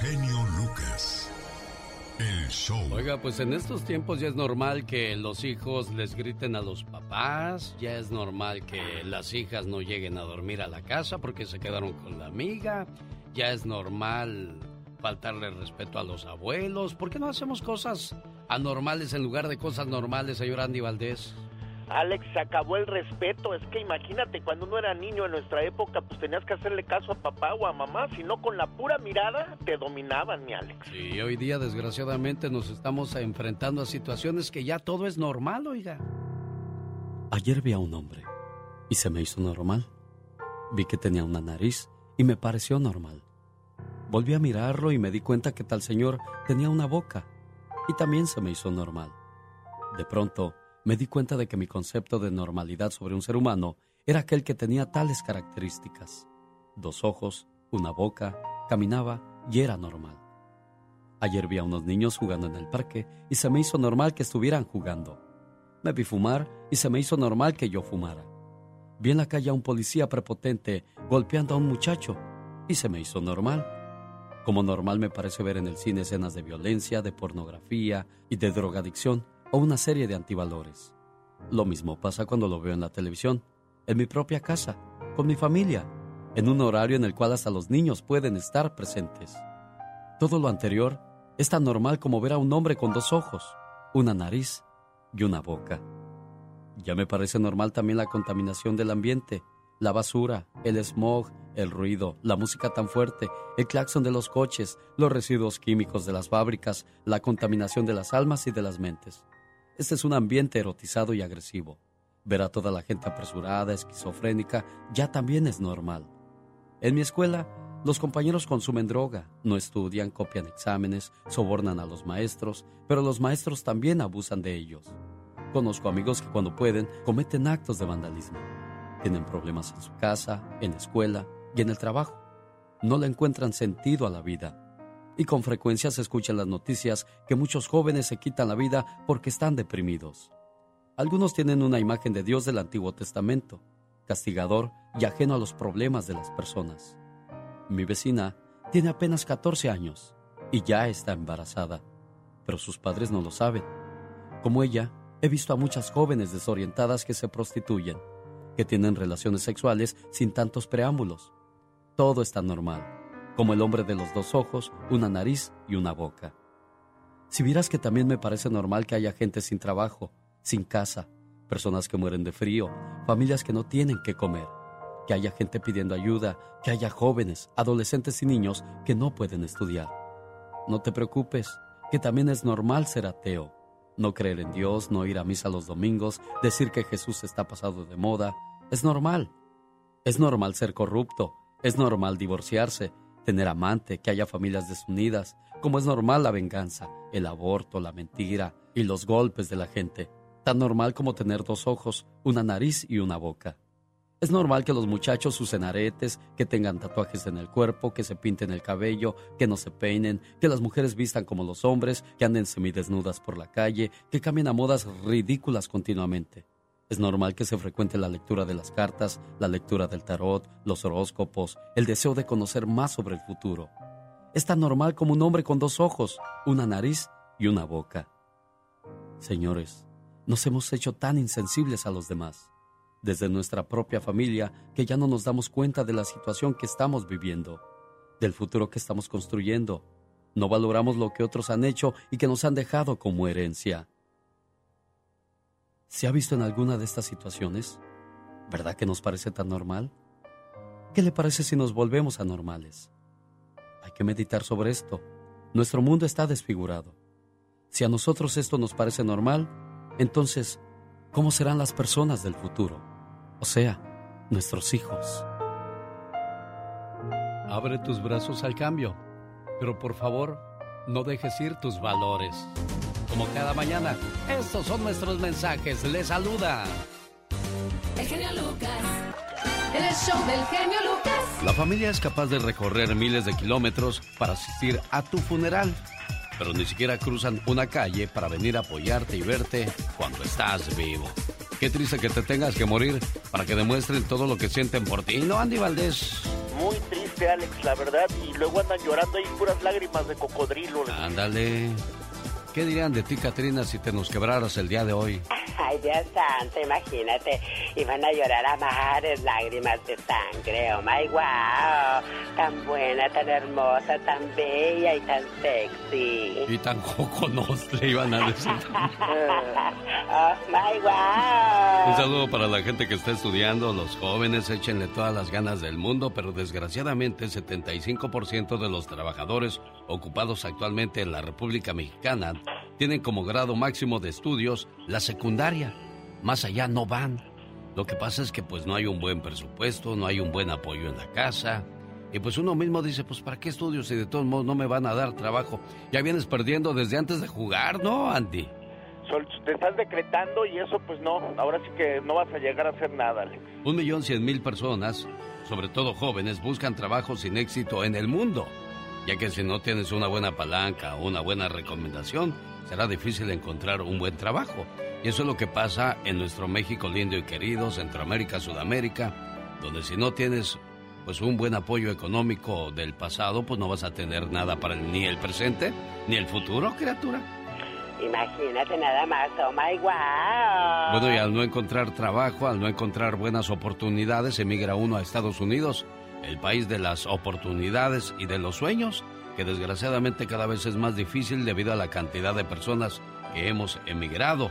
Genio Lucas. El show. Oiga, pues en estos tiempos ya es normal que los hijos les griten a los papás, ya es normal que las hijas no lleguen a dormir a la casa porque se quedaron con la amiga, ya es normal faltarle respeto a los abuelos. ¿Por qué no hacemos cosas anormales en lugar de cosas normales, señor Andy Valdés? Alex, se acabó el respeto. Es que imagínate, cuando uno era niño en nuestra época, pues tenías que hacerle caso a papá o a mamá, si no con la pura mirada te dominaban, mi Alex. Sí, hoy día desgraciadamente nos estamos enfrentando a situaciones que ya todo es normal, oiga. Ayer vi a un hombre y se me hizo normal. Vi que tenía una nariz y me pareció normal. Volví a mirarlo y me di cuenta que tal señor tenía una boca y también se me hizo normal. De pronto, me di cuenta de que mi concepto de normalidad sobre un ser humano era aquel que tenía tales características. Dos ojos, una boca, caminaba y era normal. Ayer vi a unos niños jugando en el parque y se me hizo normal que estuvieran jugando. Me vi fumar y se me hizo normal que yo fumara. Vi en la calle a un policía prepotente golpeando a un muchacho y se me hizo normal. Como normal me parece ver en el cine escenas de violencia, de pornografía y de drogadicción o una serie de antivalores. Lo mismo pasa cuando lo veo en la televisión, en mi propia casa, con mi familia, en un horario en el cual hasta los niños pueden estar presentes. Todo lo anterior es tan normal como ver a un hombre con dos ojos, una nariz y una boca. Ya me parece normal también la contaminación del ambiente, la basura, el smog, el ruido, la música tan fuerte, el claxon de los coches, los residuos químicos de las fábricas, la contaminación de las almas y de las mentes. Este es un ambiente erotizado y agresivo. Ver a toda la gente apresurada, esquizofrénica, ya también es normal. En mi escuela, los compañeros consumen droga, no estudian, copian exámenes, sobornan a los maestros, pero los maestros también abusan de ellos. Conozco amigos que cuando pueden cometen actos de vandalismo. Tienen problemas en su casa, en la escuela y en el trabajo. No le encuentran sentido a la vida y con frecuencia se escuchan las noticias que muchos jóvenes se quitan la vida porque están deprimidos. Algunos tienen una imagen de Dios del Antiguo Testamento, castigador y ajeno a los problemas de las personas. Mi vecina tiene apenas 14 años y ya está embarazada, pero sus padres no lo saben. Como ella, he visto a muchas jóvenes desorientadas que se prostituyen, que tienen relaciones sexuales sin tantos preámbulos. Todo está normal como el hombre de los dos ojos, una nariz y una boca. Si vieras que también me parece normal que haya gente sin trabajo, sin casa, personas que mueren de frío, familias que no tienen que comer, que haya gente pidiendo ayuda, que haya jóvenes, adolescentes y niños que no pueden estudiar. No te preocupes, que también es normal ser ateo, no creer en Dios, no ir a misa los domingos, decir que Jesús está pasado de moda, es normal. Es normal ser corrupto, es normal divorciarse, tener amante, que haya familias desunidas, como es normal la venganza, el aborto, la mentira y los golpes de la gente, tan normal como tener dos ojos, una nariz y una boca. Es normal que los muchachos usen aretes, que tengan tatuajes en el cuerpo, que se pinten el cabello, que no se peinen, que las mujeres vistan como los hombres, que anden semidesnudas por la calle, que cambien a modas ridículas continuamente. Es normal que se frecuente la lectura de las cartas, la lectura del tarot, los horóscopos, el deseo de conocer más sobre el futuro. Es tan normal como un hombre con dos ojos, una nariz y una boca. Señores, nos hemos hecho tan insensibles a los demás, desde nuestra propia familia, que ya no nos damos cuenta de la situación que estamos viviendo, del futuro que estamos construyendo. No valoramos lo que otros han hecho y que nos han dejado como herencia. ¿Se ha visto en alguna de estas situaciones? ¿Verdad que nos parece tan normal? ¿Qué le parece si nos volvemos anormales? Hay que meditar sobre esto. Nuestro mundo está desfigurado. Si a nosotros esto nos parece normal, entonces, ¿cómo serán las personas del futuro? O sea, nuestros hijos. Abre tus brazos al cambio, pero por favor, no dejes ir tus valores como cada mañana. Estos son nuestros mensajes. Les saluda. El genio Lucas. El show del genio Lucas. La familia es capaz de recorrer miles de kilómetros para asistir a tu funeral, pero ni siquiera cruzan una calle para venir a apoyarte y verte cuando estás vivo. Qué triste que te tengas que morir para que demuestren todo lo que sienten por ti, ¿no, Andy Valdés? Muy triste triste, Alex, la verdad. Y luego andan llorando ahí puras lágrimas de cocodrilo. Ándale. ¿Qué dirían de ti, Katrina, si te nos quebraras el día de hoy? Ay, Dios santo, imagínate. Iban a llorar a mares lágrimas de sangre. Oh my wow. Tan buena, tan hermosa, tan bella y tan sexy. Y tan le iban a decir. oh my wow. Un saludo para la gente que está estudiando, los jóvenes, échenle todas las ganas del mundo, pero desgraciadamente el 75% de los trabajadores ocupados actualmente en la República Mexicana tienen como grado máximo de estudios la secundaria. Más allá no van. Lo que pasa es que pues no hay un buen presupuesto, no hay un buen apoyo en la casa. Y pues uno mismo dice, pues ¿para qué estudios si de todos modos no me van a dar trabajo? Ya vienes perdiendo desde antes de jugar, ¿no, Andy? Te estás decretando y eso pues no, ahora sí que no vas a llegar a hacer nada, Alex. Un millón cien mil personas, sobre todo jóvenes, buscan trabajo sin éxito en el mundo, ya que si no tienes una buena palanca o una buena recomendación, será difícil encontrar un buen trabajo. Y eso es lo que pasa en nuestro México lindo y querido, Centroamérica, Sudamérica, donde si no tienes pues un buen apoyo económico del pasado, pues no vas a tener nada para ni el presente ni el futuro, criatura. Imagínate nada más, oh my wow. Bueno, y al no encontrar trabajo, al no encontrar buenas oportunidades, emigra uno a Estados Unidos, el país de las oportunidades y de los sueños que desgraciadamente cada vez es más difícil debido a la cantidad de personas que hemos emigrado.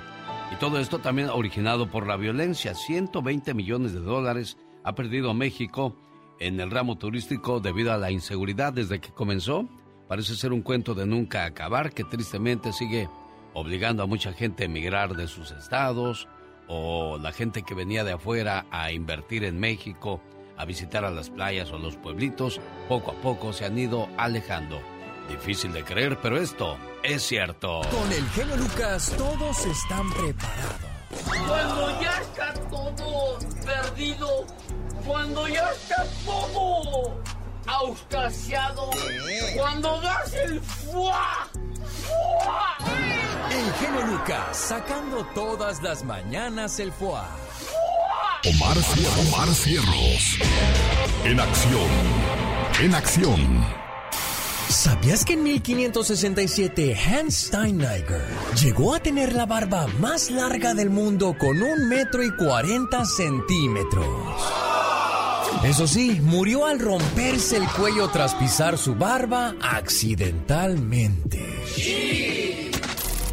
Y todo esto también originado por la violencia. 120 millones de dólares ha perdido México en el ramo turístico debido a la inseguridad desde que comenzó. Parece ser un cuento de nunca acabar que tristemente sigue obligando a mucha gente a emigrar de sus estados o la gente que venía de afuera a invertir en México a visitar a las playas o los pueblitos, poco a poco se han ido alejando. Difícil de creer, pero esto es cierto. Con el genio Lucas todos están preparados. Cuando ya está todo perdido, cuando ya está todo auscasiado, cuando das el fuá, fuá. El genio Lucas sacando todas las mañanas el fuá. Omar, Omar Cierros. En acción. En acción. ¿Sabías que en 1567 Hans Steineiger llegó a tener la barba más larga del mundo con un metro y cuarenta centímetros? Eso sí, murió al romperse el cuello tras pisar su barba accidentalmente.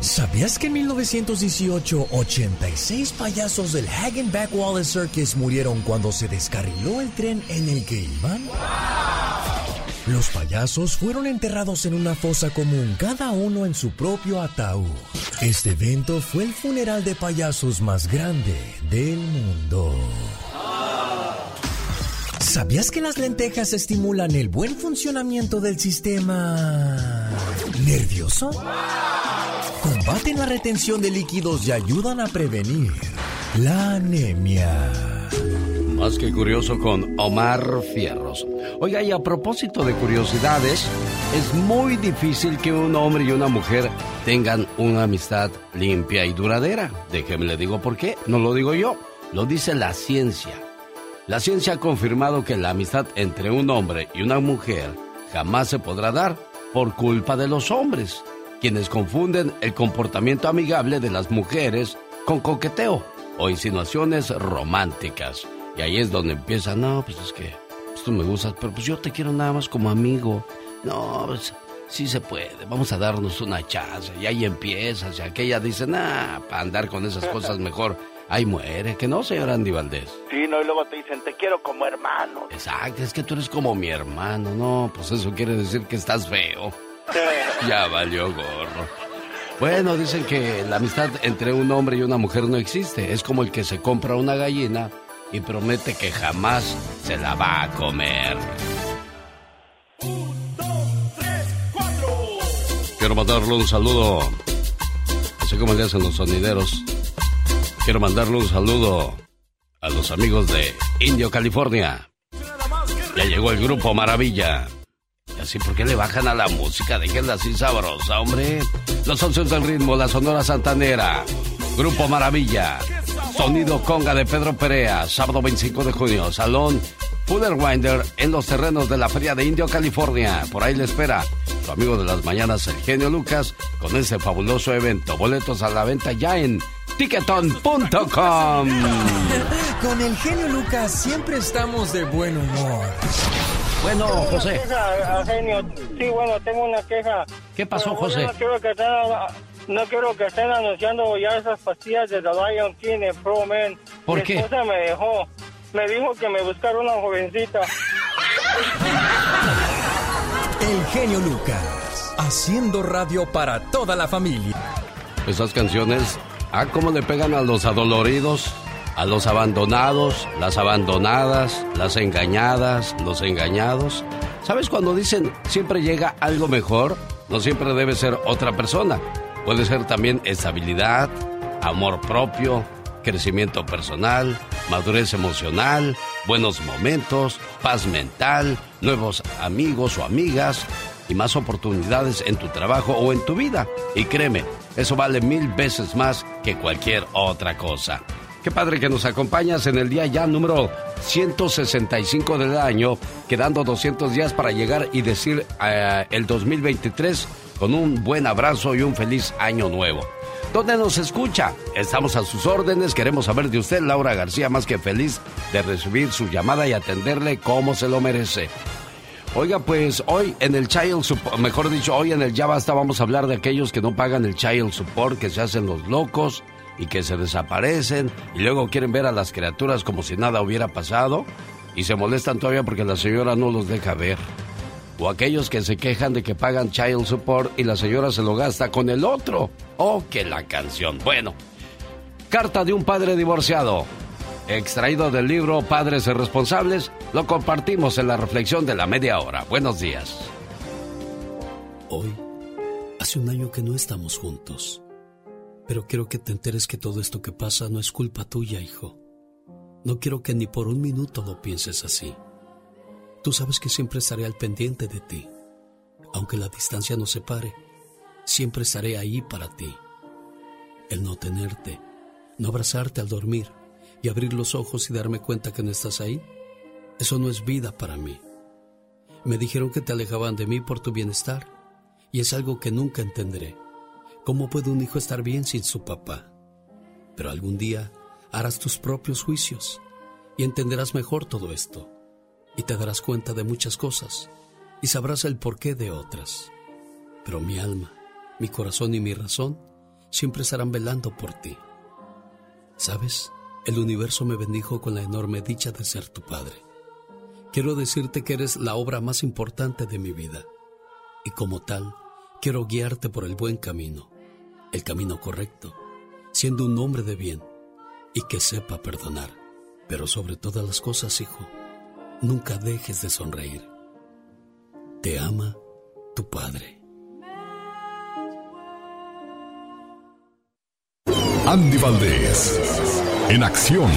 ¿Sabías que en 1918 86 payasos del Hagenbeck Wallace Circus murieron cuando se descarriló el tren en el que iban? Los payasos fueron enterrados en una fosa común, cada uno en su propio ataúd. Este evento fue el funeral de payasos más grande del mundo. ¿Sabías que las lentejas estimulan el buen funcionamiento del sistema nervioso? combaten la retención de líquidos y ayudan a prevenir la anemia. Más que curioso con Omar Fierros. Oiga, y a propósito de curiosidades, es muy difícil que un hombre y una mujer tengan una amistad limpia y duradera. Déjeme le digo por qué. No lo digo yo, lo dice la ciencia. La ciencia ha confirmado que la amistad entre un hombre y una mujer jamás se podrá dar por culpa de los hombres quienes confunden el comportamiento amigable de las mujeres con coqueteo o insinuaciones románticas. Y ahí es donde empieza, no, pues es que pues tú me gustas, pero pues yo te quiero nada más como amigo. No, pues sí se puede, vamos a darnos una chance. Y ahí empieza, y aquella dice, nah, para andar con esas cosas mejor. Ahí muere, que no, señor Andy Valdés. Sí, no, y luego te dicen, te quiero como hermano. Exacto, es que tú eres como mi hermano, no, pues eso quiere decir que estás feo. Ya valió gorro. Bueno, dicen que la amistad entre un hombre y una mujer no existe. Es como el que se compra una gallina y promete que jamás se la va a comer. Quiero mandarle un saludo. Así como le hacen los sonideros. Quiero mandarle un saludo a los amigos de Indio, California. Ya llegó el grupo Maravilla. Así, ¿por qué le bajan a la música? Déjenla así sabrosa, hombre. Los socios del ritmo, la Sonora Santanera. Grupo Maravilla. Sonido Conga de Pedro Perea. Sábado 25 de junio. Salón Fuller Winder en los terrenos de la Feria de Indio, California. Por ahí le espera su amigo de las mañanas, el genio Lucas, con ese fabuloso evento. Boletos a la venta ya en ticketon.com. Con el genio Lucas siempre estamos de buen humor. Bueno, José. Queja, genio. Sí, bueno, tengo una queja. ¿Qué pasó, Bueno, José? No quiero que estén, no quiero que estén anunciando ya esas pastillas de The Lion King en Pro Man. ¿Por Mi qué? esposa me dejó. Me dijo que me buscara una jovencita. El genio Lucas, haciendo radio para toda la familia. Esas canciones, ah, cómo le pegan a los adoloridos, a los abandonados, las abandonadas, las engañadas, los engañados. ¿Sabes cuando dicen siempre llega algo mejor? No siempre debe ser otra persona. Puede ser también estabilidad, amor propio, crecimiento personal, madurez emocional, buenos momentos, paz mental, nuevos amigos o amigas y más oportunidades en tu trabajo o en tu vida. Y créeme, eso vale mil veces más que cualquier otra cosa. Qué padre que nos acompañas en el día ya número 165 del año, quedando 200 días para llegar y decir eh, el 2023 con un buen abrazo y un feliz año nuevo. ¿Dónde nos escucha? Estamos a sus órdenes, queremos saber de usted, Laura García, más que feliz de recibir su llamada y atenderle como se lo merece. Oiga, pues hoy en el Child Support, mejor dicho, hoy en el Ya Basta vamos a hablar de aquellos que no pagan el Child Support, que se hacen los locos y que se desaparecen y luego quieren ver a las criaturas como si nada hubiera pasado y se molestan todavía porque la señora no los deja ver. O aquellos que se quejan de que pagan Child Support y la señora se lo gasta con el otro. Oh, que la canción. Bueno, carta de un padre divorciado. Extraído del libro Padres Responsables, lo compartimos en la reflexión de la media hora. Buenos días. Hoy, hace un año que no estamos juntos. Pero quiero que te enteres que todo esto que pasa no es culpa tuya, hijo. No quiero que ni por un minuto lo pienses así. Tú sabes que siempre estaré al pendiente de ti. Aunque la distancia nos separe, siempre estaré ahí para ti. El no tenerte, no abrazarte al dormir y abrir los ojos y darme cuenta que no estás ahí, eso no es vida para mí. Me dijeron que te alejaban de mí por tu bienestar y es algo que nunca entenderé. ¿Cómo puede un hijo estar bien sin su papá? Pero algún día harás tus propios juicios y entenderás mejor todo esto y te darás cuenta de muchas cosas y sabrás el porqué de otras. Pero mi alma, mi corazón y mi razón siempre estarán velando por ti. ¿Sabes? El universo me bendijo con la enorme dicha de ser tu padre. Quiero decirte que eres la obra más importante de mi vida y como tal quiero guiarte por el buen camino, el camino correcto, siendo un hombre de bien y que sepa perdonar. Pero sobre todas las cosas, hijo, nunca dejes de sonreír. Te ama tu padre. Andy Valdés, en acción.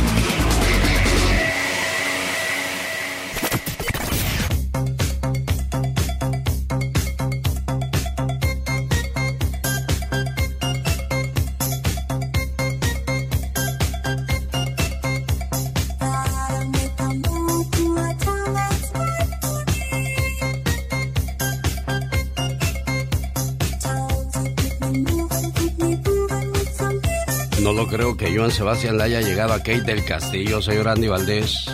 Joan Sebastián le haya llegado a Kate del Castillo, señor Andy Valdés.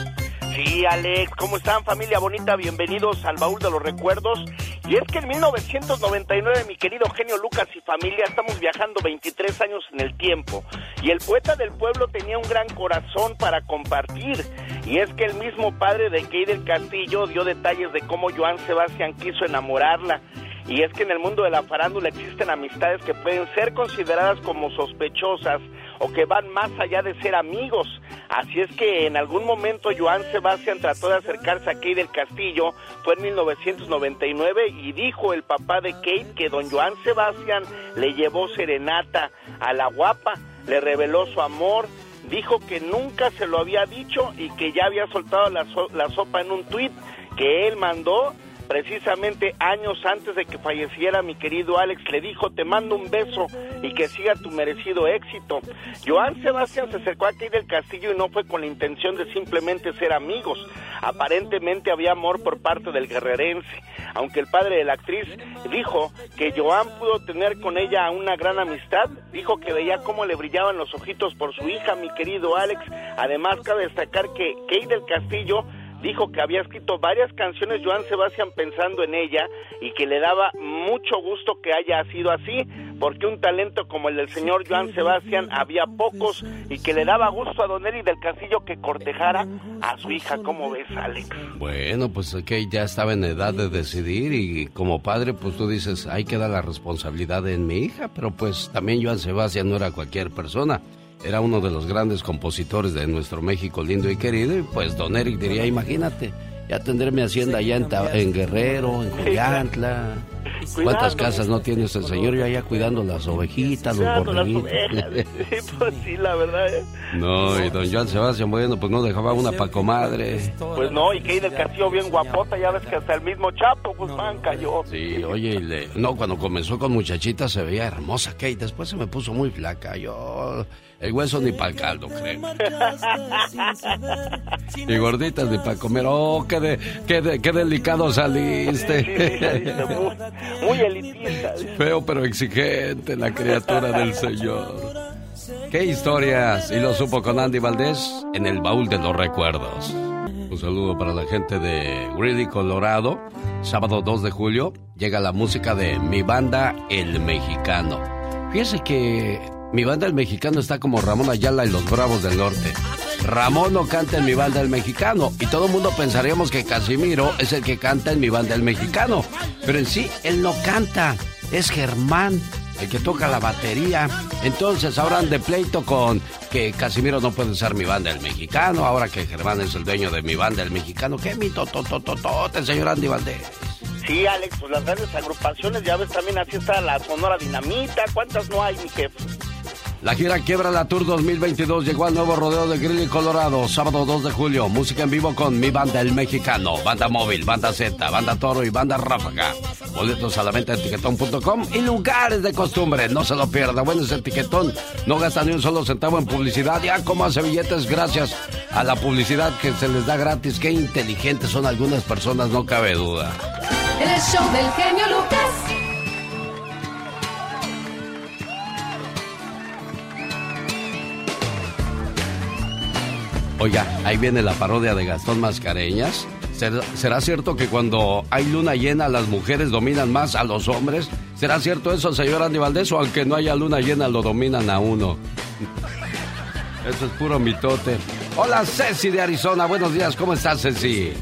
Sí, Alex, ¿cómo están familia bonita? Bienvenidos al baúl de los recuerdos. Y es que en 1999, mi querido genio Lucas y familia, estamos viajando 23 años en el tiempo. Y el poeta del pueblo tenía un gran corazón para compartir. Y es que el mismo padre de Kay del Castillo dio detalles de cómo Joan Sebastián quiso enamorarla. Y es que en el mundo de la farándula existen amistades que pueden ser consideradas como sospechosas o que van más allá de ser amigos. Así es que en algún momento Joan Sebastián trató de acercarse a Kate del Castillo, fue en 1999 y dijo el papá de Kate que don Joan Sebastián le llevó serenata a la guapa, le reveló su amor, dijo que nunca se lo había dicho y que ya había soltado la, so- la sopa en un tuit que él mandó precisamente años antes de que falleciera mi querido Alex, le dijo, te mando un beso y que siga tu merecido éxito. Joan Sebastián se acercó aquí del castillo y no fue con la intención de simplemente ser amigos. Aparentemente había amor por parte del guerrerense, aunque el padre de la actriz dijo que Joan pudo tener con ella una gran amistad, dijo que veía cómo le brillaban los ojitos por su hija, mi querido Alex. Además, cabe destacar que Kate del Castillo dijo que había escrito varias canciones Joan Sebastián pensando en ella y que le daba mucho gusto que haya sido así, porque un talento como el del señor Joan Sebastián había pocos y que le daba gusto a Don Eri del Castillo que cortejara a su hija. ¿Cómo ves, Alex? Bueno, pues que ya estaba en edad de decidir y como padre, pues tú dices, hay que dar la responsabilidad en mi hija, pero pues también Joan Sebastián no era cualquier persona era uno de los grandes compositores de nuestro México lindo y querido. Y pues don Eric diría, imagínate, ya tendré mi hacienda allá en, Guerrero, en Cuyantla. ¿Cuántas casas no tiene ese señor? Yo allá cuidando las ovejitas, los borreguitos. Sí, pues sí, la verdad. ¿eh? No, y don Joan Sebastián Bueno, pues no dejaba una pa' comadre. Pues no, y que del Castillo bien guapota, ya ves que hasta el mismo Chapo Guzmán cayó. Sí, oye, no, cuando comenzó con muchachita se veía hermosa Kate, después se me puso muy flaca. Yo el hueso ni para el caldo, creo. y gorditas ni para comer. Oh, qué, qué, qué delicado saliste. muy, elitista. Feo pero exigente la criatura del Señor. ¿Qué historias? Y lo supo con Andy Valdés en el baúl de los recuerdos. Un saludo para la gente de Greeley, Colorado. Sábado 2 de julio llega la música de mi banda El Mexicano. Fíjese que mi banda el mexicano está como Ramón Ayala y los Bravos del Norte. Ramón no canta en mi banda el mexicano y todo el mundo pensaríamos que Casimiro es el que canta en mi banda el mexicano. Pero en sí, él no canta, es Germán el que toca la batería. Entonces ahora de pleito con que Casimiro no puede ser mi banda el mexicano, ahora que Germán es el dueño de mi banda el mexicano. ¡Qué mito, el señor Andy Valdés! Sí, Alex, pues las grandes agrupaciones, ya ves también así está la Sonora Dinamita, ¿cuántas no hay, mi jefe? La gira Quiebra la Tour 2022 llegó al nuevo rodeo de Greeley, Colorado, sábado 2 de julio. Música en vivo con mi banda El Mexicano, Banda Móvil, Banda Z, Banda Toro y Banda Ráfaga. Boletos a la venta en etiquetón.com y lugares de costumbre. No se lo pierda. Bueno, ese etiquetón no gasta ni un solo centavo en publicidad. Ya como hace billetes gracias a la publicidad que se les da gratis. Qué inteligentes son algunas personas, no cabe duda. El show del genio Lucas. Oiga, ahí viene la parodia de Gastón Mascareñas. ¿Será, cierto que cuando hay luna llena las mujeres dominan más a los hombres? ¿Será cierto eso, señor Andy Valdés? O aunque no haya luna llena lo dominan a uno. Eso es puro mitote. Hola, Ceci de Arizona. Buenos días, ¿cómo estás, Ceci?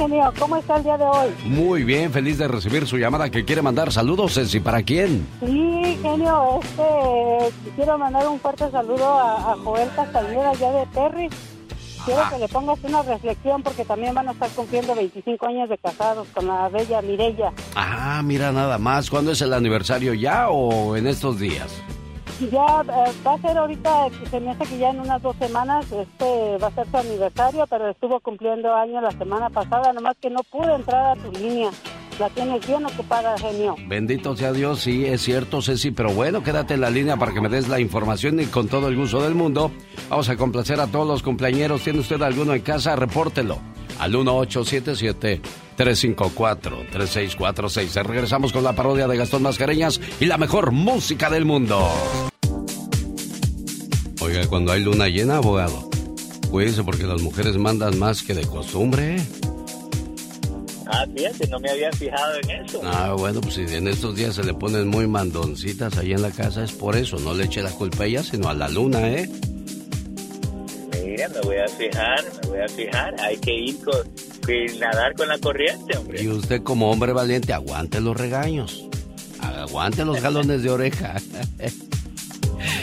Genio. ¿Cómo está el día de hoy? Muy bien, feliz de recibir su llamada que quiere mandar saludos, Ceci. ¿Para quién? Sí, genio, este, quiero mandar un fuerte saludo a, Joel Castañeda, ya de Terry. Quiero que le pongas una reflexión porque también van a estar cumpliendo 25 años de casados con la bella Mirella. Ah, mira nada más. ¿Cuándo es el aniversario ya o en estos días? Ya eh, va a ser ahorita, se me hace que ya en unas dos semanas este va a ser su aniversario, pero estuvo cumpliendo años la semana pasada, nomás que no pude entrar a tu línea. La tienes bien ocupada, genio. Bendito sea Dios, sí, es cierto, Ceci, pero bueno, quédate en la línea para que me des la información y con todo el gusto del mundo vamos a complacer a todos los cumpleañeros. ¿Tiene usted alguno en casa? Repórtelo al 1877-354-3646. Regresamos con la parodia de Gastón Mascareñas y la mejor música del mundo. Oiga, cuando hay luna llena, abogado, cuídese porque las mujeres mandan más que de costumbre. Ah, fíjate, no me había fijado en eso. Ah, bueno, pues si en estos días se le ponen muy mandoncitas ahí en la casa, es por eso. No le eche la culpa a ella, sino a la luna, ¿eh? Mira, me voy a fijar, me voy a fijar. Hay que ir con, nadar con la corriente, hombre. Y usted como hombre valiente, aguante los regaños. Aguante los galones de oreja.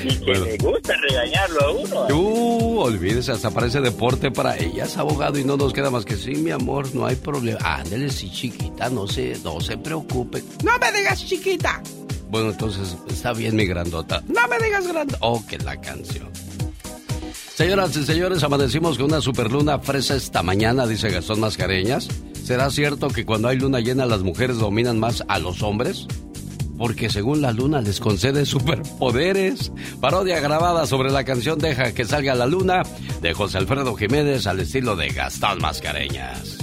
Y que le gusta regañarlo a uno. Uh, olvídese, hasta parece deporte para ellas, abogado, y no nos queda más que sí, mi amor, no hay problema. Ándele, sí, chiquita, no se, no se preocupe. ¡No me digas chiquita! Bueno, entonces, está bien mi grandota. ¡No me digas grandota! Oh, que la canción. Señoras y señores, amanecimos con una superluna fresa esta mañana, dice Gastón Mascareñas. ¿Será cierto que cuando hay luna llena las mujeres dominan más a los hombres? Porque según la luna les concede superpoderes. Parodia grabada sobre la canción Deja que salga la luna de José Alfredo Jiménez al estilo de Gastón Mascareñas.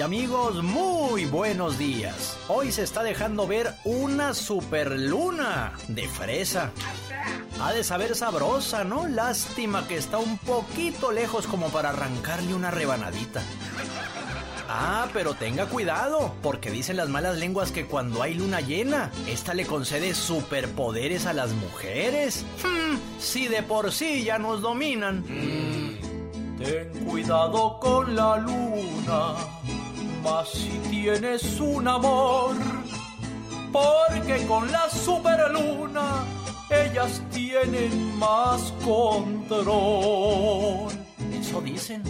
Y amigos, muy buenos días. Hoy se está dejando ver una superluna de fresa. Ha de saber sabrosa, ¿no? Lástima que está un poquito lejos como para arrancarle una rebanadita. Ah, pero tenga cuidado, porque dicen las malas lenguas que cuando hay luna llena, esta le concede superpoderes a las mujeres. Hmm, si de por sí ya nos dominan. Ten cuidado con la luna, más si tienes un amor, porque con la superluna ellas tienen más control. Eso dicen.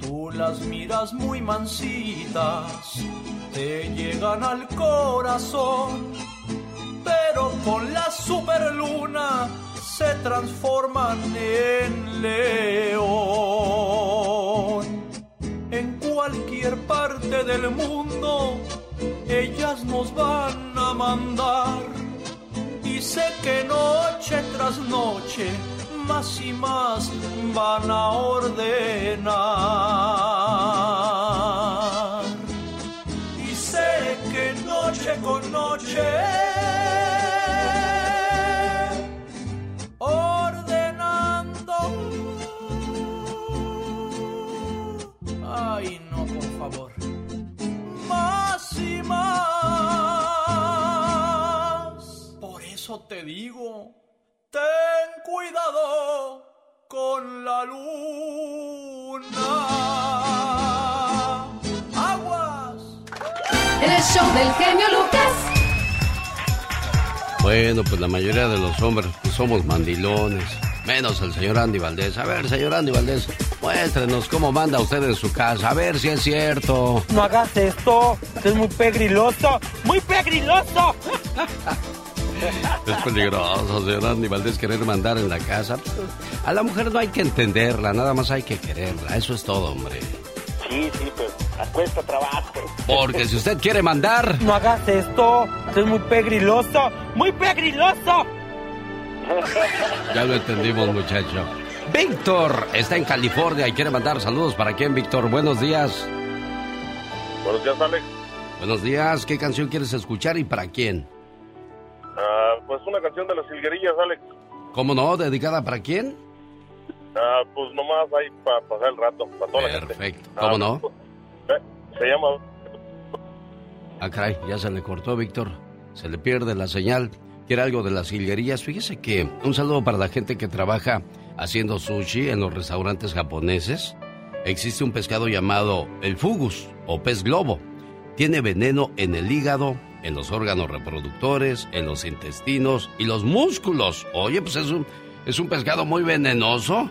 Tú las miras muy mansitas, te llegan al corazón, pero con la superluna se transforman en león. Cualquier parte del mundo, ellas nos van a mandar. Y sé que noche tras noche, más y más van a ordenar. Y sé que noche con noche y más. Por eso te digo, ten cuidado con la luna. Aguas. En el show del genio Lucas. Bueno, pues la mayoría de los hombres pues, somos mandilones. Menos el señor Andy Valdés. A ver, señor Andy Valdés, muéstrenos cómo manda usted en su casa. A ver si es cierto. No hagas esto, es muy pegriloso, muy pegriloso. Es peligroso, señor Andy Valdés, querer mandar en la casa. A la mujer no hay que entenderla, nada más hay que quererla. Eso es todo, hombre. Sí, sí, pues acuesta trabajo. Porque si usted quiere mandar... No hagas esto, es muy pegriloso, muy pegriloso. Ya lo entendimos, muchacho. Víctor está en California y quiere mandar saludos para quién, Víctor. Buenos días. Buenos días, Alex. Buenos días. ¿Qué canción quieres escuchar y para quién? Ah, pues una canción de las Silguerillas, Alex. ¿Cómo no? ¿Dedicada para quién? Ah, pues nomás ahí para pasar el rato, para toda la gente. Perfecto. ¿Cómo Ah, no? eh, Se llama Ah, caray, ya se le cortó, Víctor. Se le pierde la señal. ¿Quiere algo de las hilguerías? Fíjese que un saludo para la gente que trabaja haciendo sushi en los restaurantes japoneses. Existe un pescado llamado el fugus o pez globo. Tiene veneno en el hígado, en los órganos reproductores, en los intestinos y los músculos. Oye, pues es un, es un pescado muy venenoso.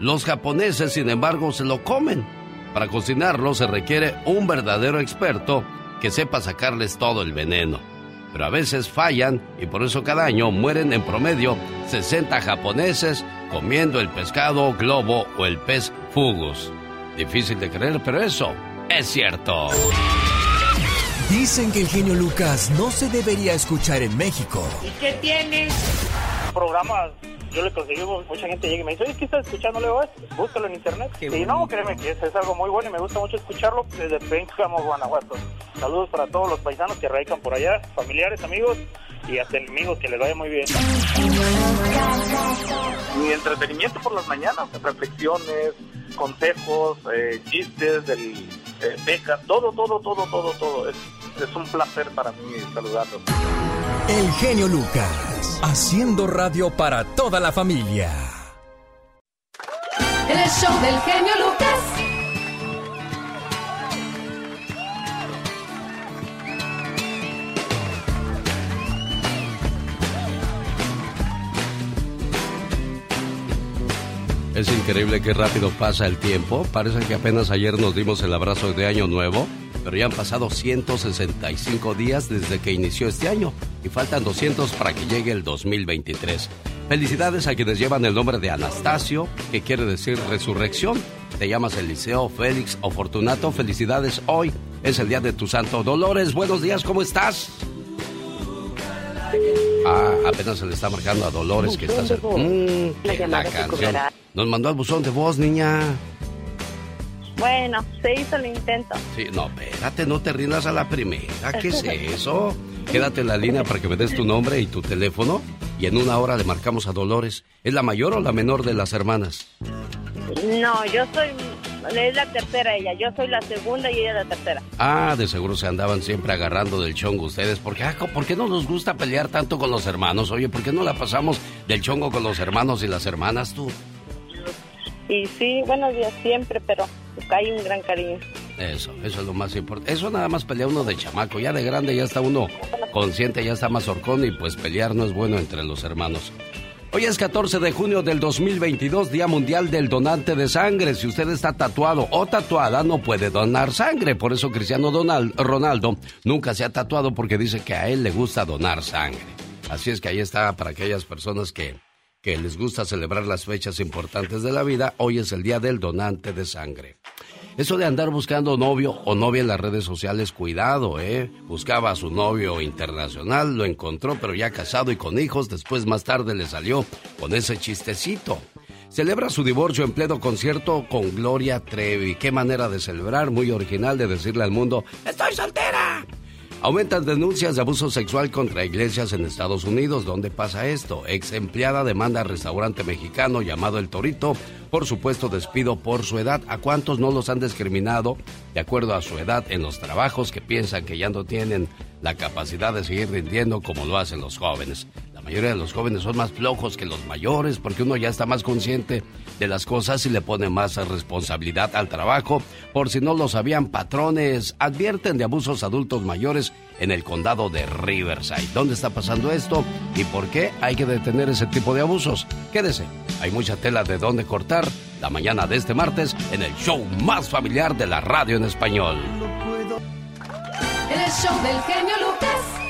Los japoneses, sin embargo, se lo comen. Para cocinarlo se requiere un verdadero experto que sepa sacarles todo el veneno. Pero a veces fallan y por eso cada año mueren en promedio 60 japoneses comiendo el pescado globo o el pez fugus. Difícil de creer, pero eso es cierto. Dicen que el genio Lucas no se debería escuchar en México. ¿Y qué tienes? Programas, yo le conseguí, mucha gente llega y me dice, oye, ¿qué estás escuchando? Le digo, "Eh, búscalo en internet. y no, créeme que es, es algo muy bueno y me gusta mucho escucharlo desde Pénjamo, Guanajuato. Saludos para todos los paisanos que radican por allá, familiares, amigos y hasta enemigos, que les vaya muy bien. Mi entretenimiento por las mañanas, reflexiones, consejos, eh, chistes, del, eh, becas, todo, todo, todo, todo, todo. Es, es un placer para mí saludarlos. El genio Lucas, haciendo radio para toda la familia. El show del genio Lucas. Es increíble qué rápido pasa el tiempo. Parece que apenas ayer nos dimos el abrazo de Año Nuevo. Pero ya han pasado 165 días desde que inició este año y faltan 200 para que llegue el 2023. Felicidades a quienes llevan el nombre de Anastasio, que quiere decir resurrección. Te llamas Eliseo, Félix o Fortunato. Felicidades hoy. Es el día de tu santo. Dolores, buenos días, ¿cómo estás? Ah, apenas se le está marcando a Dolores que está... Mm, la canción. Nos mandó al buzón de voz, niña. Bueno, se hizo el intento. Sí, no, espérate, no te rindas a la primera. ¿Qué es eso? Quédate en la línea para que me des tu nombre y tu teléfono y en una hora le marcamos a Dolores. ¿Es la mayor o la menor de las hermanas? No, yo soy... Es la tercera ella, yo soy la segunda y ella la tercera. Ah, de seguro se andaban siempre agarrando del chongo ustedes. ¿Por qué, ah, ¿Por qué no nos gusta pelear tanto con los hermanos? Oye, ¿por qué no la pasamos del chongo con los hermanos y las hermanas tú? Y sí, buenos días siempre, pero hay un gran cariño. Eso, eso es lo más importante. Eso nada más pelea uno de chamaco. Ya de grande ya está uno consciente, ya está más horcón y pues pelear no es bueno entre los hermanos. Hoy es 14 de junio del 2022, Día Mundial del Donante de Sangre. Si usted está tatuado o tatuada, no puede donar sangre. Por eso Cristiano Ronaldo nunca se ha tatuado porque dice que a él le gusta donar sangre. Así es que ahí está para aquellas personas que que les gusta celebrar las fechas importantes de la vida, hoy es el día del donante de sangre. Eso de andar buscando novio o novia en las redes sociales, cuidado, ¿eh? Buscaba a su novio internacional, lo encontró, pero ya casado y con hijos, después más tarde le salió con ese chistecito. Celebra su divorcio en pleno concierto con Gloria Trevi. Qué manera de celebrar, muy original de decirle al mundo, ¡Estoy soltera! Aumentan denuncias de abuso sexual contra iglesias en Estados Unidos. ¿Dónde pasa esto? Ex empleada demanda a restaurante mexicano llamado El Torito por supuesto despido por su edad. ¿A cuántos no los han discriminado de acuerdo a su edad en los trabajos que piensan que ya no tienen la capacidad de seguir rindiendo como lo hacen los jóvenes? La mayoría de los jóvenes son más flojos que los mayores porque uno ya está más consciente de las cosas y le pone más responsabilidad al trabajo. Por si no lo sabían, patrones advierten de abusos adultos mayores en el condado de Riverside. ¿Dónde está pasando esto y por qué hay que detener ese tipo de abusos? Quédese, hay mucha tela de dónde cortar la mañana de este martes en el show más familiar de la radio en español. El show del genio Lucas.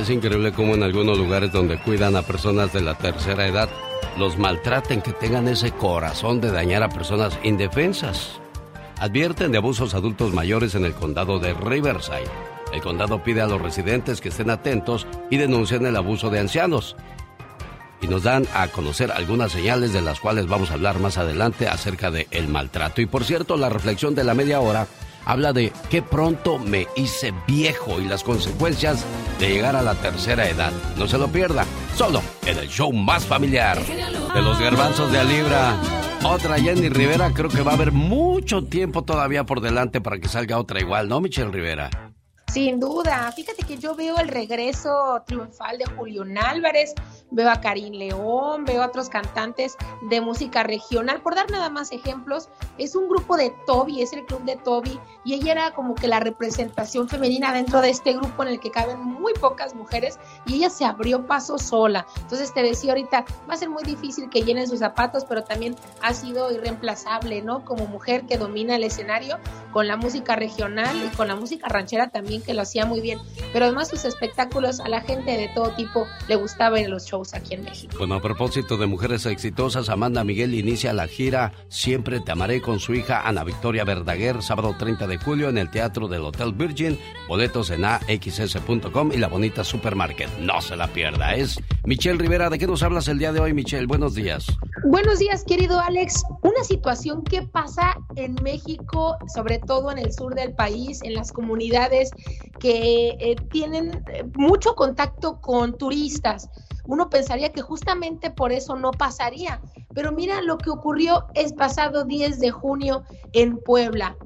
Es increíble cómo en algunos lugares donde cuidan a personas de la tercera edad los maltraten, que tengan ese corazón de dañar a personas indefensas. Advierten de abusos adultos mayores en el condado de Riverside. El condado pide a los residentes que estén atentos y denuncien el abuso de ancianos. Y nos dan a conocer algunas señales de las cuales vamos a hablar más adelante acerca del el maltrato. Y por cierto, la reflexión de la media hora habla de qué pronto me hice viejo y las consecuencias de llegar a la tercera edad. No se lo pierda, solo en el show más familiar de los garbanzos de Alibra. Otra Jenny Rivera, creo que va a haber mucho tiempo todavía por delante para que salga otra igual, ¿no, Michelle Rivera? Sin duda, fíjate que yo veo el regreso triunfal de Julián Álvarez, veo a Karim León, veo a otros cantantes de música regional. Por dar nada más ejemplos, es un grupo de Toby, es el club de Toby, y ella era como que la representación femenina dentro de este grupo en el que caben muy pocas mujeres, y ella se abrió paso sola. Entonces te decía ahorita, va a ser muy difícil que llenen sus zapatos, pero también ha sido irreemplazable, ¿no? Como mujer que domina el escenario con la música regional y con la música ranchera también que lo hacía muy bien, pero además sus espectáculos a la gente de todo tipo le gustaba en los shows aquí en México. Bueno, a propósito de mujeres exitosas, Amanda Miguel inicia la gira Siempre te amaré con su hija Ana Victoria Verdaguer, sábado 30 de julio en el Teatro del Hotel Virgin, boletos en axs.com y la bonita Supermarket. No se la pierda, es Michelle Rivera. ¿De qué nos hablas el día de hoy, Michelle? Buenos días. Buenos días, querido Alex. Una situación que pasa en México, sobre todo en el sur del país, en las comunidades que eh, tienen eh, mucho contacto con turistas. Uno pensaría que justamente por eso no pasaría, pero mira lo que ocurrió el pasado 10 de junio en Puebla.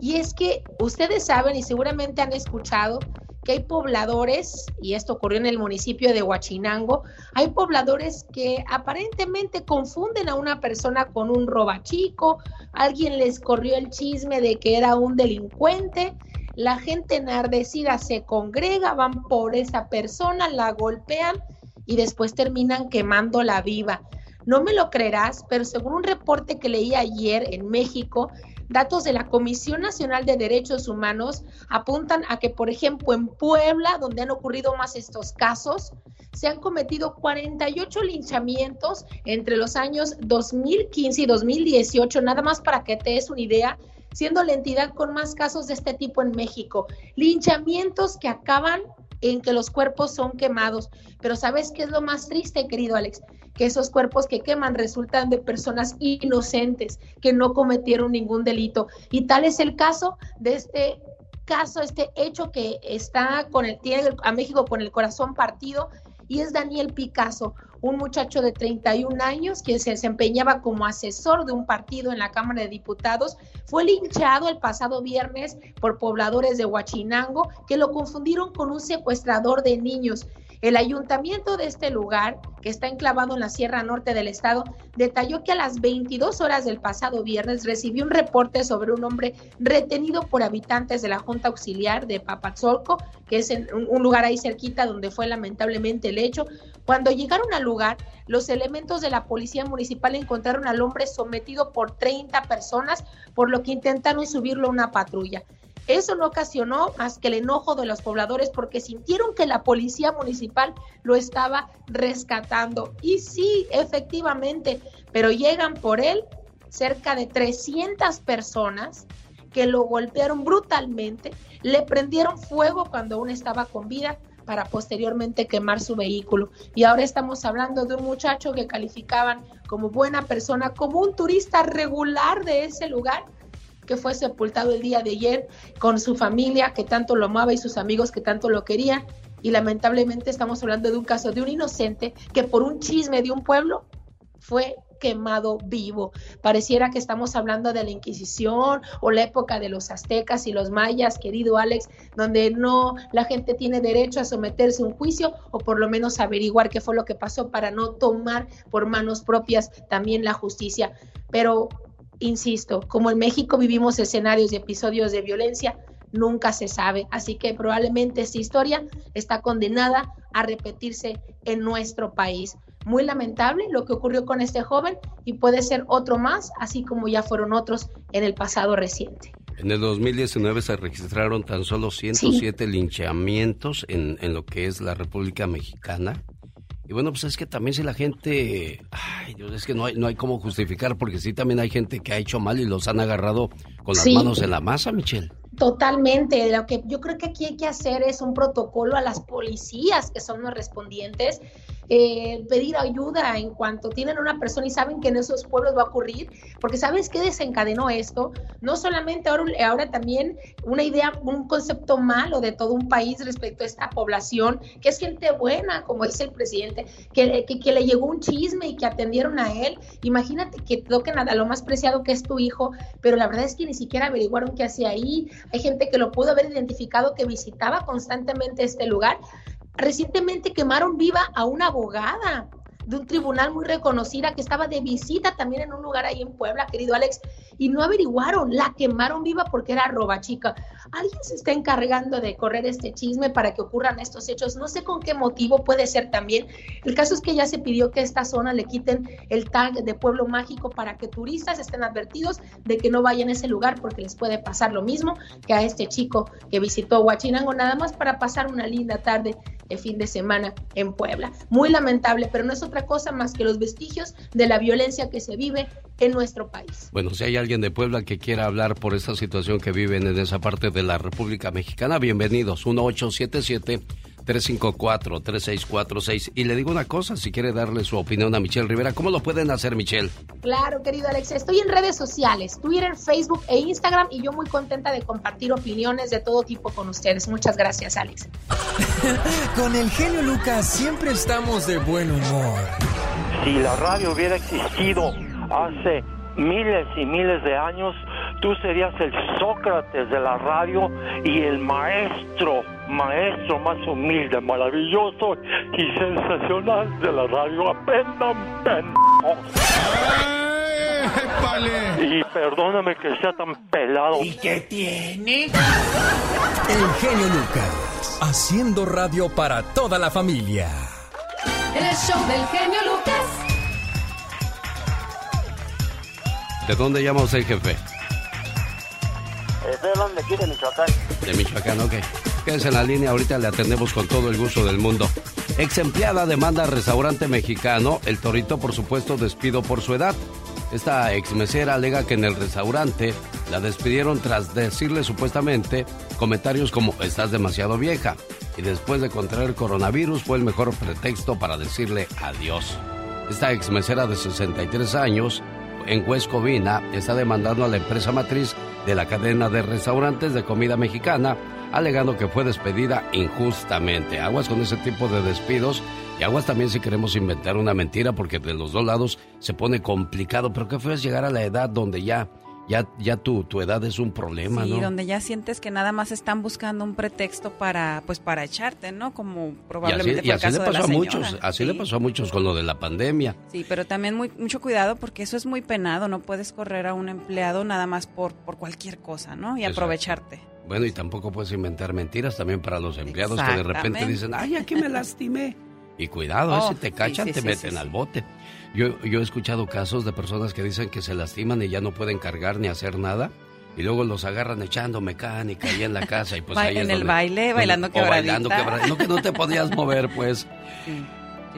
Y es que ustedes saben y seguramente han escuchado que hay pobladores, y esto ocurrió en el municipio de Huachinango, hay pobladores que aparentemente confunden a una persona con un robachico, alguien les corrió el chisme de que era un delincuente la gente enardecida se congrega, van por esa persona, la golpean y después terminan quemando la viva. No me lo creerás, pero según un reporte que leí ayer en México, Datos de la Comisión Nacional de Derechos Humanos apuntan a que, por ejemplo, en Puebla, donde han ocurrido más estos casos, se han cometido 48 linchamientos entre los años 2015 y 2018, nada más para que te des una idea, siendo la entidad con más casos de este tipo en México. Linchamientos que acaban en que los cuerpos son quemados. Pero ¿sabes qué es lo más triste, querido Alex? Que esos cuerpos que queman resultan de personas inocentes que no cometieron ningún delito. Y tal es el caso de este caso, este hecho que está con el, tiene a México con el corazón partido y es Daniel Picasso, un muchacho de 31 años que se desempeñaba como asesor de un partido en la Cámara de Diputados, fue linchado el pasado viernes por pobladores de Huachinango que lo confundieron con un secuestrador de niños. El ayuntamiento de este lugar, que está enclavado en la Sierra Norte del estado, detalló que a las 22 horas del pasado viernes recibió un reporte sobre un hombre retenido por habitantes de la Junta Auxiliar de Papatzolco, que es un lugar ahí cerquita donde fue lamentablemente el hecho. Cuando llegaron al lugar, los elementos de la policía municipal encontraron al hombre sometido por 30 personas, por lo que intentaron subirlo a una patrulla. Eso no ocasionó más que el enojo de los pobladores porque sintieron que la policía municipal lo estaba rescatando. Y sí, efectivamente, pero llegan por él cerca de 300 personas que lo golpearon brutalmente, le prendieron fuego cuando aún estaba con vida para posteriormente quemar su vehículo. Y ahora estamos hablando de un muchacho que calificaban como buena persona, como un turista regular de ese lugar, que fue sepultado el día de ayer con su familia que tanto lo amaba y sus amigos que tanto lo querían. Y lamentablemente estamos hablando de un caso de un inocente que por un chisme de un pueblo fue quemado vivo. Pareciera que estamos hablando de la Inquisición o la época de los aztecas y los mayas, querido Alex, donde no la gente tiene derecho a someterse a un juicio o por lo menos averiguar qué fue lo que pasó para no tomar por manos propias también la justicia. Pero insisto, como en México vivimos escenarios y episodios de violencia, nunca se sabe. Así que probablemente esta historia está condenada a repetirse en nuestro país. Muy lamentable lo que ocurrió con este joven y puede ser otro más, así como ya fueron otros en el pasado reciente. En el 2019 se registraron tan solo 107 linchamientos en, en lo que es la República Mexicana. Y bueno, pues es que también si la gente, ay Dios, es que no hay, no hay cómo justificar, porque sí también hay gente que ha hecho mal y los han agarrado con las manos en la masa, Michelle. Totalmente. Lo que yo creo que aquí hay que hacer es un protocolo a las policías que son los respondientes eh, pedir ayuda en cuanto tienen una persona y saben que en esos pueblos va a ocurrir, porque ¿sabes qué desencadenó esto? No solamente ahora, ahora también una idea, un concepto malo de todo un país respecto a esta población, que es gente buena, como dice el presidente, que, que, le llegó un chisme y que atendieron a él. Imagínate que toquen a lo más preciado que es tu hijo, pero la verdad es que ni siquiera averiguaron qué hacía ahí. Hay gente que lo pudo haber identificado, que visitaba constantemente este lugar, Recientemente quemaron viva a una abogada de un tribunal muy reconocida que estaba de visita también en un lugar ahí en Puebla, querido Alex, y no averiguaron, la quemaron viva porque era roba chica. Alguien se está encargando de correr este chisme para que ocurran estos hechos. No sé con qué motivo puede ser también. El caso es que ya se pidió que esta zona le quiten el tag de pueblo mágico para que turistas estén advertidos de que no vayan a ese lugar porque les puede pasar lo mismo que a este chico que visitó Huachinango nada más para pasar una linda tarde de fin de semana en Puebla. Muy lamentable, pero no es otra cosa más que los vestigios de la violencia que se vive en nuestro país. Bueno, si hay alguien de Puebla que quiera hablar por esta situación que viven en esa parte de la República Mexicana, bienvenidos. 1877 354-3646. Y le digo una cosa, si quiere darle su opinión a Michelle Rivera, ¿cómo lo pueden hacer, Michelle? Claro, querido Alex, estoy en redes sociales, Twitter, Facebook e Instagram y yo muy contenta de compartir opiniones de todo tipo con ustedes. Muchas gracias, Alex. con el genio Lucas siempre estamos de buen humor. Si la radio hubiera existido hace miles y miles de años, tú serías el Sócrates de la radio y el maestro, maestro más humilde, maravilloso y sensacional de la radio. Aprendan, Y perdóname que sea tan pelado. ¿Y qué tiene? El genio Lucas, haciendo radio para toda la familia. El show del genio Lucas. ¿De dónde llama usted, jefe? Estoy hablando de aquí de Michoacán. De Michoacán, ok. Quédese en la línea, ahorita le atendemos con todo el gusto del mundo. Ex empleada demanda al restaurante mexicano El Torito, por supuesto, despido por su edad. Esta ex mesera alega que en el restaurante la despidieron tras decirle supuestamente comentarios como estás demasiado vieja y después de contraer coronavirus fue el mejor pretexto para decirle adiós. Esta ex mesera de 63 años en Huescovina está demandando a la empresa matriz de la cadena de restaurantes de comida mexicana, alegando que fue despedida injustamente. Aguas con ese tipo de despidos y aguas también si queremos inventar una mentira porque de los dos lados se pone complicado. Pero qué fue es llegar a la edad donde ya ya, ya tu, tu edad es un problema, sí, ¿no? donde ya sientes que nada más están buscando un pretexto para, pues, para echarte, ¿no? Como probablemente y así, fue el caso le de la pasó a señora. muchos, así Sí. le pasó a muchos con lo de la pandemia. Sí, pero también muy, mucho cuidado porque eso es muy penado, no puedes correr a un empleado nada más por, por cualquier cosa, ¿no? Y Exacto. aprovecharte. Bueno, y tampoco puedes inventar mentiras también para los empleados que de repente dicen, ay, aquí me lastimé. Y cuidado, Oh, si te cachan, sí, te meten al sí. bote. Yo, yo he escuchado casos de personas que dicen que se lastiman y ya no pueden cargar ni hacer nada. Y luego los agarran echando mecánica ahí en la casa y pues ahí es en el donde- baile, donde- bailando o bailando quebradita. quebradita. No, que no te podías mover, pues.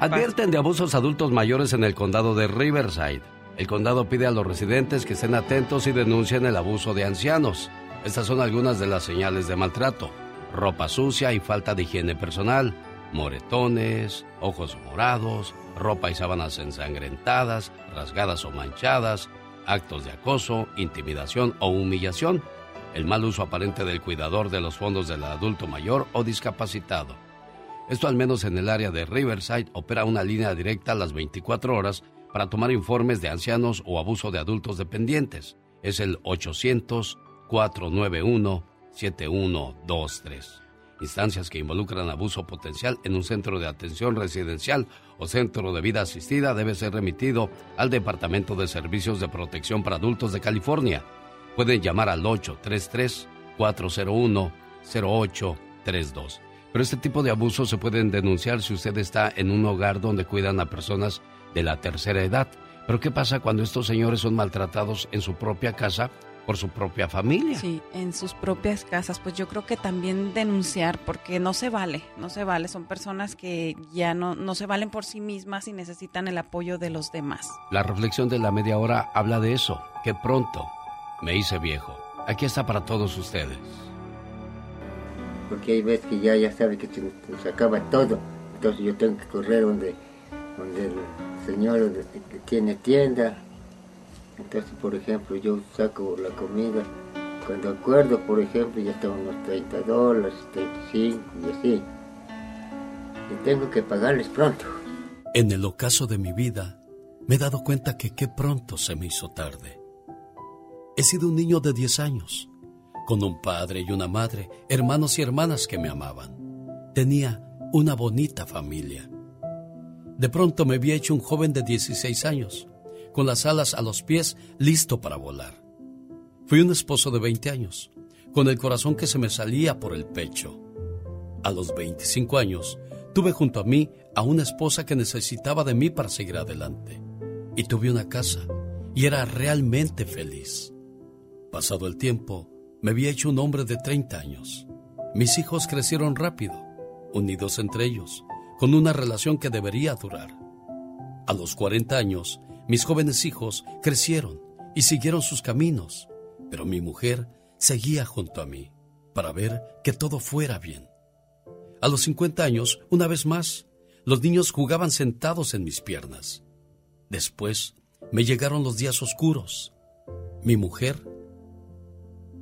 Advierten de abusos adultos mayores en el condado de Riverside. El condado pide a los residentes que estén atentos y denuncien el abuso de ancianos. Estas son algunas de las señales de maltrato. Ropa sucia y falta de higiene personal, moretones, ojos morados, ropa y sábanas ensangrentadas, rasgadas o manchadas, actos de acoso, intimidación o humillación, el mal uso aparente del cuidador de los fondos del adulto mayor o discapacitado. Esto al menos en el área de Riverside opera una línea directa a las 24 horas para tomar informes de ancianos o abuso de adultos dependientes. Es el 800-491-7123. Instancias que involucran abuso potencial en un centro de atención residencial o centro de vida asistida debe ser remitido al Departamento de Servicios de Protección para Adultos de California. Pueden llamar al 833-401-0832. Pero este tipo de abusos se pueden denunciar si usted está en un hogar donde cuidan a personas de la tercera edad. Pero ¿qué pasa cuando estos señores son maltratados en su propia casa por su propia familia? Sí, en sus propias casas, pues yo creo que también denunciar, porque no se vale, no se vale, son personas que ya no, no se valen por sí mismas y necesitan el apoyo de los demás. La reflexión de la media hora habla de eso, que pronto me hice viejo. Aquí está para todos ustedes. porque hay veces que ya, ya sabe que se nos acaba todo. Entonces yo tengo que correr donde, donde el señor donde- que tiene tienda. Entonces, por ejemplo, yo saco la comida. Cuando acuerdo, por ejemplo, ya están unos 30 dólares, 35 y así. Y tengo que pagarles pronto. En el ocaso de mi vida, me he dado cuenta que qué pronto se me hizo tarde. He sido un niño de 10 años, con un padre y una madre, hermanos y hermanas que me amaban. Tenía una bonita familia. De pronto me había hecho un joven de 16 años, con las alas a los pies, listo para volar. Fui un esposo de 20 años, con el corazón que se me salía por el pecho. A los 25 años, tuve junto a mí a una esposa que necesitaba de mí para seguir adelante. Y tuve una casa, y era realmente feliz. Pasado el tiempo, me había hecho un hombre de 30 años. Mis hijos crecieron rápido, unidos entre ellos, con una relación que debería durar. A los 40 años, mis jóvenes hijos crecieron y siguieron sus caminos, pero mi mujer seguía junto a mí para ver que todo fuera bien. A los 50 años, una vez más, los niños jugaban sentados en mis piernas. Después me llegaron los días oscuros. Mi mujer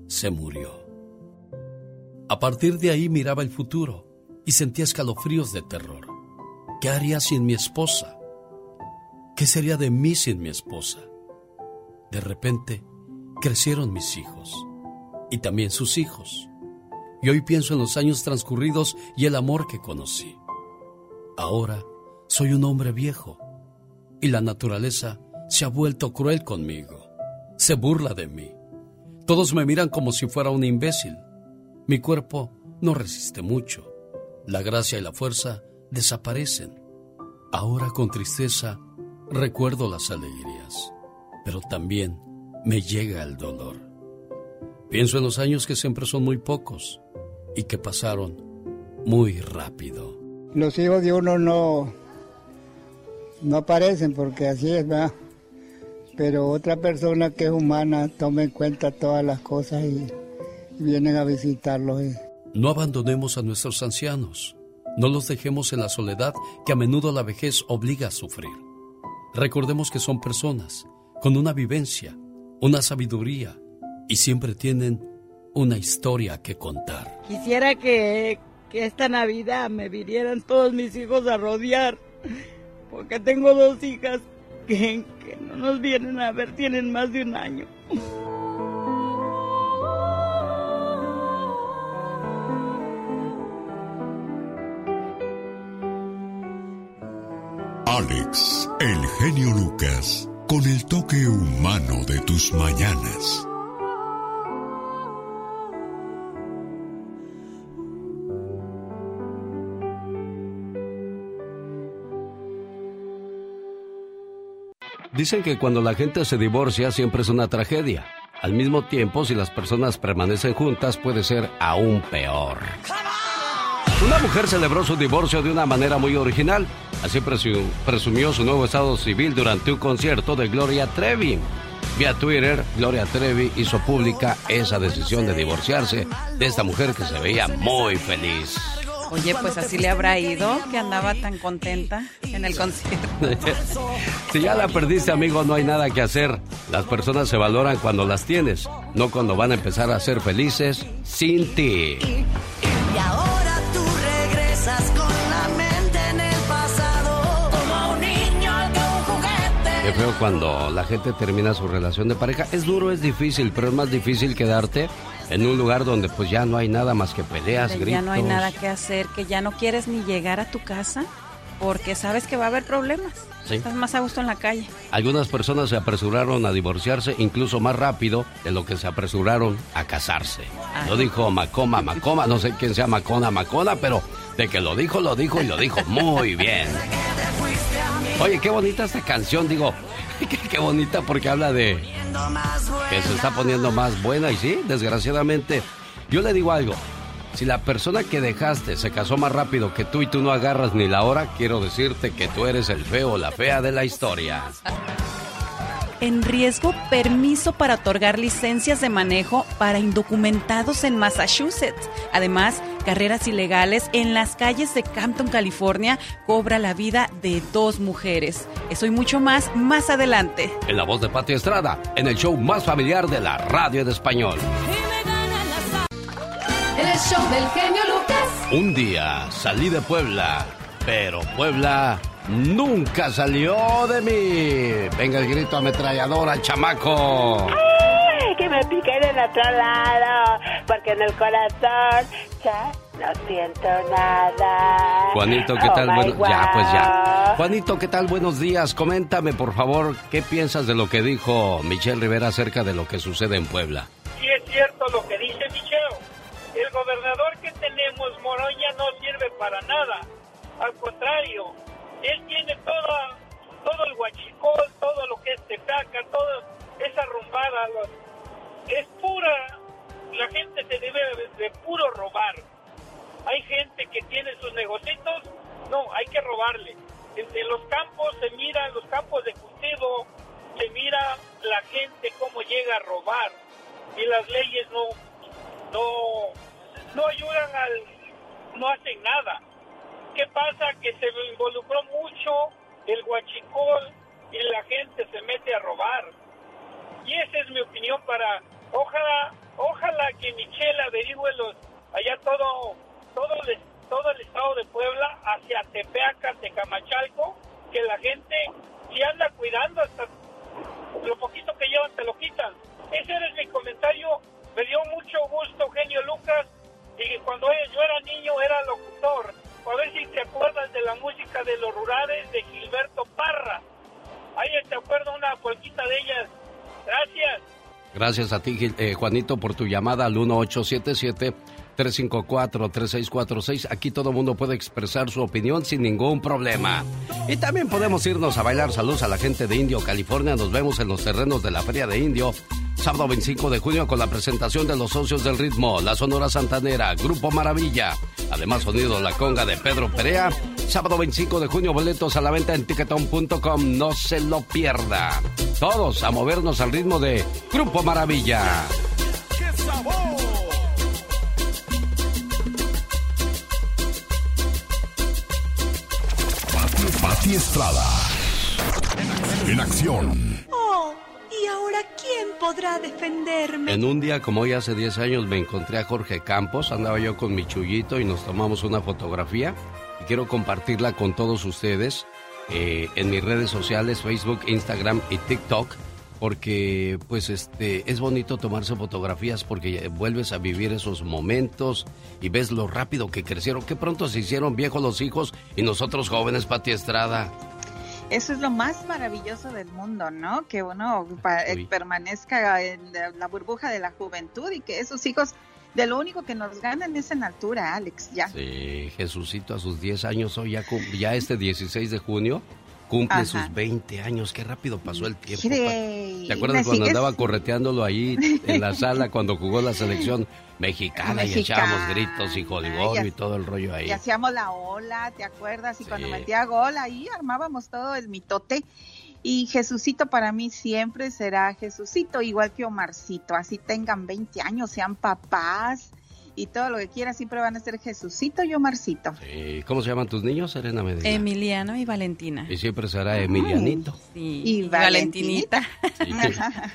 se murió. A partir de ahí miraba el futuro y sentía escalofríos de terror. ¿Qué haría sin mi esposa? ¿Qué sería de mí sin mi esposa? De repente, crecieron mis hijos y también sus hijos. Y hoy pienso en los años transcurridos y el amor que conocí. Ahora soy un hombre viejo y la naturaleza se ha vuelto cruel conmigo. Se burla de mí. Todos me miran como si fuera un imbécil. Mi cuerpo no resiste mucho. La gracia y la fuerza desaparecen. Ahora con tristeza recuerdo las alegrías, pero también me llega el dolor. Pienso en los años que siempre son muy pocos y que pasaron muy rápido. Los hijos de uno no, no aparecen porque así es, ¿verdad? Pero otra persona que es humana toma en cuenta todas las cosas y vienen a visitarlos. No abandonemos a nuestros ancianos. No los dejemos en la soledad que a menudo la vejez obliga a sufrir. Recordemos que son personas con una vivencia, una sabiduría y siempre tienen una historia que contar. Quisiera que, que esta Navidad me vinieran todos mis hijos a rodear, porque tengo dos hijas que, que no nos vienen a ver, tienen más de un año. Alex, el genio Lucas, con el toque humano de tus mañanas. Dicen que cuando la gente se divorcia siempre es una tragedia. Al mismo tiempo, si las personas permanecen juntas puede ser aún peor. Una mujer celebró su divorcio de una manera muy original. Así presumió su nuevo estado civil durante un concierto de Gloria Trevi. Vía Twitter, Gloria Trevi hizo pública esa decisión de divorciarse de esta mujer que se veía muy feliz. Oye, pues así le habrá ido, que andaba tan contenta en el concierto. si ya la perdiste, amigo, no hay nada que hacer. Las personas se valoran cuando las tienes, no cuando van a empezar a ser felices sin ti. Y ahora Qué feo cuando la gente termina su relación de pareja. Es duro, es difícil, pero es más difícil quedarte en un lugar donde pues ya no hay nada más que peleas, gritos. Ya no hay nada que hacer, que ya no quieres ni llegar a tu casa porque sabes que va a haber problemas. Sí. Estás más a gusto en la calle. Algunas personas se apresuraron a divorciarse incluso más rápido de lo que se apresuraron a casarse. Lo dijo Macoma Macoma, no sé quién sea Macona Macona, pero de que lo dijo, lo dijo y lo dijo muy bien. Oye, qué bonita esta canción, digo, qué, qué bonita porque habla de que se está poniendo más buena y sí, desgraciadamente. Yo le digo algo, si la persona que dejaste se casó más rápido que tú y tú no agarras ni la hora, quiero decirte que tú eres el feo la fea de la historia. En riesgo, permiso para otorgar licencias de manejo para indocumentados en Massachusetts. Además, carreras ilegales en las calles de Campton, California, cobra la vida de dos mujeres. Eso y mucho más más adelante. En la voz de Pati Estrada, en el show más familiar de la radio de español. En el show del genio Lucas. Un día salí de Puebla, pero Puebla nunca salió de mí. Venga el grito ametrallador al chamaco. ¡Ay, que me pique en el otro lado! Porque en el corazón ya no siento nada. Juanito, ¿qué Oh, tal? Bueno, ya, pues ya. Juanito, ¿qué tal? Buenos días. Coméntame, por favor, ¿qué piensas de lo que dijo Michelle Rivera acerca de lo que sucede en Puebla? Sí es cierto lo que dice Micheo. El gobernador que tenemos, Moroña, no sirve para nada. Al contrario, él tiene toda, todo el guachicol, todo lo que es tecaca, toda esa rumbada. es pura, la gente se debe de, puro robar. Hay gente que tiene sus negocios, no, hay que robarle. Entre los campos se mira, en los campos de cultivo, se mira la gente cómo llega a robar y las leyes no no no ayudan al no hacen nada qué pasa que se involucró mucho el guachicol y la gente se mete a robar y esa es mi opinión para ojalá ojalá que Michelle averigüe los allá todo todo el, todo el estado de Puebla hacia Tepeaca Tecamachalco que la gente si anda cuidando hasta lo poquito que llevan te lo quitan. Ese era mi comentario. Me dio mucho gusto, genio Lucas. Y cuando yo era niño era locutor. A ver si te acuerdas de la música de los rurales de Gilberto Parra. Ahí te acuerdo una cualquita de ellas. Gracias. Gracias a ti, eh, Juanito, por tu llamada al 1877-354-3646. Aquí todo mundo puede expresar su opinión sin ningún problema. Y también podemos irnos a bailar. Saludos a la gente de Indio, California. Nos vemos en los terrenos de la Feria de Indio Sábado 25 de junio con la presentación de los socios del ritmo, la Sonora Santanera, Grupo Maravilla. Además, sonido La Conga de Pedro Perea. Sábado 25 de junio, boletos a la venta en tiquetón.com. No se lo pierda. Todos a movernos al ritmo de Grupo Maravilla. ¡Qué! Pati Estrada. En acción. Oh, ¿y ahora quién podrá defenderme? En un día como hoy hace 10 años me encontré a Jorge Campos, andaba yo con mi chullito y nos tomamos una fotografía y quiero compartirla con todos ustedes eh, en mis redes sociales, Facebook, Instagram y TikTok porque pues este es bonito tomarse fotografías porque vuelves a vivir esos momentos y ves lo rápido que crecieron, que pronto se hicieron viejos los hijos y nosotros jóvenes, Pati Estrada. Eso es lo más maravilloso del mundo, ¿no? Que uno eh, permanezca en la burbuja de la juventud y que esos hijos de lo único que nos ganan es en altura, Alex, ya. Sí, Jesucito a sus 10 años hoy, ya, ya este 16 de junio, cumple sus 20 años. Qué rápido pasó el tiempo. ¿Te acuerdas cuando andaba correteándolo ahí en la sala cuando jugó la selección mexicana, y echábamos gritos y jodigorio y todo el rollo ahí? Y hacíamos la ola, ¿te acuerdas? Y cuando metía gol ahí armábamos todo el mitote. Y Jesucito para mí siempre será Jesucito, igual que Omarcito. Así tengan 20 años, sean papás, y todo lo que quieras siempre van a ser Jesucito y Omarcito. Sí. ¿Cómo se llaman tus niños, Serena Medina? Emiliano y Valentina. Y siempre será Emilianito. Sí. Y, Valentinita.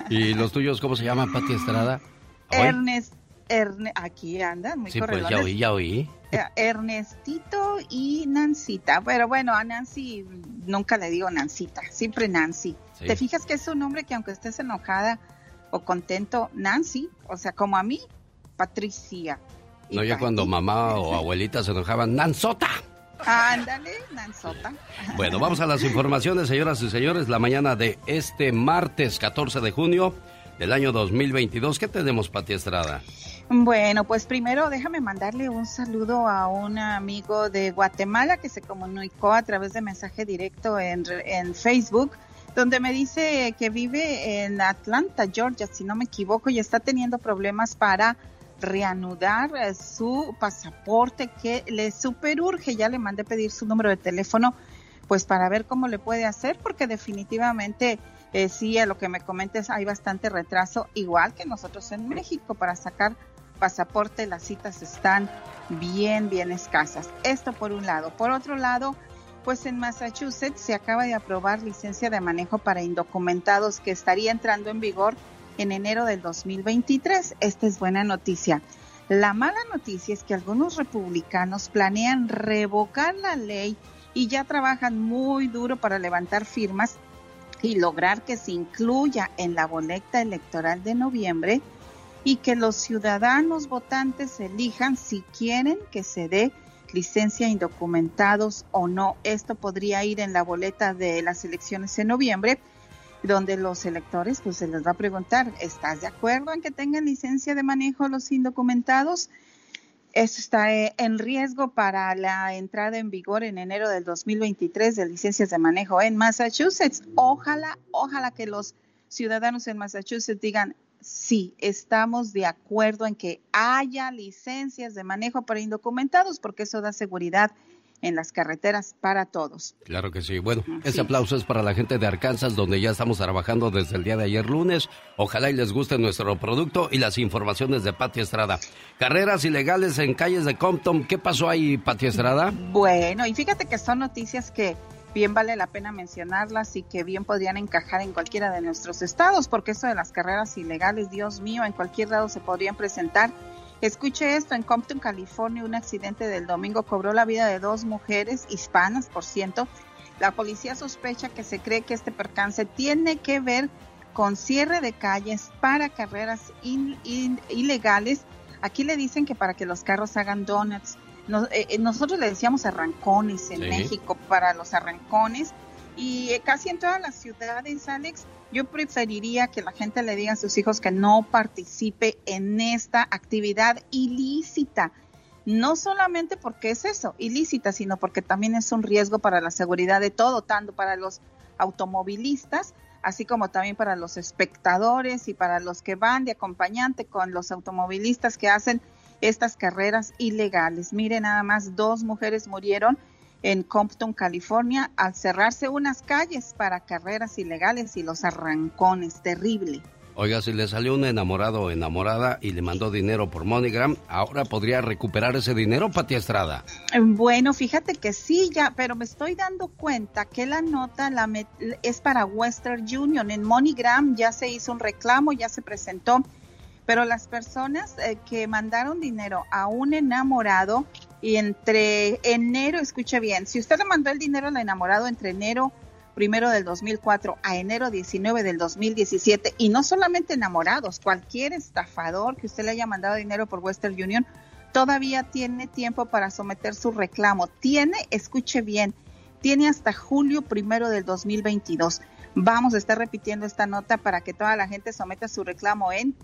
¿Y los tuyos cómo se llaman, Pati Estrada? Ernest, aquí andan, muy Sí, pues ya oí, ya oí. Eh, Ernestito y Nancita. Pero bueno, a Nancy nunca le digo Nancita, siempre Nancy. ¿Te fijas que es un nombre que aunque estés enojada o contento, Nancy, o sea, como a mí, Patricia. No, ya cuando mamá o abuelita se enojaban, ¡Nanzota! Ándale, Nanzota. Bueno, vamos a las informaciones, señoras y señores. La mañana de este martes 14 de junio del año 2022. ¿Qué tenemos, Pati Estrada? Bueno, pues primero déjame mandarle un saludo a un amigo de Guatemala que se comunicó a través de mensaje directo en, en Facebook donde me dice que vive en Atlanta, Georgia, si no me equivoco, y está teniendo problemas para reanudar eh, su pasaporte que le superurge. Ya le mandé pedir su número de teléfono, pues para ver cómo le puede hacer, porque definitivamente eh, sí, a lo que me comentes hay bastante retraso, igual que nosotros en México, para sacar pasaporte las citas están bien, bien escasas. Esto por un lado. Por otro lado, pues en Massachusetts se acaba de aprobar licencia de manejo para indocumentados que estaría entrando en vigor en enero del 2023. Esta es buena noticia. La mala noticia es que algunos republicanos planean revocar la ley y ya trabajan muy duro para levantar firmas y lograr que se incluya en la boleta electoral de noviembre y que los ciudadanos votantes elijan si quieren que se dé licencia indocumentados o no. Esto podría ir en la boleta de las elecciones en noviembre donde los electores pues se les va a preguntar, ¿estás de acuerdo en que tengan licencia de manejo los indocumentados? Esto está eh, en riesgo para la entrada en vigor en enero del 2023 de licencias de manejo en Massachusetts. Ojalá, ojalá que los ciudadanos en Massachusetts digan, sí, estamos de acuerdo en que haya licencias de manejo para indocumentados, porque eso da seguridad en las carreteras para todos. Claro que sí. Bueno, ese aplauso es para la gente de Arkansas, donde ya estamos trabajando desde el día de ayer lunes. Ojalá y les guste nuestro producto y las informaciones de Pati Estrada. Carreras ilegales en calles de Compton. ¿Qué pasó ahí, Pati Estrada? Bueno, y fíjate que son noticias que bien vale la pena mencionarlas y que bien podrían encajar en cualquiera de nuestros estados, porque eso de las carreras ilegales, Dios mío, en cualquier lado se podrían presentar Escuche esto, en Compton, California, un accidente del domingo cobró la vida de dos mujeres hispanas, por ciento. La policía sospecha que se cree que este percance tiene que ver con cierre de calles para carreras ilegales. Aquí le dicen que para que los carros hagan donuts. Eh, eh, nosotros le decíamos arrancones en México para los arrancones y eh, casi en todas las ciudades, Alex, yo preferiría que la gente le diga a sus hijos que no participe en esta actividad ilícita. No solamente porque es eso, ilícita, sino porque también es un riesgo para la seguridad de todo, tanto para los automovilistas, así como también para los espectadores y para los que van de acompañante con los automovilistas que hacen estas carreras ilegales. Mire, nada más dos mujeres murieron en Compton, California, al cerrarse unas calles para carreras ilegales y los arrancones. Terrible. Oiga, si le salió un enamorado o enamorada y le mandó dinero por MoneyGram, ¿ahora podría recuperar ese dinero, Pati Estrada? Bueno, fíjate que sí, ya, pero me estoy dando cuenta que la nota la es para Western Union. En MoneyGram ya se hizo un reclamo, ya se presentó, pero las personas eh, que mandaron dinero a un enamorado y entre enero, escuche bien, si usted le mandó el dinero al enamorado entre enero primero del 2004 a enero 19 del 2017 y no solamente enamorados, cualquier estafador que usted le haya mandado dinero por Western Union todavía tiene tiempo para someter su reclamo. Tiene, escuche bien, tiene hasta julio primero del 2022. Vamos a estar repitiendo esta nota para que toda la gente someta su reclamo en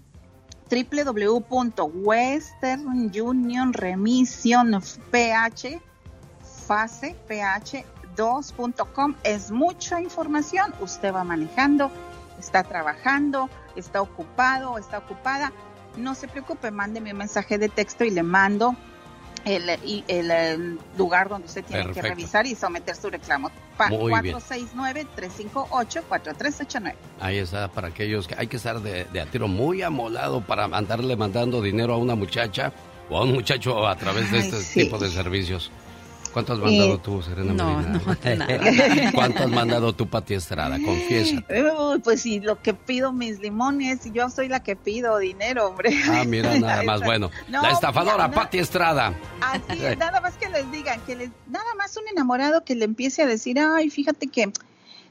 www.westernunionremissionph fase ph 2.com es mucha información. Usted va manejando, está trabajando, está ocupado, está ocupada. No se preocupe, mándeme un mensaje de texto y le mando el, el, lugar donde usted tiene que revisar y someter su reclamo. 469-358-4389. Ahí está, para aquellos que hay que estar de, de a tiro muy amolado para andarle mandando dinero a una muchacha o a un muchacho a través de este tipo de servicios. ¿Cuánto has mandado tú, Serena no, No, ¿Cuánto has mandado tú, Pati Estrada? Confiesa. pues sí, lo que pido mis limones, yo soy la que pido dinero, hombre. Ah, mira, nada más, bueno. la estafadora, Pati Estrada. Así es, nada más que les digan, que les, nada más un enamorado que le empiece a decir, ay, fíjate que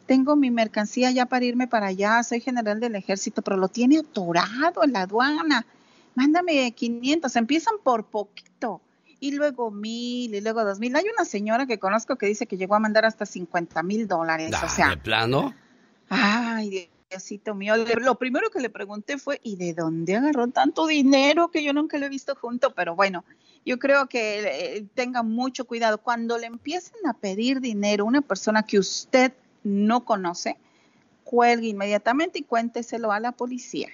tengo mi mercancía ya para irme para allá, soy general del ejército, pero lo tiene atorado en la aduana. Mándame 500, empiezan por poquito y luego mil, y luego dos mil. Hay una señora que conozco que dice que llegó a mandar hasta cincuenta mil dólares. o sea, ¿De plano? Ay, Diosito mío. Lo primero que le pregunté fue, ¿y de dónde agarró tanto dinero que yo nunca lo he visto junto? Pero bueno, yo creo que eh, tenga mucho cuidado. Cuando le empiecen a pedir dinero a una persona que usted no conoce, cuelgue inmediatamente y cuénteselo a la policía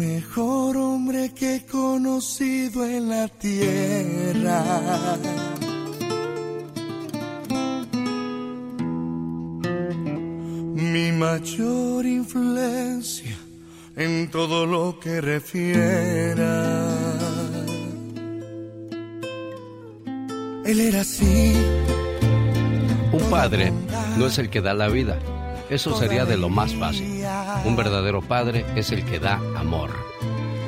mejor hombre que he conocido en la tierra. Mi mayor influencia en todo lo que refiera. Él era así. Un padre no es el que da la vida eso sería de lo más fácil. Un verdadero padre es el que da amor.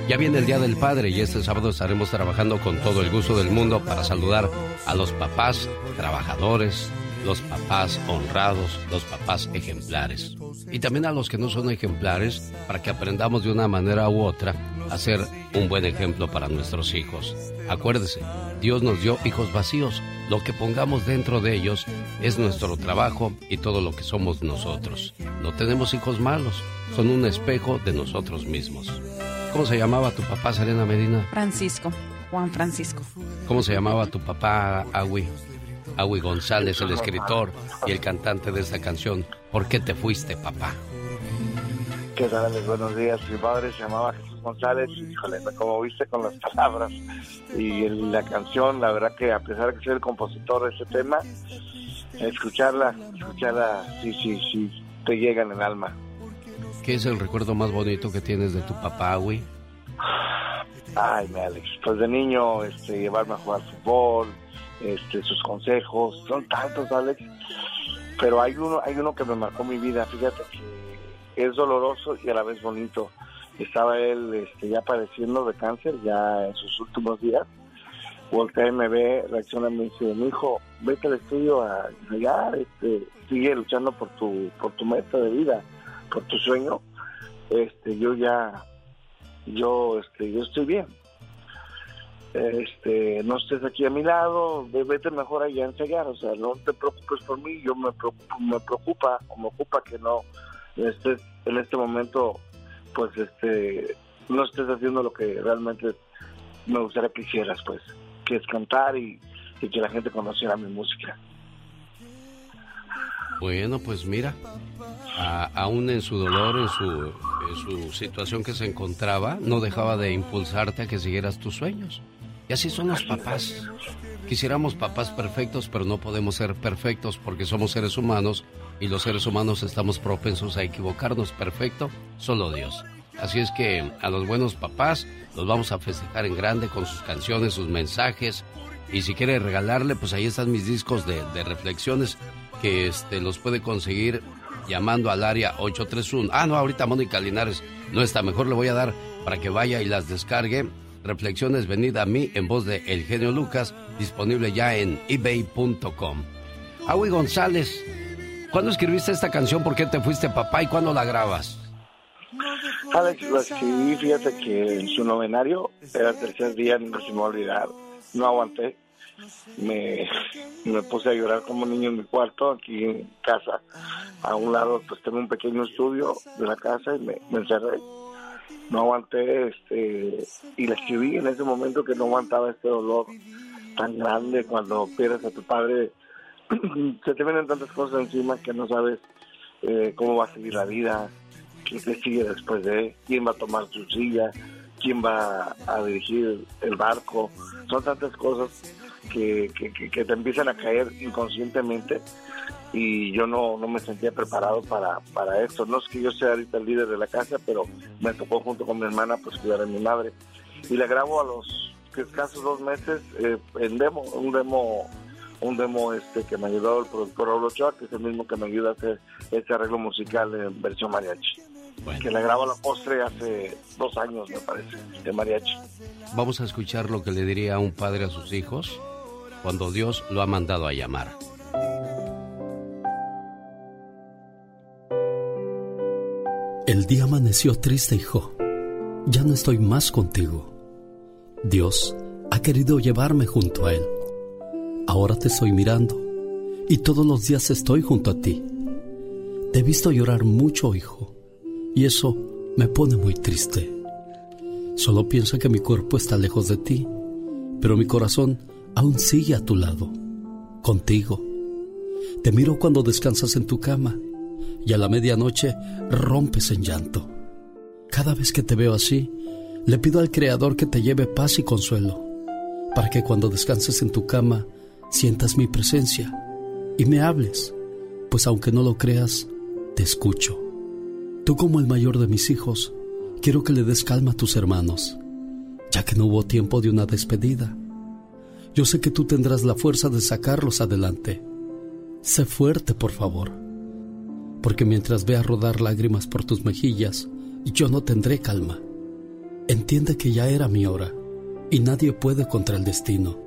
Ya viene el Día del Padre y este sábado estaremos trabajando con todo el gusto del mundo para saludar a los papás trabajadores, los papás honrados, los papás ejemplares. Y también a los que no son ejemplares para que aprendamos de una manera u otra a ser un buen ejemplo para nuestros hijos. Acuérdese, Dios nos dio hijos vacíos lo que pongamos dentro de ellos es nuestro trabajo y todo lo que somos nosotros. No tenemos hijos malos, son un espejo de nosotros mismos. ¿Cómo se llamaba tu papá, Serena Medina? Francisco, Juan Francisco. ¿Cómo se llamaba tu papá, Agui? Agui González, el escritor y el cantante de esta canción. ¿Por qué te fuiste, papá? ¿Qué tal? Buenos días. Mi padre se llamaba González, híjole, como viste con las palabras y la canción, la verdad que a pesar de que soy el compositor de ese tema, escucharla, escucharla, sí, sí, sí, te llega en el alma. ¿Qué es el recuerdo más bonito que tienes de tu papá, güey? Ay, mi Alex, pues de niño, este, llevarme a jugar fútbol, este, sus consejos, son tantos, Alex, pero hay uno, hay uno que me marcó mi vida, fíjate que es doloroso y a la vez bonito estaba él este, ya padeciendo de cáncer, ya en sus últimos días. Voltea y me ve, reacciona y me dice, mi hijo, vete al estudio a allá, este, sigue luchando por tu, por tu meta de vida, por tu sueño. Este, yo ya, yo, este, yo estoy bien. Este, no estés aquí a mi lado, vete mejor allá enseñar, o sea, no te preocupes por mí, yo me preocupa, me preocupa, o me ocupa que no estés en este momento pues este no estés haciendo lo que realmente me gustaría que hicieras pues que es cantar y, que la gente conociera mi música Bueno, pues mira, aún en su dolor, en su, en su situación que se encontraba, no dejaba de impulsarte a que siguieras tus sueños. Y así son los papás. Quisiéramos papás perfectos, pero no podemos ser perfectos porque somos seres humanos y los seres humanos estamos propensos a equivocarnos. Perfecto, solo Dios. Así es que a los buenos papás los vamos a festejar en grande con sus canciones, sus mensajes. Y si quiere regalarle, pues ahí están mis discos de, reflexiones que este, los puede conseguir llamando al área 831. Ah, no, ahorita Mónica Linares no está. Mejor le voy a dar para que vaya y las descargue. Reflexiones venida a mí en voz de El Genio Lucas, disponible ya en ebay.com. Aui González, ¿cuándo escribiste esta canción? ¿Por qué te fuiste papá y cuándo la grabas? Alex, la escribí, fíjate que en su novenario era el tercer día, no se me va a olvidar, no aguanté. Me, me puse a llorar como niño en mi cuarto, aquí en casa. A un lado, pues tengo un pequeño estudio de la casa y me, me encerré. No aguanté, este, y la escribí en ese momento que no aguantaba este dolor tan grande cuando pierdes a tu padre. Se te vienen tantas cosas encima que no sabes eh, cómo va a seguir la vida, qué sigue después de quién va a tomar su silla, quién va a dirigir el barco. Son tantas cosas que, que, te empiezan a caer inconscientemente y yo no, no me sentía preparado para, para esto. No es que yo sea ahorita el líder de la casa, pero me tocó junto con mi hermana pues cuidar a mi madre. Y la grabo a los escasos dos meses eh, en demo, un demo un demo este que me ayudó el productor Raúl Ochoa, que es el mismo que me ayuda a hacer este arreglo musical en versión mariachi. Que le grabo la postre hace dos años, me parece, de mariachi. Vamos a escuchar lo que le diría un padre a sus hijos cuando Dios lo ha mandado a llamar. El día amaneció triste, hijo. Ya no estoy más contigo. Dios ha querido llevarme junto a Él. Ahora te estoy mirando y todos los días estoy junto a ti. Te he visto llorar mucho, hijo, y eso me pone muy triste. Solo piensa que mi cuerpo está lejos de ti, pero mi corazón aún sigue a tu lado, contigo. Te miro cuando descansas en tu cama y a la medianoche rompes en llanto. Cada vez que te veo así, le pido al Creador que te lleve paz y consuelo, para que cuando descanses en tu cama sientas mi presencia y me hables, pues aunque no lo creas, te escucho. Tú como el mayor de mis hijos, quiero que le des calma a tus hermanos, ya que no hubo tiempo de una despedida yo sé que tú tendrás la fuerza de sacarlos adelante. Sé fuerte, por favor, porque mientras vea rodar lágrimas por tus mejillas, yo no tendré calma. Entiende que ya era mi hora y nadie puede contra el destino.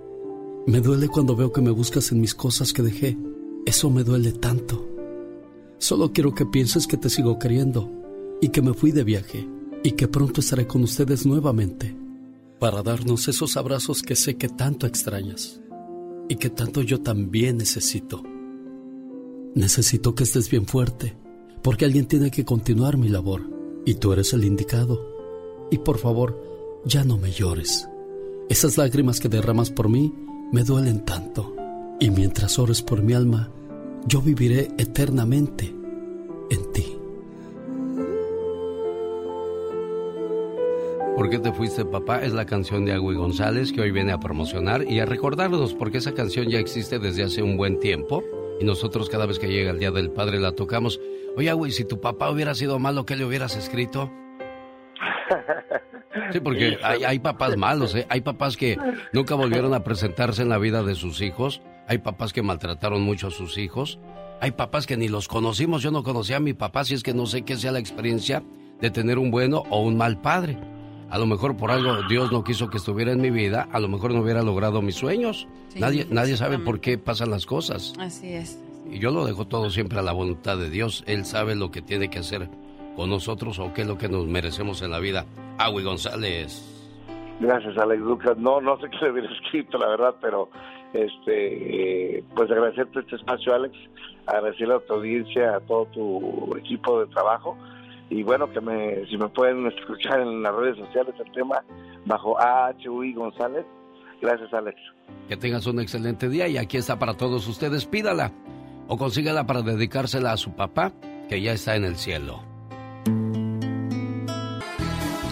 Me duele cuando veo que me buscas en mis cosas que dejé. Eso me duele tanto. Solo quiero que pienses que te sigo queriendo y que me fui de viaje y que pronto estaré con ustedes nuevamente para darnos esos abrazos que sé que tanto extrañas y que tanto yo también necesito. Necesito que estés bien fuerte, porque alguien tiene que continuar mi labor y tú eres el indicado. Y por favor, ya no me llores. Esas lágrimas que derramas por mí me duelen tanto. Y mientras ores por mi alma, yo viviré eternamente en ti. ¿Por qué te fuiste, papá? Es la canción de Agui González que hoy viene a promocionar y a recordarnos porque esa canción ya existe desde hace un buen tiempo y nosotros cada vez que llega el Día del Padre la tocamos. Oye, Agui, si tu papá hubiera sido malo, ¿qué le hubieras escrito? Sí, porque hay, hay papás malos, ¿eh? Hay papás que nunca volvieron a presentarse en la vida de sus hijos. Hay papás que maltrataron mucho a sus hijos. Hay papás que ni los conocimos. Yo no conocía a mi papá, si es que no sé qué sea la experiencia de tener un bueno o un mal padre. A lo mejor por algo Dios no quiso que estuviera en mi vida, a lo mejor no hubiera logrado mis sueños. nadie nadie sabe por qué pasan las cosas. Así es. Y yo lo dejo todo siempre a la voluntad de Dios. Él sabe lo que tiene que hacer con nosotros o qué es lo que nos merecemos en la vida. Agui González. Gracias, Alex Lucas. No, no sé qué le hubiera escrito, la verdad, pero este, pues agradecerte este espacio, Alex, agradecerle a tu audiencia, a todo tu equipo de trabajo y bueno, que me, si me pueden escuchar en las redes sociales el tema bajo AHUI González. Gracias, Alex. Que tengas un excelente día y aquí está para todos ustedes. Pídala. o consígala para dedicársela a su papá, que ya está en el cielo.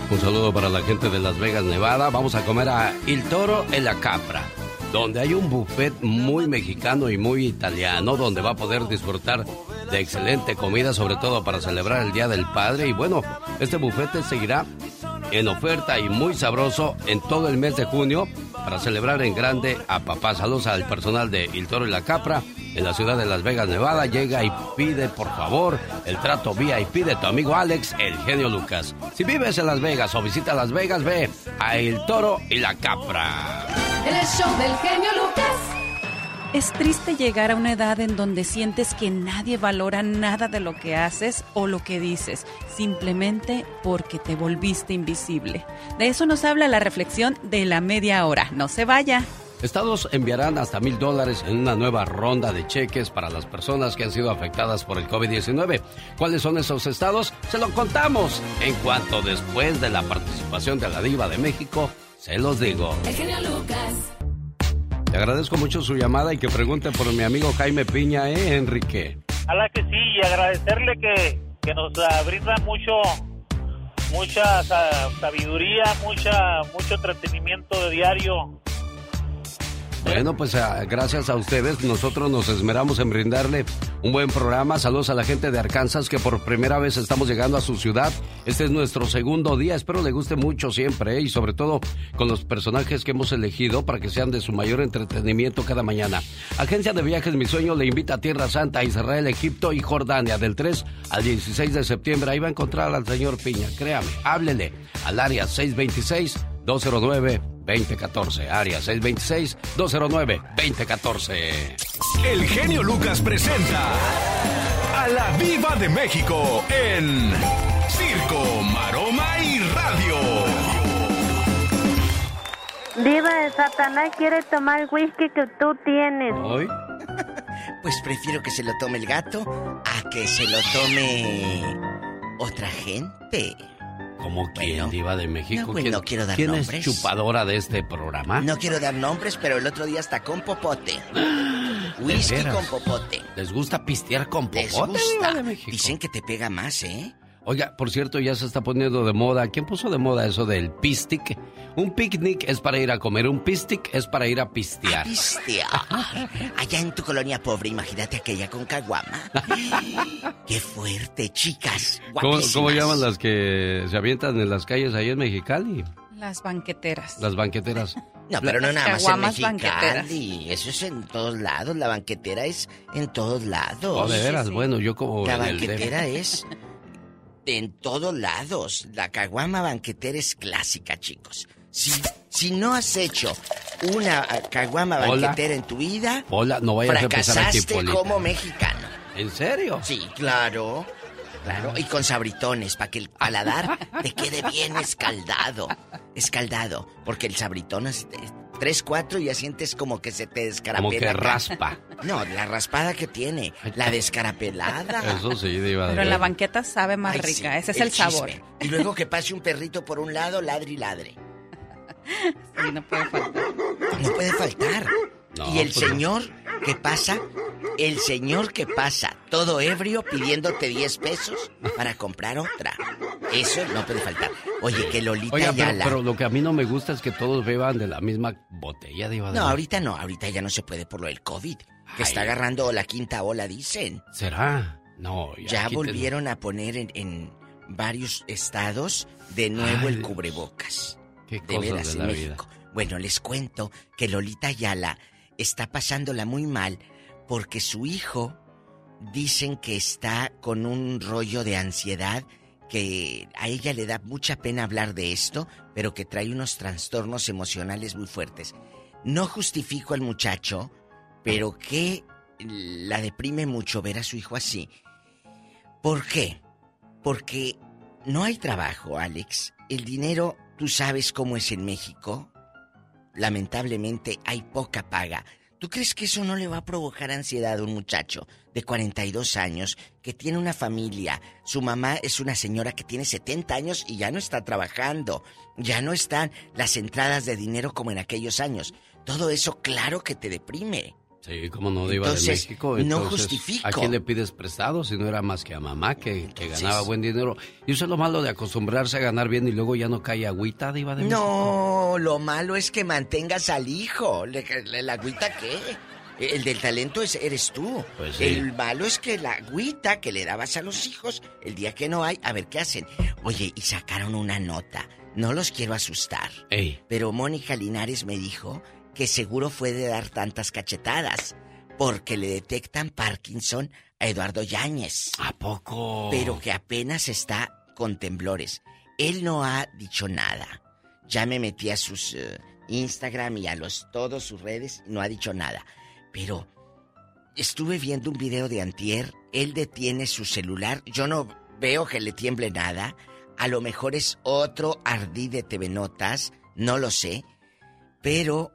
Un saludo para la gente de Las Vegas, Nevada. Vamos a comer a Il Toro en la Capra, donde hay un buffet muy mexicano y muy italiano, donde va a poder disfrutar de excelente comida, sobre todo para celebrar el Día del Padre. Y bueno, este buffet seguirá en oferta y muy sabroso en todo el mes de junio para celebrar en grande a papá. Saludos al personal de Il Toro y la Capra en la ciudad de Las Vegas, Nevada. Llega y pide, por favor, el trato VIP de tu amigo Alex, el genio Lucas. Si vives en Las Vegas o visita Las Vegas, ve a El Toro y la Capra. El show del genio Lucas. Es triste llegar a una edad en donde sientes que nadie valora nada de lo que haces o lo que dices, simplemente porque te volviste invisible. De eso nos habla la reflexión de la media hora. No se vaya. Estados enviarán hasta mil dólares en una nueva ronda de cheques para las personas que han sido afectadas por el COVID-19. ¿Cuáles son esos estados? Se lo contamos en cuanto después de la participación de la Diva de México, se los digo. El genio Lucas. Te agradezco mucho su llamada y que pregunte por mi amigo Jaime Piña, ¿eh, Enrique? La que sí, y agradecerle que, que nos ah, brinda mucho, mucha sa- sabiduría, mucha, mucho entretenimiento diario. Bueno, pues ah, gracias a ustedes, nosotros nos esmeramos en brindarle un buen programa. Saludos a la gente de Arkansas que por primera vez estamos llegando a su ciudad. Este es nuestro segundo día, espero le guste mucho siempre ¿eh? y sobre todo con los personajes que hemos elegido para que sean de su mayor entretenimiento cada mañana. Agencia de Viajes Mi Sueño le invita a Tierra Santa, Israel, Egipto y Jordania del 3 al 16 de septiembre. Ahí va a encontrar al señor Piña, créame, háblele al área 626 209 2014, área 626-209-2014. El genio Lucas presenta a la Viva de México en Circo, Maroma y Radio. Diva de Satanás quiere tomar el whisky que tú tienes. ¿Hoy? Pues prefiero que se lo tome el gato a que se lo tome otra gente. ¿Cómo quién, Diva de México? no, pues, ¿Quién, no quiero dar quién nombres. es chupadora de este programa? No quiero dar nombres, pero el otro día está con popote. Whisky con popote. ¿Les gusta pistear con Les popote, Diva gusta. de México? Dicen que te pega más, ¿eh? Oiga, por cierto, ya se está poniendo de moda. ¿Quién puso de moda eso del pistic? Un picnic es para ir a comer, un pistic es para ir a pistear. Pistear. Allá en tu colonia pobre, imagínate aquella con caguama. Qué fuerte, chicas. ¿Cómo, cómo llaman las que se avientan en las calles ahí en Mexicali? Las banqueteras. Las banqueteras. No, pero no Las nada más en Mexicali. Eso es en todos lados. La banquetera es en todos lados. Oh, de veras, bueno, yo como... La el banquetera es en todos lados. La caguama banquetera es clásica, chicos. Si, si no has hecho una ah, caguama Hola. banquetera en tu vida, Hola, no vayas a empezar aquí, fracasaste como mexicano. ¿En serio? Sí, claro. Claro, y con sabritones, para que el paladar te quede bien escaldado. Escaldado, porque el sabritón es 3, 4 y ya sientes como que se te descarapela. Como que raspa. No, la raspada que tiene, la descarapelada. Eso sí, Diva de Pero la banqueta sabe más Ay, rica, sí, ese es el, sabor. chisme. Y luego que pase un perrito por un lado, ladre y ladre. Sí, no puede faltar. No puede faltar. No, y el pues señor que pasa, el señor que pasa todo ebrio pidiéndote 10 pesos para comprar otra. Eso no puede faltar. Oye, que Lolita Oiga, pero, Ayala. pero lo que a mí no me gusta es que todos beban de la misma botella, de No, ahorita no, ahorita ya no se puede por lo del COVID. Que está agarrando la quinta ola, dicen. ¿Será? No, ya, Ya volvieron a poner en, en varios estados de nuevo Ay, el cubrebocas. Qué de cosas veras de en México. Bueno, les cuento que Lolita Ayala está pasándola muy mal porque su hijo dicen que está con un rollo de ansiedad que a ella le da mucha pena hablar de esto, pero que trae unos trastornos emocionales muy fuertes. No justifico al muchacho, pero que la deprime mucho ver a su hijo así. ¿Por qué? Porque no hay trabajo, Alex. El dinero, tú sabes cómo es en México. Lamentablemente hay poca paga. ¿Tú crees que eso no le va a provocar ansiedad a un muchacho de 42 años que tiene una familia? Su mamá es una señora que tiene 70 años y ya no está trabajando. Ya no están las entradas de dinero como en aquellos años. Todo eso claro que te deprime. Sí, como no diva de Entonces, México. no Entonces, justifico. ¿A quién le pides prestado si no era más que a mamá que, que ganaba buen dinero? Y eso es lo malo de acostumbrarse a ganar bien y luego ya no cae agüita, diva de México. No, lo malo es que mantengas al hijo. ¿Le, le- ¿La agüita qué? El del talento es, eres tú. Pues sí. El malo es que la agüita que le dabas a los hijos, el día que no hay, a ver qué hacen. Oye, y sacaron una nota. No los quiero asustar. Ey. Pero Mónica Linares me dijo que seguro fue de dar tantas cachetadas porque le detectan Parkinson a Eduardo Yáñez. ¿A poco? Pero que apenas está con temblores. Él no ha dicho nada. Ya me metí a sus eh, Instagram y a los todos sus redes y no ha dicho nada. Pero estuve viendo un video de Antier. Él detiene su celular. Yo no veo que le tiemble nada. A lo mejor es otro ardí de TV Notas. No lo sé. Pero,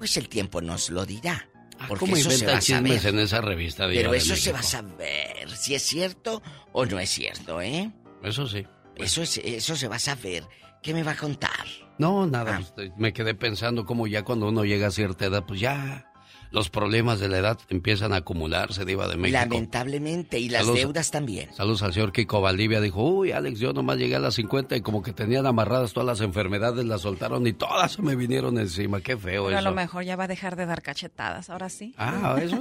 pues el tiempo nos lo dirá. Porque Ah, ¿Cómo eso se va a saber. en esa revista? Diva Pero eso se va a saber si es cierto o no es cierto, ¿eh? Eso sí. Eso, es, eso se va a saber. ¿Qué me va a contar? No, Ah. nada. pues, me quedé pensando como ya cuando uno llega a cierta edad, pues ya los problemas de la edad empiezan a acumularse, Diva de México. Lamentablemente, y las Saludos. deudas también. Saludos al señor Kiko Valdivia. Dijo, uy, Alex, yo nomás llegué a las 50 y como que tenían amarradas todas las enfermedades, las soltaron y todas se me vinieron encima. Qué feo Pero a eso. lo mejor ya va a dejar de dar cachetadas, ahora sí. Ah, eso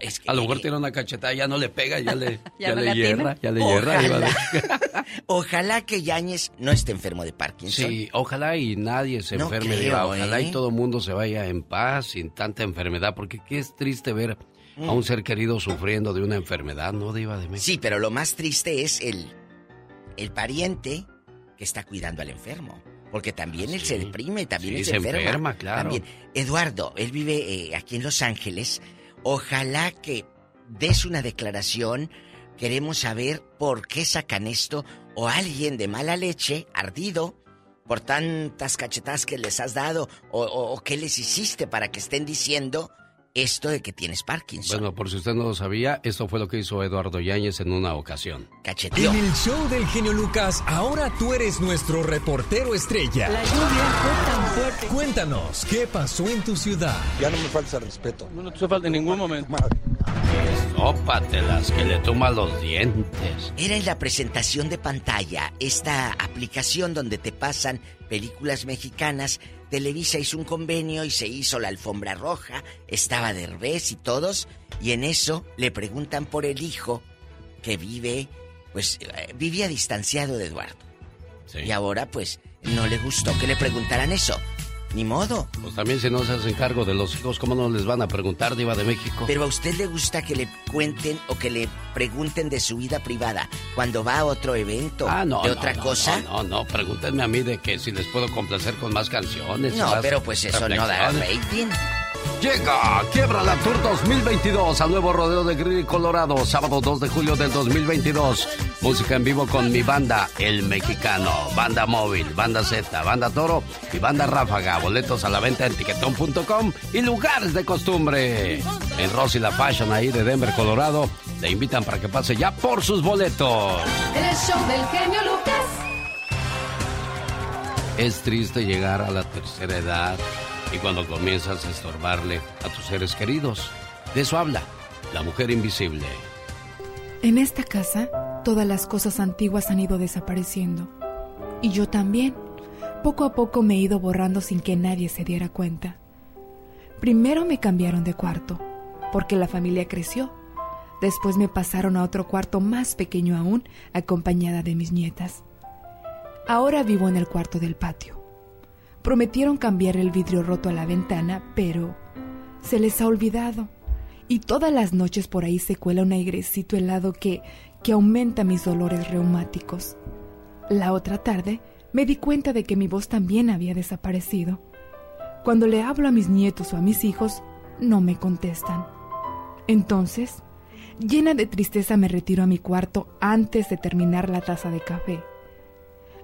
es. A lo mejor tiene una cachetada, ya no le pega, ya le, Ya ya no le hierra, ya le hierra. Diva de- Ojalá que Yáñez no esté enfermo de Parkinson. Sí, ojalá y nadie se No enferme, creo, Diva. Ojalá ¿eh? y todo el mundo se vaya en paz, sin tanta enfermedad, porque qué es triste ver Mm. a un ser querido sufriendo de una enfermedad, ¿no, Diva de México? Sí, pero lo más triste es el, el pariente que está cuidando al enfermo. Porque también él se deprime, también Sí, él se enferma, claro. También. Eduardo, él vive eh, aquí en Los Ángeles. Ojalá que des una declaración. Queremos saber por qué sacan esto o alguien de mala leche, ardido, por tantas cachetadas que les has dado o, o- o qué les hiciste para que estén diciendo esto de que tienes Parkinson. Bueno, por si usted no lo sabía, esto fue lo que hizo Eduardo Yáñez en una ocasión. Cacheteó. En el show del genio Lucas, ahora tú eres nuestro reportero estrella. La lluvia fue tan fuerte. Cuéntanos, ¿qué pasó en tu ciudad? Ya no me falta respeto. No, no te falta en ningún momento. Sópatelas, que le toma los dientes. Era en la presentación de pantalla, esta aplicación donde te pasan películas mexicanas. Televisa hizo un convenio y se hizo la alfombra roja, estaba Derbez y todos, y en eso le preguntan por el hijo que vive, pues eh, vivía distanciado de Eduardo. Y ahora pues no le gustó que le preguntaran eso. Ni modo. Pues también si no se hacen cargo de los hijos, ¿cómo no les van a preguntar, Diva de México? Pero a usted le gusta que le cuenten o que le pregunten de su vida privada cuando va a otro evento Ah, no, de no, otra no, cosa. No, no, no, pregúntenme a mí de que si les puedo complacer con más canciones. No, más pero pues eso no da rating. Llega Quiebra la Tour 2022 al nuevo rodeo de Greeley, Colorado, sábado 2 de julio del 2022. Música en vivo con mi banda, El Mexicano, Banda Móvil, Banda Z, Banda Toro y Banda Ráfaga. Boletos a la venta en tiquetón.com y lugares de costumbre. En Rosy La Fashion, ahí de Denver, Colorado, le invitan para que pase ya por sus boletos. El show del genio Lucas. Es triste llegar a la tercera edad y cuando comienzas a estorbarle a tus seres queridos. De eso habla la mujer invisible. En esta casa, todas las cosas antiguas han ido desapareciendo. Y yo también. Poco a poco me he ido borrando sin que nadie se diera cuenta. Primero me cambiaron de cuarto, porque la familia creció. Después me pasaron a otro cuarto más pequeño aún, acompañada de mis nietas. Ahora vivo en el cuarto del patio. Prometieron cambiar el vidrio roto a la ventana, pero se les ha olvidado. Y todas las noches por ahí se cuela un airecito helado que, que aumenta mis dolores reumáticos. La otra tarde me di cuenta de que mi voz también había desaparecido. Cuando le hablo a mis nietos o a mis hijos, no me contestan. Entonces, llena de tristeza me retiro a mi cuarto antes de terminar la taza de café.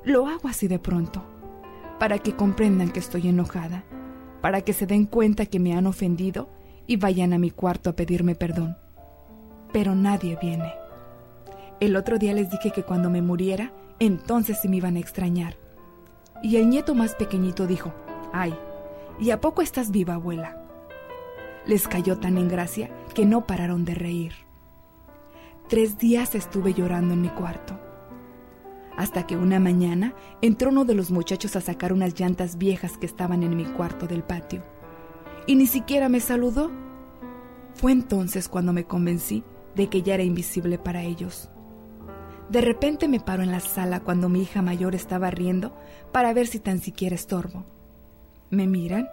Lo hago así de pronto, para que comprendan que estoy enojada, para que se den cuenta que me han ofendido y vayan a mi cuarto a pedirme perdón. Pero nadie viene. El otro día les dije que cuando me muriera, entonces sí me iban a extrañar. Y el nieto más pequeñito dijo, ay, ¿y a poco estás viva, abuela? les cayó tan en gracia que no pararon de reír. Tres días estuve llorando en mi cuarto, hasta que una mañana entró uno de los muchachos a sacar unas llantas viejas que estaban en mi cuarto del patio, y ni siquiera me saludó. Fue entonces cuando me convencí de que ya era invisible para ellos. De repente me paro en la sala cuando mi hija mayor estaba riendo para ver si tan siquiera estorbo. Me miran,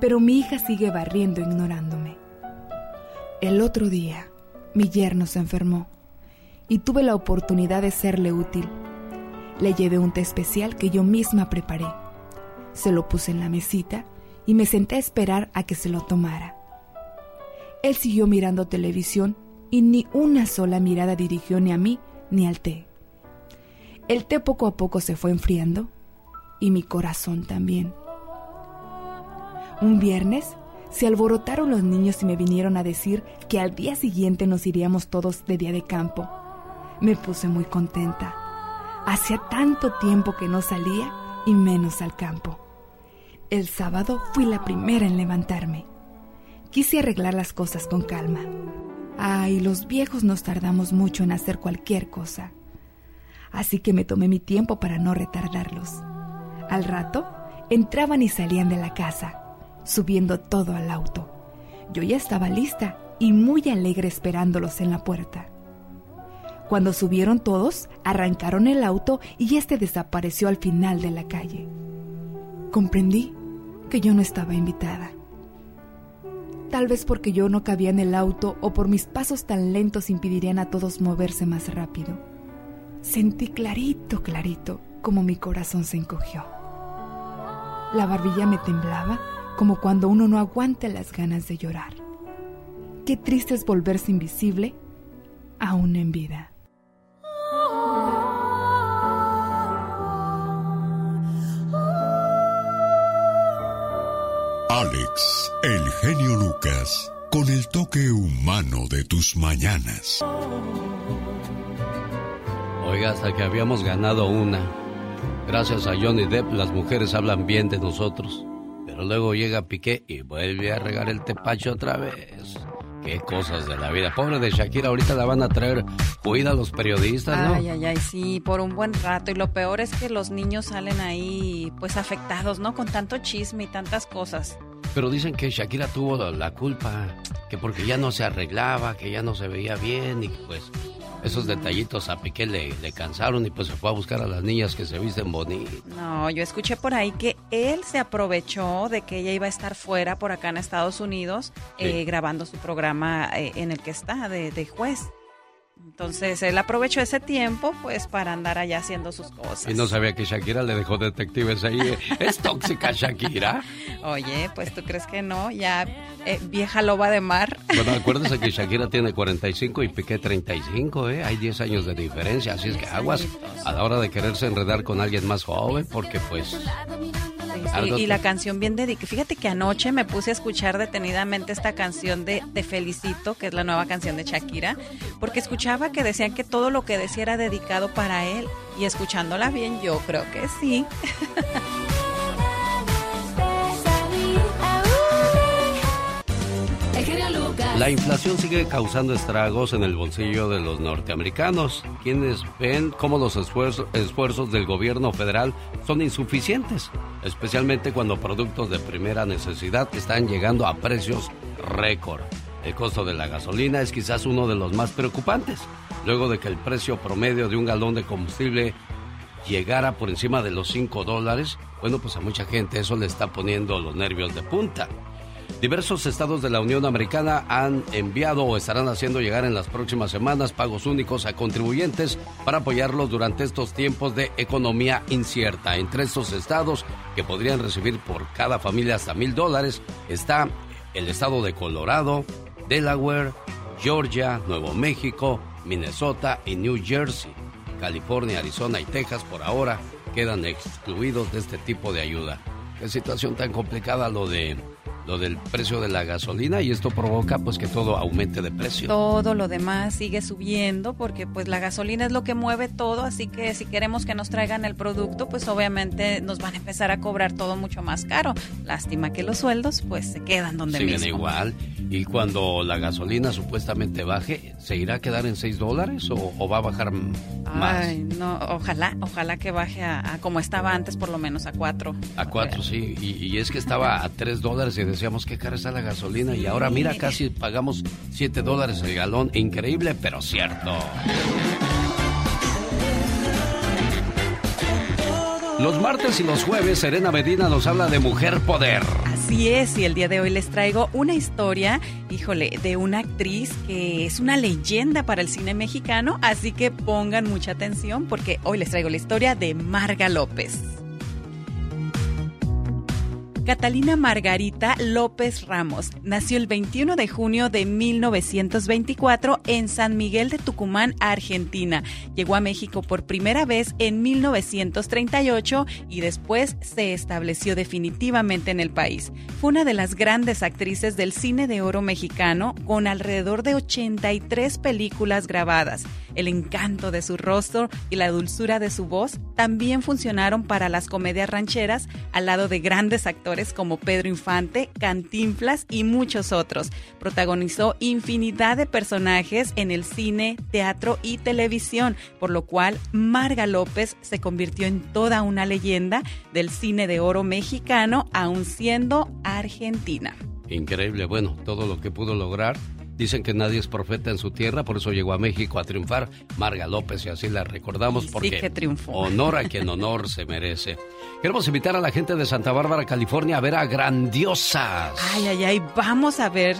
pero mi hija sigue barriendo ignorándome. El otro día, mi yerno se enfermó y tuve la oportunidad de serle útil. Le llevé un té especial que yo misma preparé. Se lo puse en la mesita y me senté a esperar a que se lo tomara. Él siguió mirando televisión y ni una sola mirada dirigió ni a mí ni al té. El té poco a poco se fue enfriando y mi corazón también. Un viernes se alborotaron los niños y me vinieron a decir que al día siguiente nos iríamos todos de día de campo. Me puse muy contenta. Hacía tanto tiempo que no salía y menos al campo. El sábado fui la primera en levantarme. Quise arreglar las cosas con calma. Ay, los viejos nos tardamos mucho en hacer cualquier cosa. Así que me tomé mi tiempo para no retardarlos. Al rato, entraban y salían de la casa, subiendo todo al auto. Yo ya estaba lista y muy alegre esperándolos en la puerta. Cuando subieron todos, arrancaron el auto y este desapareció al final de la calle. Comprendí que yo no estaba invitada. Tal vez porque yo no cabía en el auto o por mis pasos tan lentos impedirían a todos moverse más rápido. Sentí clarito, clarito, como mi corazón se encogió. La barbilla me temblaba como cuando uno no aguanta las ganas de llorar. Qué triste es volverse invisible aún en vida. Alex, el genio Lucas, con el toque humano de tus mañanas. Oiga, hasta que habíamos ganado una. Gracias a Johnny Depp, las mujeres hablan bien de nosotros. Pero luego llega Piqué y vuelve a regar el tepacho otra vez. Qué cosas de la vida. Pobre de Shakira, ahorita la van a traer cuida a los periodistas, ¿no? Ay, ay, ay, sí, por un buen rato. Y lo peor es que los niños salen ahí, pues afectados, ¿no? Con tanto chisme y tantas cosas. Pero dicen que Shakira tuvo la culpa, que porque ya no se arreglaba, que ya no se veía bien y pues esos detallitos a Piqué le, le, cansaron y pues se fue a buscar a las niñas que se visten bonitas. No, yo escuché por ahí que él se aprovechó de que ella iba a estar fuera por acá en Estados Unidos Sí. eh, grabando su programa eh, en el que está de, de juez. Entonces él aprovechó ese tiempo pues para andar allá haciendo sus cosas. Y no sabía que Shakira le dejó detectives ahí. ¿Es tóxica Shakira? Oye, pues tú crees que no, ya eh, vieja loba de mar. Bueno, acuérdese que Shakira tiene 45 y Piqué 35, ¿eh? Hay 10 años de diferencia, así es que aguas a la hora de quererse enredar con alguien más joven, porque pues... Y la canción bien dedicada. Fíjate que anoche me puse a escuchar detenidamente esta canción de Te Felicito, que es la nueva canción de Shakira, porque escuchaba que decían que todo lo que decía era dedicado para él. Y escuchándola bien, yo creo que sí. La inflación sigue causando estragos en el bolsillo de los norteamericanos, quienes ven cómo los esfuerzos, esfuerzos del gobierno federal son insuficientes, especialmente cuando productos de primera necesidad están llegando a precios récord. El costo de la gasolina es quizás uno de los más preocupantes, luego de que el precio promedio de un galón de combustible llegara por encima de los 5 dólares, bueno, pues a mucha gente eso le está poniendo los nervios de punta. Diversos estados de la Unión Americana han enviado o estarán haciendo llegar en las próximas semanas pagos únicos a contribuyentes para apoyarlos durante estos tiempos de economía incierta. Entre estos estados que podrían recibir por cada familia hasta mil dólares está el estado de Colorado, Delaware, Georgia, Nuevo México, Minnesota y New Jersey. California, Arizona y Texas por ahora quedan excluidos de este tipo de ayuda. Qué situación tan complicada lo de lo del precio de la gasolina y esto provoca pues que todo aumente de precio. Todo lo demás sigue subiendo porque pues la gasolina es lo que mueve todo, así que si queremos que nos traigan el producto, pues obviamente nos van a empezar a cobrar todo mucho más caro. Lástima que los sueldos pues se quedan donde Siguen mismo. igual. Y cuando la gasolina supuestamente baje, ¿se irá a quedar en 6 dólares o, o va a bajar más? Ay, no, ojalá, ojalá que baje a, a como estaba antes, por lo menos a cuatro. A 4, sí. Y, y es que estaba a 3 dólares y decíamos que cara la gasolina. Y ahora mira, casi pagamos 7 dólares el galón. Increíble, pero cierto. Los martes y los jueves, Serena Medina nos habla de mujer poder. Así es, y el día de hoy les traigo una historia, híjole, de una actriz que es una leyenda para el cine mexicano, así que pongan mucha atención porque hoy les traigo la historia de Marga López. Catalina Margarita López Ramos nació el 21 de junio de 1924 en San Miguel de Tucumán, Argentina. Llegó a México por primera vez en 1938 y después se estableció definitivamente en el país. Fue una de las grandes actrices del cine de oro mexicano con alrededor de 83 películas grabadas. El encanto de su rostro y la dulzura de su voz también funcionaron para las comedias rancheras al lado de grandes actores como Pedro Infante, Cantinflas y muchos otros. Protagonizó infinidad de personajes en el cine, teatro y televisión, por lo cual Marga López se convirtió en toda una leyenda del cine de oro mexicano, aun siendo argentina. Increíble, bueno, todo lo que pudo lograr. Dicen que nadie es profeta en su tierra, por eso llegó a México a triunfar. Marga López, y así la recordamos Sí, porque que triunfó. honor a quien honor se merece. Queremos invitar a la gente de Santa Bárbara, California, a ver a Grandiosas. Ay, ay, ay, vamos a ver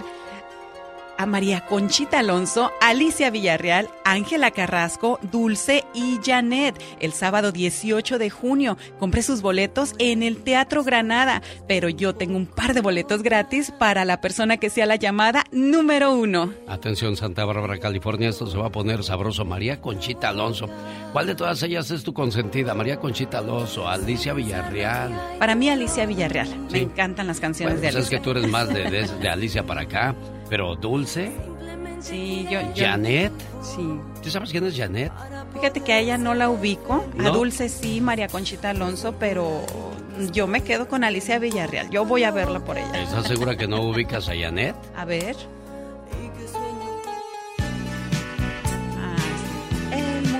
a María Conchita Alonso, Alicia Villarreal, Ángela Carrasco, Dulce y Janet el sábado 18 de junio. Compré sus boletos en el Teatro Granada, pero yo tengo un par de boletos gratis para la persona que sea la llamada número uno. Atención, Santa Bárbara, California, esto se va a poner sabroso. María Conchita Alonso. ¿Cuál de todas ellas es tu consentida? María Conchita Alonso, Alicia Villarreal. Para mí, Alicia Villarreal. Me encantan las canciones Bueno, de pues es Alicia. que tú eres más de, de- de Alicia para acá. Pero Dulce, Sí, yo, yo- Janet. Sí. ¿Tú sabes quién es Janet? Fíjate que a ella no la ubico. A. Dulce sí, María Conchita Alonso, pero yo me quedo con Alicia Villarreal. Yo voy a verla por ella. ¿Estás segura que no ubicas a Janet? A ver.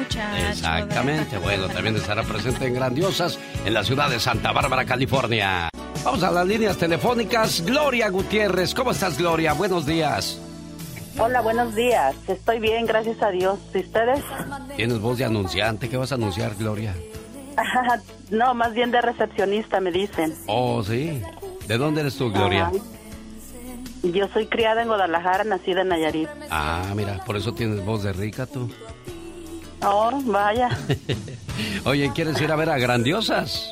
Muchacho. Exactamente. Bueno, también estará presente en Grandiosas en la ciudad de Santa Bárbara, California. Vamos a las líneas telefónicas. Gloria Gutiérrez. ¿Cómo estás, Gloria? Buenos días. Hola, buenos días. Estoy bien, gracias a Dios. ¿Y ustedes? Tienes voz de anunciante. ¿Qué vas a anunciar, Gloria? no, más bien de recepcionista, me dicen. Oh, sí. ¿De dónde eres tú, Gloria? Ajá. Yo soy criada en Guadalajara, nacida en Nayarit. Ah, mira, por eso tienes voz de rica tú. Oh, vaya. Oye, ¿quieres ir a ver a Grandiosas?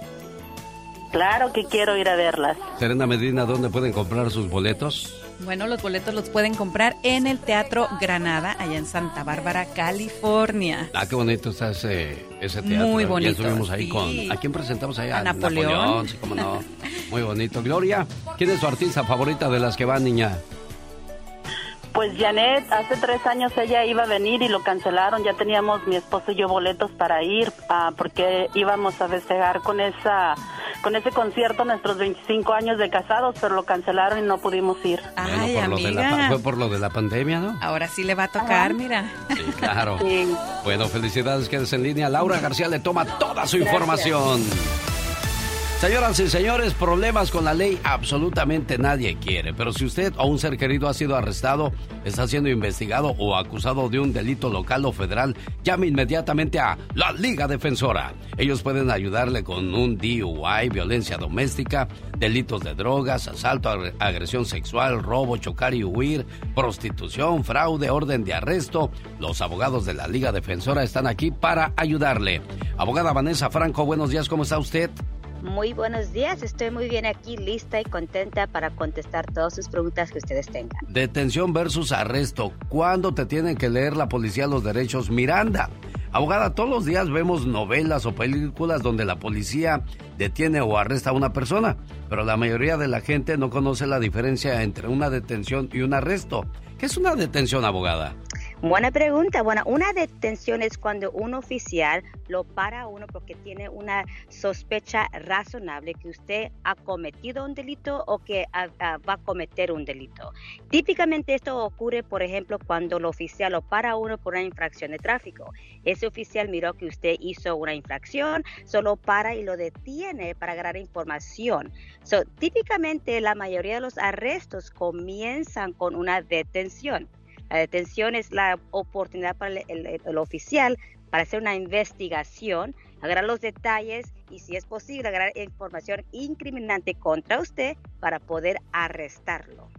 Claro que quiero ir a verlas. Serena Medina, ¿dónde pueden comprar sus boletos? Bueno, los boletos los pueden comprar en el Teatro Granada, allá en Santa Bárbara, California. Ah, qué bonito está ese, ese teatro. Muy Ya bonito, estuvimos ahí sí. con... ¿A quién presentamos ahí? A Napoleón. sí, cómo no. Muy bonito. Gloria, ¿quién es tu artista favorita de las que van, niña? Pues Janet, hace tres años ella iba a venir y lo cancelaron. Ya teníamos mi esposo y yo boletos para ir, ah, porque íbamos a festejar con esa, con ese concierto nuestros 25 años de casados, pero lo cancelaron y no pudimos ir. Bueno, por lo de la pa- fue por lo de la pandemia, ¿no? Ahora sí le va a tocar, mira. Sí, claro. Bueno, felicidades, quédese en línea. Laura García le toma toda su Gracias. información. Señoras y señores, problemas con la ley absolutamente nadie quiere, pero si usted o un ser querido ha sido arrestado, está siendo investigado o acusado de un delito local o federal, llame inmediatamente a la Liga Defensora. Ellos pueden ayudarle con un DUI, violencia doméstica, delitos de drogas, asalto, agre- agresión sexual, robo, chocar y huir, prostitución, fraude, orden de arresto. Los abogados de la Liga Defensora están aquí para ayudarle. Abogada Vanessa Franco, buenos días, ¿cómo está usted? Muy buenos días, estoy muy bien aquí, lista y contenta para contestar todas sus preguntas que ustedes tengan. Detención versus arresto. ¿Cuándo te tienen que leer la policía los derechos? Miranda. Abogada, todos los días vemos novelas o películas donde la policía detiene o arresta a una persona, pero la mayoría de la gente no conoce la diferencia entre una detención y un arresto. ¿Qué es una detención, abogada? Buena pregunta. Bueno, una detención es cuando un oficial lo para a uno porque tiene una sospecha razonable que usted ha cometido un delito o que va a cometer un delito. Típicamente esto ocurre, por ejemplo, cuando el oficial lo para a uno por una infracción de tráfico. Ese oficial miró que usted hizo una infracción, solo para y lo detiene para agarrar información. So, típicamente la mayoría de los arrestos comienzan con una detención. La detención es la oportunidad para el, oficial para hacer una investigación, agarrar los detalles y si es posible agarrar información incriminante contra usted para poder arrestarlo.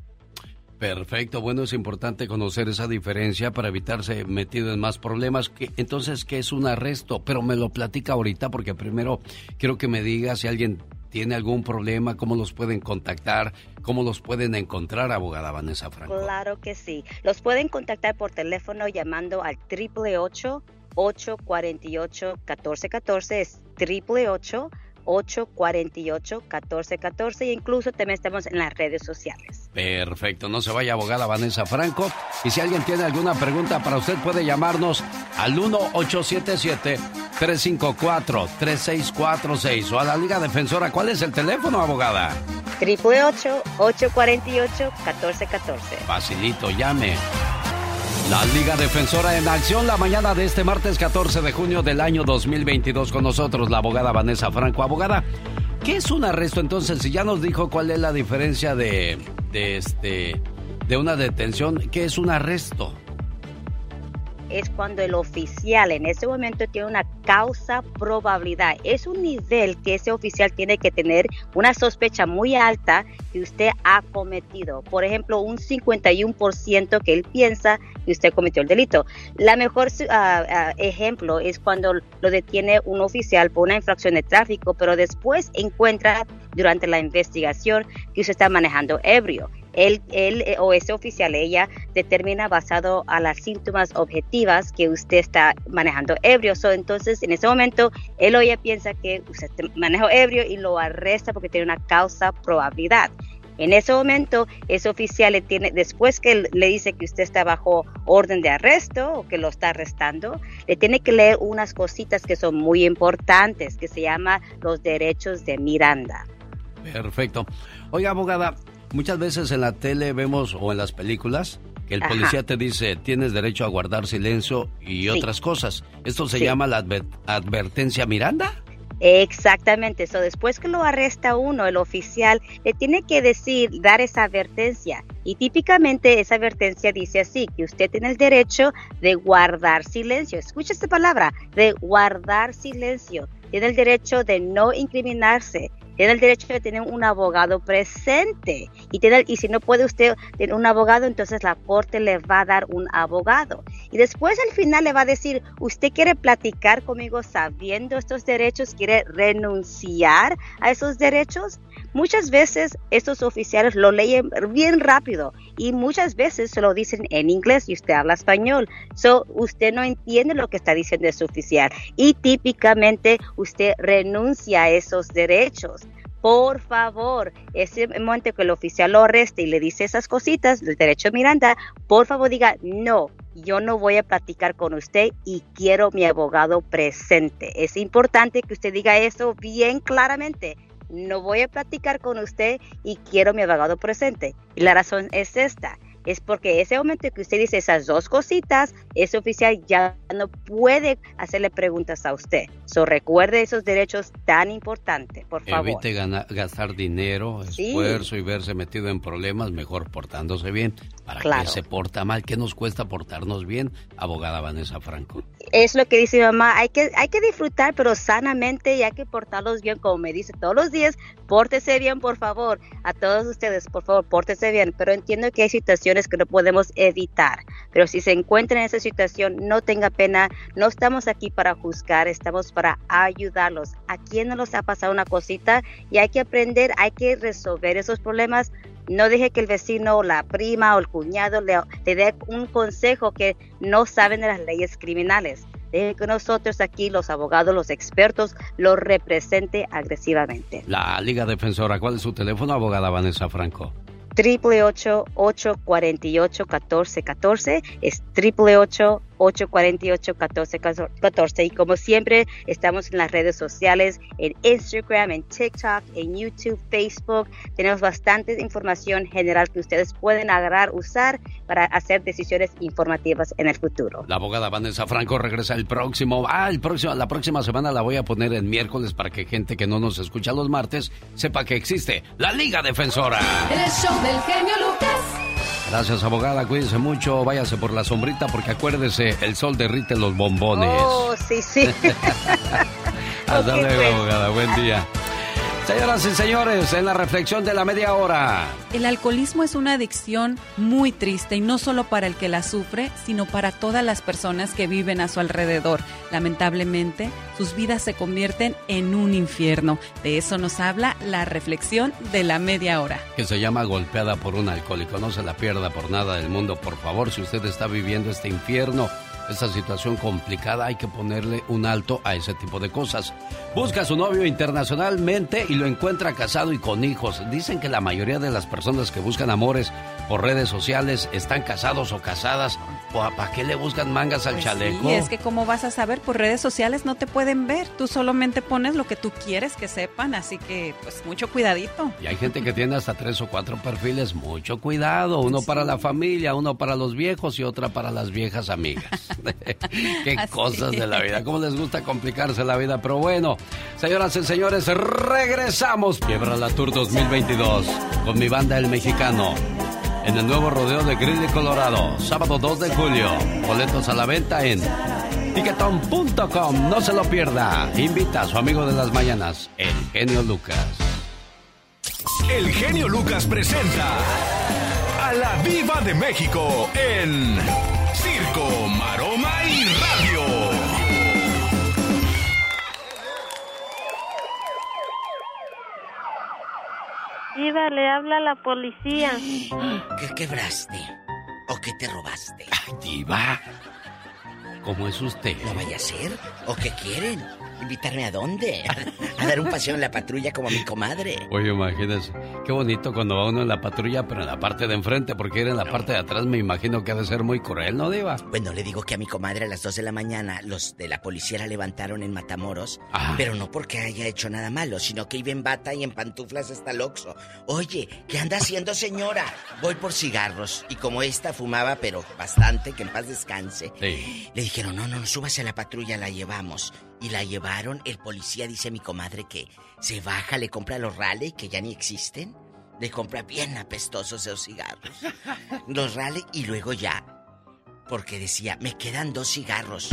Perfecto, bueno, es importante conocer esa diferencia para evitarse metido en más problemas. Entonces, ¿qué es un arresto? Pero me lo platica ahorita porque primero quiero que me diga si alguien tiene algún problema, cómo los pueden contactar, cómo los pueden encontrar, abogada Vanessa Franco. Claro que sí. Los pueden contactar por teléfono llamando al triple 848 1414 es triple 848-1414 e incluso también estamos en las redes sociales. Perfecto, no se vaya abogada Vanessa Franco. Y si alguien tiene alguna pregunta para usted puede llamarnos al 1877-354-3646 o a la Liga Defensora. ¿Cuál es el teléfono, abogada? Triple 848-1414. Facilito, llame. La Liga Defensora en acción la mañana de este martes 14 de junio del año 2022 con nosotros la abogada Vanessa Franco. Abogada, ¿qué es un arresto entonces? Si ya nos dijo cuál es la diferencia de, de este de una detención, ¿qué es un arresto? Es cuando el oficial en ese momento tiene una causa probabilidad. Es un nivel que ese oficial tiene que tener una sospecha muy alta que usted ha cometido. Por ejemplo, un 51% que él piensa que usted cometió el delito. La mejor ah, ejemplo es cuando lo detiene un oficial por una infracción de tráfico, pero después encuentra durante la investigación que usted está manejando ebrio él, él eh, o ese oficial, ella determina basado a las síntomas objetivas que usted está manejando ebrio. entonces, en ese momento, él o ella piensa que usted maneja ebrio y lo arresta porque tiene una causa probabilidad. En ese momento, ese oficial le tiene, después que le dice que usted está bajo orden de arresto o que lo está arrestando, le tiene que leer unas cositas que son muy importantes, que se llama los derechos de Miranda. Perfecto. Oiga, abogada, Muchas veces en la tele vemos o en las películas que el policía te dice tienes derecho a guardar silencio y otras cosas. ¿Esto se llama la advertencia Miranda? Exactamente, eso después que lo arresta uno, el oficial le tiene que decir, dar esa advertencia. Y típicamente esa advertencia dice así, que usted tiene el derecho de guardar silencio. Escucha esta palabra, de guardar silencio. Tiene el derecho de no incriminarse, tiene el derecho de tener un abogado presente. Y, tiene, y si no puede usted tener un abogado, entonces la corte le va a dar un abogado. Y después al final le va a decir, ¿usted quiere platicar conmigo sabiendo estos derechos? ¿Quiere renunciar a esos derechos? Muchas veces estos oficiales lo leen bien rápido y muchas veces se lo dicen en inglés y usted habla español. So, usted no entiende lo que está diciendo ese oficial y típicamente usted renuncia a esos derechos por favor, ese momento que el oficial lo arreste y le dice esas cositas del derecho de Miranda, por favor diga, no, yo no voy a platicar con usted y quiero mi abogado presente. Es importante que usted diga eso bien claramente no voy a platicar con usted y quiero mi abogado presente. Y la razón es esta, es porque ese momento que usted dice esas dos cositas, ese oficial ya no puede hacerle preguntas a usted. So, recuerde esos derechos tan importantes, por favor. Evite gastar dinero, esfuerzo y verse metido en problemas, mejor portándose bien. ¿Para que se porta mal? ¿Qué nos cuesta portarnos bien, abogada Vanessa Franco? Es lo que dice mi mamá, hay que, hay que disfrutar, pero sanamente y hay que portarlos bien, como me dice todos los días, pórtese bien, por favor. A todos ustedes, por favor, pórtese bien. Pero entiendo que hay situaciones que no podemos evitar. Pero si se encuentra en esa situación, no tenga pena. No estamos aquí para juzgar, estamos para ayudarlos. ¿A quién no nos ha pasado una cosita? Y hay que aprender, hay que resolver esos problemas no deje que el vecino, la prima o el cuñado le, dé un consejo que no saben de las leyes criminales. de que nosotros aquí, los abogados, los expertos, lo represente agresivamente. La Liga Defensora, ¿cuál es su teléfono, abogada Vanessa Franco? 888-848-1414 es 888-848-1414 y como siempre estamos en las redes sociales en Instagram, en TikTok, en YouTube, Facebook tenemos bastante información general que ustedes pueden agarrar, usar para hacer decisiones informativas en el futuro. La abogada Vanessa Franco regresa el próximo, ah, el próximo, la próxima semana la voy a poner en miércoles para que gente que no nos escucha los martes sepa que existe la Liga Defensora. El show del genio Lucas. Gracias, abogada. Cuídense mucho. Váyase por la sombrita porque acuérdese, el sol derrite los bombones. Oh, sí, sí. Hasta luego, pues. abogada. Buen día. Señoras y señores, en la reflexión de la media hora. El alcoholismo es una adicción muy triste y no solo para el que la sufre, sino para todas las personas que viven a su alrededor. Lamentablemente, sus vidas se convierten en un infierno. De eso nos habla la reflexión de la media hora. que se llama Golpeada por un alcohólico. No se la pierda por nada del mundo, por favor. Si usted está viviendo este infierno, esta situación complicada, hay que ponerle un alto a ese tipo de cosas. Busca a su novio internacionalmente y lo encuentra casado y con hijos. Dicen que la mayoría de las personas que buscan amores por redes sociales están casados o casadas. ¿Para qué le buscan mangas al Pues chaleco? Sí, es que como vas a saber, por redes sociales no te pueden ver. Tú solamente pones lo que tú quieres que sepan, así que pues mucho cuidadito. Y hay gente que tiene hasta tres o cuatro perfiles. Mucho cuidado. Uno para la familia, uno para los viejos y otra para las viejas amigas. Qué Así. cosas de la vida. ¿Cómo les gusta complicarse la vida? Pero bueno, señoras y señores, regresamos. Quiebra la Tour 2022 con mi banda El Mexicano. En el nuevo rodeo de Greeley, Colorado. Sábado 2 de julio. Boletos a la venta en Ticketon.com. No se lo pierda. Invita a su amigo de las mañanas, el genio Lucas. El genio Lucas presenta a la Viva de México en Circo, Maroma y Radio. Diva, le habla la policía. ¿Qué quebraste? ¿O qué te robaste? Diva, ¿cómo es usted? No vaya a ser. ¿O qué quieren? ¿Invitarme a dónde? ¿A dar un paseo en la patrulla como mi comadre? Oye, imagínese, qué bonito cuando va uno en la patrulla, pero en la parte de enfrente, porque ir en la parte de atrás me imagino que ha de ser muy cruel, ¿no, Diva? Bueno, le digo que a mi comadre a las 2 de la mañana los de la policía la levantaron en Matamoros, Ah. pero no porque haya hecho nada malo, sino que iba en bata y en pantuflas hasta el Oxxo. Oye, ¿qué anda haciendo señora? Voy por cigarros y como esta fumaba, pero bastante, que en paz descanse. Sí. Le dijeron, no, no, súbase a la patrulla, la llevamos. Y la llevaron, el policía dice a mi comadre que se baja, le compra los Raleigh, que ya ni existen. Le compra bien apestosos esos cigarros. Los Raleigh y luego ya. Porque decía, me quedan dos cigarros.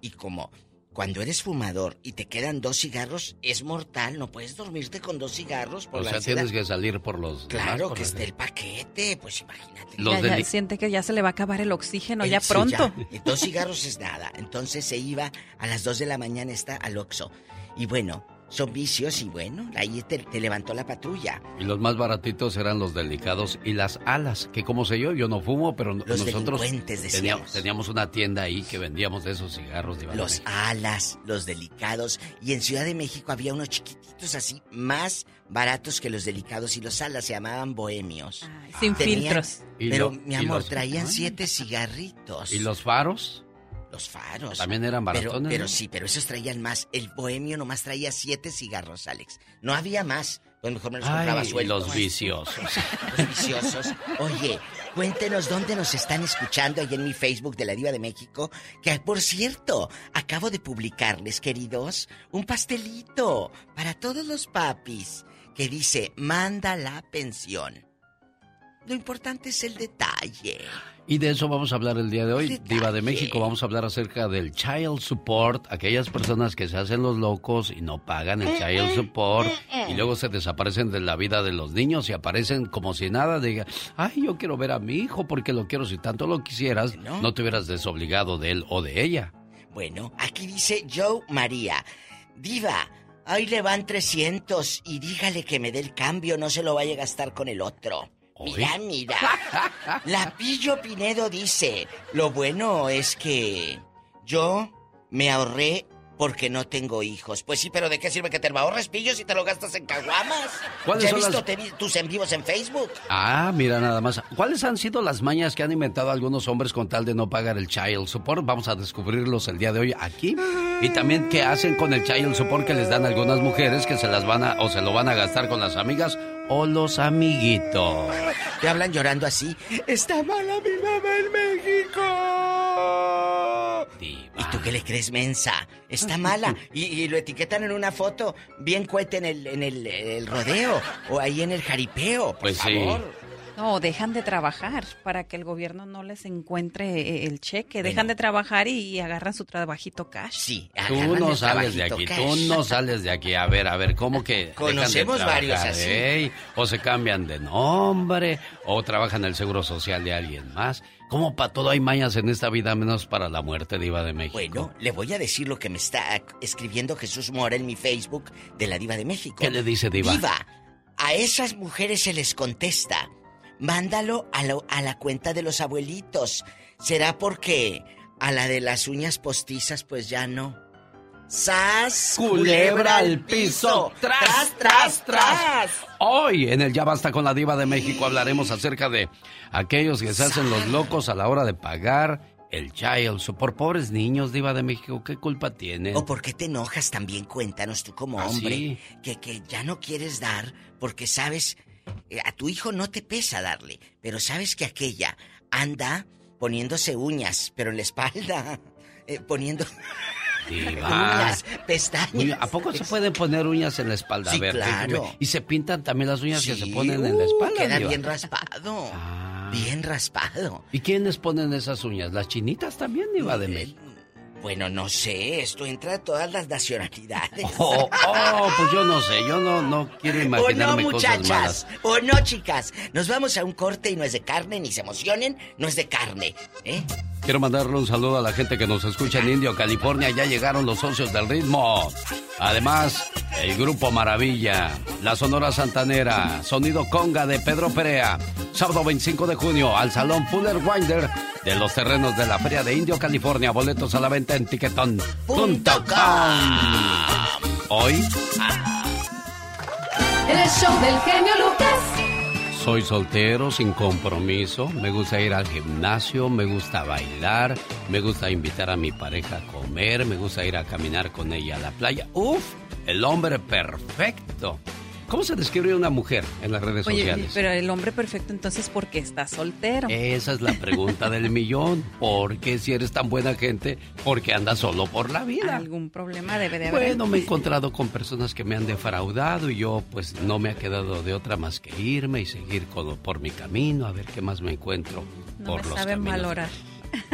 Y como cuando eres fumador y te quedan dos cigarros, es mortal, no puedes dormirte con dos cigarros por O la sea, ansiedad. tienes que salir por los demás, Claro, por que esté el paquete, pues imagínate. Los Ya- ya deli- siente que ya se le va a acabar el oxígeno, Eh, ya sí, pronto. ya. Dos cigarros es nada. Entonces se iba a las 2 de la mañana está al Oxxo. Y bueno, son vicios y bueno, ahí te, te levantó la patrulla. Y los más baratitos eran los delicados y las alas, que como sé yo, yo no fumo, pero Los nosotros teníamos, teníamos una tienda ahí que vendíamos de esos cigarros. De Los alas, los delicados. Y en Ciudad de México había unos chiquititos así, más baratos que los delicados. Y los alas se llamaban bohemios. sin Tenían- filtros. Pero, lo- mi amor, los- traían Ah. siete cigarritos. ¿Y los faros? Los faros. También eran baratones. pero ¿no? sí, pero esos traían más. El bohemio nomás traía siete cigarros, Alex. No había más. Pues mejor me los compraba Ay, sueltos. los viciosos. Los viciosos. Oye, cuéntenos dónde nos están escuchando ahí en mi Facebook de la Diva de México. Que por cierto, acabo de publicarles, queridos, un pastelito para todos los papis que dice: manda la pensión. Lo importante es el detalle. Y de eso vamos a hablar el día de hoy, Diva de México. Vamos a hablar acerca del child support, aquellas personas que se hacen los locos y no pagan el child support y luego se desaparecen de la vida de los niños y aparecen como si nada. Diga, ay, yo quiero ver a mi hijo porque lo quiero. Si tanto lo quisieras, no te hubieras desobligado de él o de ella. Bueno, aquí dice Joe María. Diva, ahí le van 300 y dígale que me dé el cambio, no se lo vaya a gastar con el otro. Mira, mira. La Pillo Pinedo dice, lo bueno es que yo me ahorré porque no tengo hijos. Pues sí, pero ¿de qué sirve que te lo ahorres, pillo, si te lo gastas en caguamas? ¿Cuáles Ya he visto las- te vi- tus en vivos en Facebook. Ah, mira nada más. ¿Cuáles han sido las mañas que han inventado algunos hombres con tal de no pagar el child support? Vamos a descubrirlos el día de hoy aquí. Y también qué hacen con el child support que les dan algunas mujeres que se las van a o se lo van a gastar con las amigas o los amiguitos. Te hablan llorando así. Está mala mi mamá en México. ¿Y tú qué le crees, mensa? Está mala. Y, y lo etiquetan en una foto bien cuete en el, en el, el rodeo o ahí en el jaripeo. Por Pues sí. No, dejan de trabajar para que el gobierno no les encuentre eh, el cheque. Dejan de trabajar y agarran su trabajito cash. Sí, Tú no sales de aquí, tú no sales de aquí. A ver, a ver, ¿cómo que dejan de Conocemos varios así. eh? O se cambian de nombre, o trabajan en el seguro social de alguien más. ¿Cómo para todo hay mañas en esta vida menos para la muerte, Diva de México? Bueno, le voy a decir lo que me está escribiendo Jesús Mora en mi Facebook de la Diva de México. ¿Qué le dice Diva? Diva, a esas mujeres se les contesta. Mándalo a, lo- a la cuenta de los abuelitos. ¿Será porque a la de las uñas postizas pues ya no? ¡Sas! Culebra al piso. Tras, tras, tras. Hoy en el Ya Basta con la Diva de México hablaremos acerca de aquellos que se hacen los locos a la hora de pagar el child support. Pobres niños, Diva de México, ¿qué culpa tienen? ¿O por qué te enojas también? Cuéntanos tú como ¿Ah, hombre. sí? Que, que ya no quieres dar porque sabes, a tu hijo no te pesa darle, pero sabes que aquella anda poniéndose uñas, pero en la espalda, eh, poniendo uñas, pestañas. ¿A poco se pueden poner uñas en la espalda? Sí, a ver, claro. Y se pintan también las uñas que se ponen en la uh, espalda. Queda Diva? bien raspado. Bien raspado. ¿Y quiénes ponen esas uñas? ¿Las chinitas también, Diva de México? Bueno, no sé, esto entra a todas las nacionalidades. Oh, oh, pues yo no sé, yo no, no quiero O no, imaginarme cosas muchachas. malas. O no, chicas. Nos vamos a un corte y no es de carne, ni se emocionen, no es de carne. ¿Eh? Quiero mandarle un saludo a la gente que nos escucha en Indio, California. Ya llegaron los socios del ritmo. Además, el Grupo Maravilla, la Sonora Santanera, Sonido Conga de Pedro Perea. Sábado 25 de junio al Salón Fuller Winder de los terrenos de la Feria de Indio, California. Boletos a la venta en tiquetón.com. Hoy el show del genio Lucas. Soy soltero, sin compromiso. Me gusta ir al gimnasio, me gusta bailar, me gusta invitar a mi pareja a comer, me gusta ir a caminar con ella a la playa. ¡Uf! El hombre perfecto. ¿Cómo se describe una mujer en las redes Oye, sociales? pero el hombre perfecto entonces, ¿por qué está soltero? Esa es la pregunta del millón. ¿Por qué si eres tan buena gente? ¿Por qué andas solo por la vida? Algún problema debe de haber. Bueno, me he encontrado con personas que me han defraudado y yo pues no me ha quedado de otra más que irme y seguir con- por mi camino a ver qué más me encuentro no por me los saben caminos. valorar.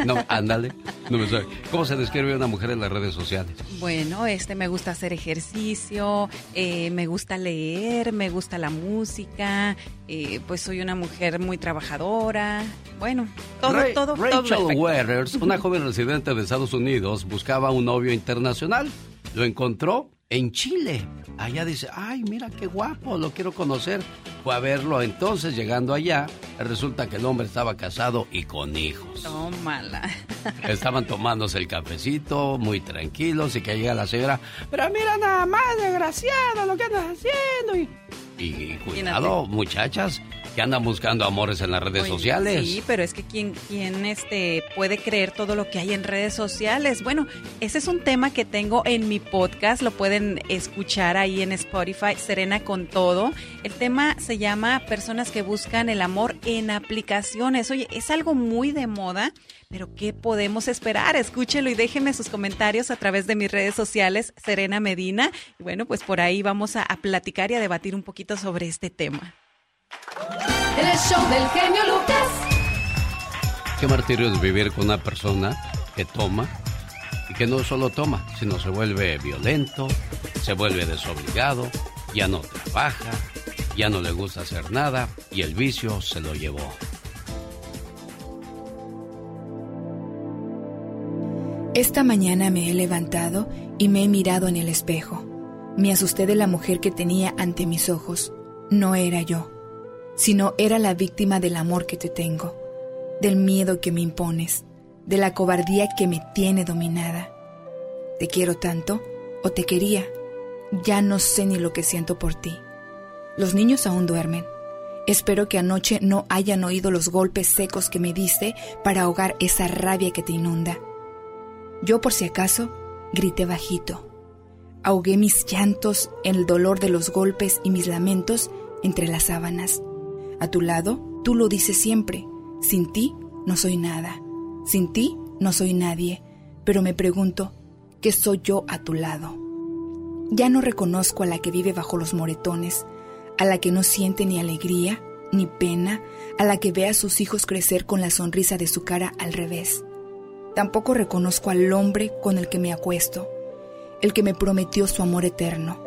No, ándale. No me sabe. ¿Cómo se describe una mujer en las redes sociales? Bueno, este me gusta hacer ejercicio, eh, me gusta leer, me gusta la música, eh, pues soy una mujer muy trabajadora. Bueno, todo, Ra- todo, todo. Rachel perfecto. Weathers, una joven residente de Estados Unidos, buscaba un novio internacional. Lo encontró en Chile. Allá dice, ay, mira qué guapo, lo quiero conocer. Fue a verlo entonces, llegando allá, resulta que el hombre estaba casado y con hijos. Tómala. Estaban tomándose el cafecito, muy tranquilos, y que llega la señora, pero mira nada más, desgraciado, lo que andas haciendo. Y, y cuidado, muchachas, que andan buscando amores en las redes Oye, sociales. Sí, pero es que quién, quién este, puede creer todo lo que hay en redes sociales. Bueno, ese es un tema que tengo en mi podcast, lo pueden escuchar ahí en Spotify, Serena con todo. El tema se llama Personas que buscan el amor en aplicaciones. Oye, es algo muy de moda. Pero ¿qué podemos esperar? Escúchelo y déjenme sus comentarios a través de mis redes sociales, Serena Medina. Y bueno, pues por ahí vamos a, a platicar y a debatir un poquito sobre este tema. El show del genio Lucas. Qué martirio es vivir con una persona que toma y que no solo toma, sino se vuelve violento, se vuelve desobligado, ya no trabaja, ya no le gusta hacer nada y el vicio se lo llevó. Esta mañana me he levantado y me he mirado en el espejo. Me asusté de la mujer que tenía ante mis ojos. No era yo, sino era la víctima del amor que te tengo, del miedo que me impones, de la cobardía que me tiene dominada. te quiero tanto, o te quería, ya no sé ni lo que siento por ti. Los niños aún duermen. Espero que anoche no hayan oído los golpes secos que me diste para ahogar esa rabia que te inunda. Yo por si acaso grité bajito. Ahogué mis llantos en el dolor de los golpes y mis lamentos entre las sábanas. A tu lado, tú lo dices siempre. Sin ti no soy nada. Sin ti no soy nadie. Pero me pregunto, ¿qué soy yo a tu lado? Ya no reconozco a la que vive bajo los moretones, a la que no siente ni alegría ni pena, a la que ve a sus hijos crecer con la sonrisa de su cara al revés. Tampoco reconozco al hombre con el que me acuesto, el que me prometió su amor eterno,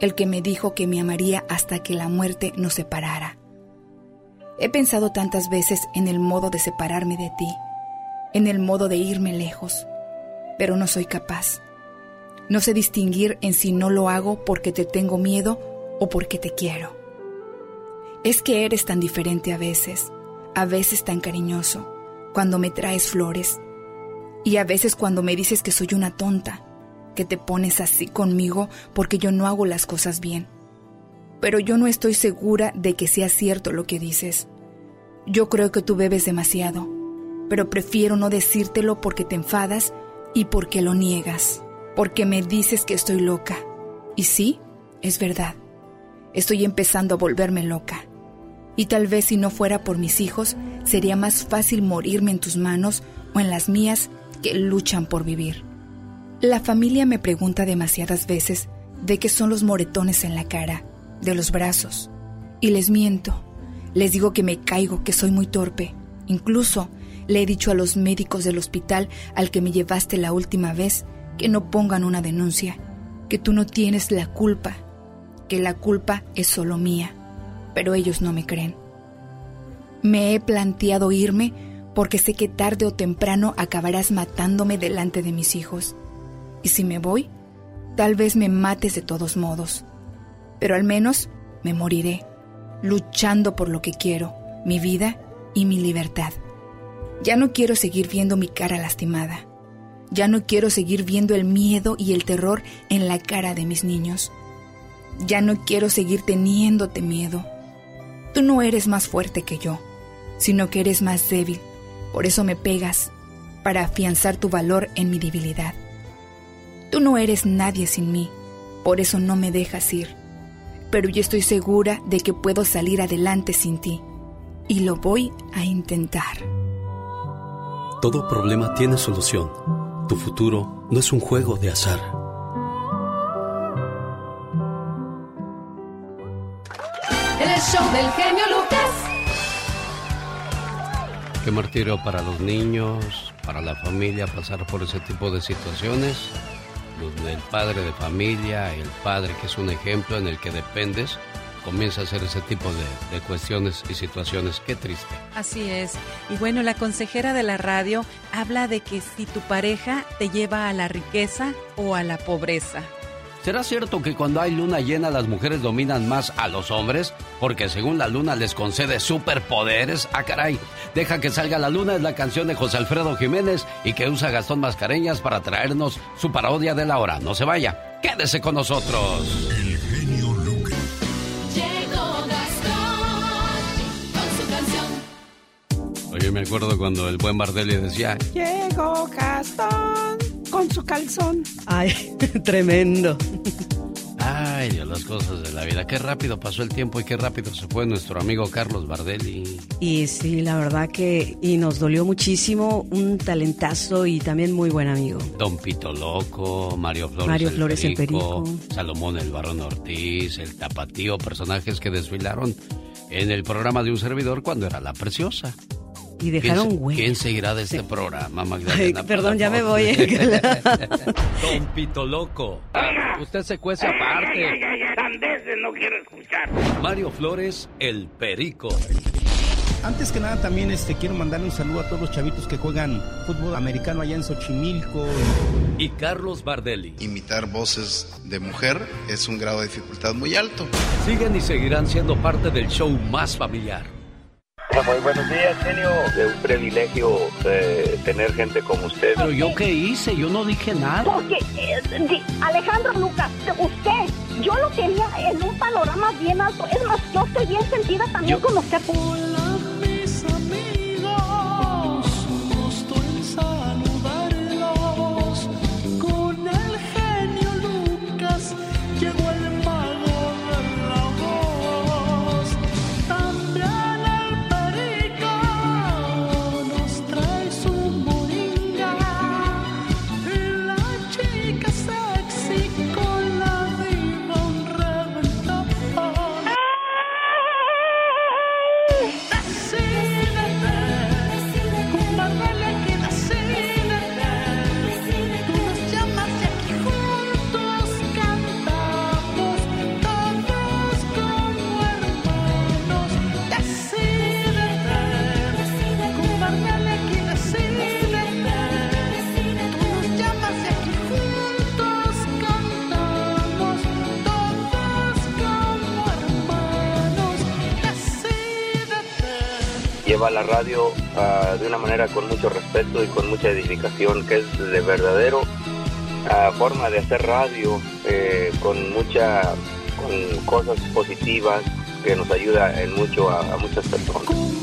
el que me dijo que me amaría hasta que la muerte nos separara. He pensado tantas veces en el modo de separarme de ti, en el modo de irme lejos, pero no soy capaz. No sé distinguir en si no lo hago porque te tengo miedo o porque te quiero. Es que eres tan diferente a veces, a veces tan cariñoso, cuando me traes flores, y a veces cuando me dices que soy una tonta, que te pones así conmigo porque yo no hago las cosas bien. Pero yo no estoy segura de que sea cierto lo que dices. Yo creo que tú bebes demasiado, pero prefiero no decírtelo porque te enfadas y porque lo niegas, porque me dices que estoy loca. Y sí, es verdad. Estoy empezando a volverme loca. Y tal vez si no fuera por mis hijos, sería más fácil morirme en tus manos o en las mías que luchan por vivir. La familia me pregunta demasiadas veces de qué son los moretones en la cara, de los brazos, y les miento. Les digo que me caigo, que soy muy torpe. Incluso le he dicho a los médicos del hospital al que me llevaste la última vez que no pongan una denuncia, que tú no tienes la culpa, que la culpa es solo mía, pero ellos no me creen. Me he planteado irme porque sé que tarde o temprano acabarás matándome delante de mis hijos. Y si me voy, tal vez me mates de todos modos. Pero al menos me moriré, luchando por lo que quiero, mi vida y mi libertad. Ya no quiero seguir viendo mi cara lastimada. Ya no quiero seguir viendo el miedo y el terror en la cara de mis niños. Ya no quiero seguir teniéndote miedo. Tú no eres más fuerte que yo, sino que eres más débil. Por eso me pegas, para afianzar tu valor en mi debilidad. Tú no eres nadie sin mí, por eso no me dejas ir. Pero yo estoy segura de que puedo salir adelante sin ti. Y lo voy a intentar. Todo problema tiene solución. Tu futuro no es un juego de azar. El show del genio Lucas. Qué martirio para los niños, para la familia pasar por ese tipo de situaciones el padre de familia, el padre que es un ejemplo en el que dependes, comienza a hacer ese tipo de, de, cuestiones y situaciones. Qué triste. Así es. Y bueno, la consejera de la radio habla de que si tu pareja te lleva a la riqueza o a la pobreza. ¿Será cierto que cuando hay luna llena las mujeres dominan más a los hombres? Porque según la luna les concede superpoderes. Ah, caray. Deja que salga la luna es la canción de José Alfredo Jiménez y que usa Gastón Mascareñas para traernos su parodia de la hora. No se vaya. Quédese con nosotros. El genio Lucas. Llegó Gastón con su canción. Oye, me acuerdo cuando el buen Bardelli decía... Llegó Gastón con su calzón. Ay, tremendo. Ay, Dios, las cosas de la vida. Qué rápido pasó el tiempo y qué rápido se fue nuestro amigo Carlos Bardelli. Y sí, la verdad que y nos dolió muchísimo, un talentazo y también muy buen amigo. Don Pito Loco, Mario Flores, Mario el, Flores Perico, el Perico, Salomón el Barón Ortiz, el Tapatío, personajes que desfilaron en el programa de un servidor cuando era la preciosa. Y dejaron ¿Quién, huella. ¿Quién seguirá de este programa, Magdalena? Ay, perdón, ya me voy. favor. Don Pito Loco. Usted se cuece aparte. Sandeces no quiero escuchar. Mario Flores, el Perico. Antes que nada también este quiero mandarle un saludo a todos los chavitos que juegan fútbol americano allá en Xochimilco. Y Carlos Bardelli. Imitar voces de mujer es un grado de dificultad muy alto. Siguen y seguirán siendo parte del show más familiar. Muy buenos días, genio. Es un privilegio eh, tener gente como usted. Pero yo qué hice, yo no dije nada. Porque, eh, Alejandro Lucas, usted, yo lo quería en un panorama bien alto. Es más, yo estoy bien sentida también con usted. La radio ah, de una manera con mucho respeto y con mucha edificación, que es de verdadero ah, forma de hacer radio, eh, con mucha, con cosas positivas que nos ayuda en mucho a, a muchas personas.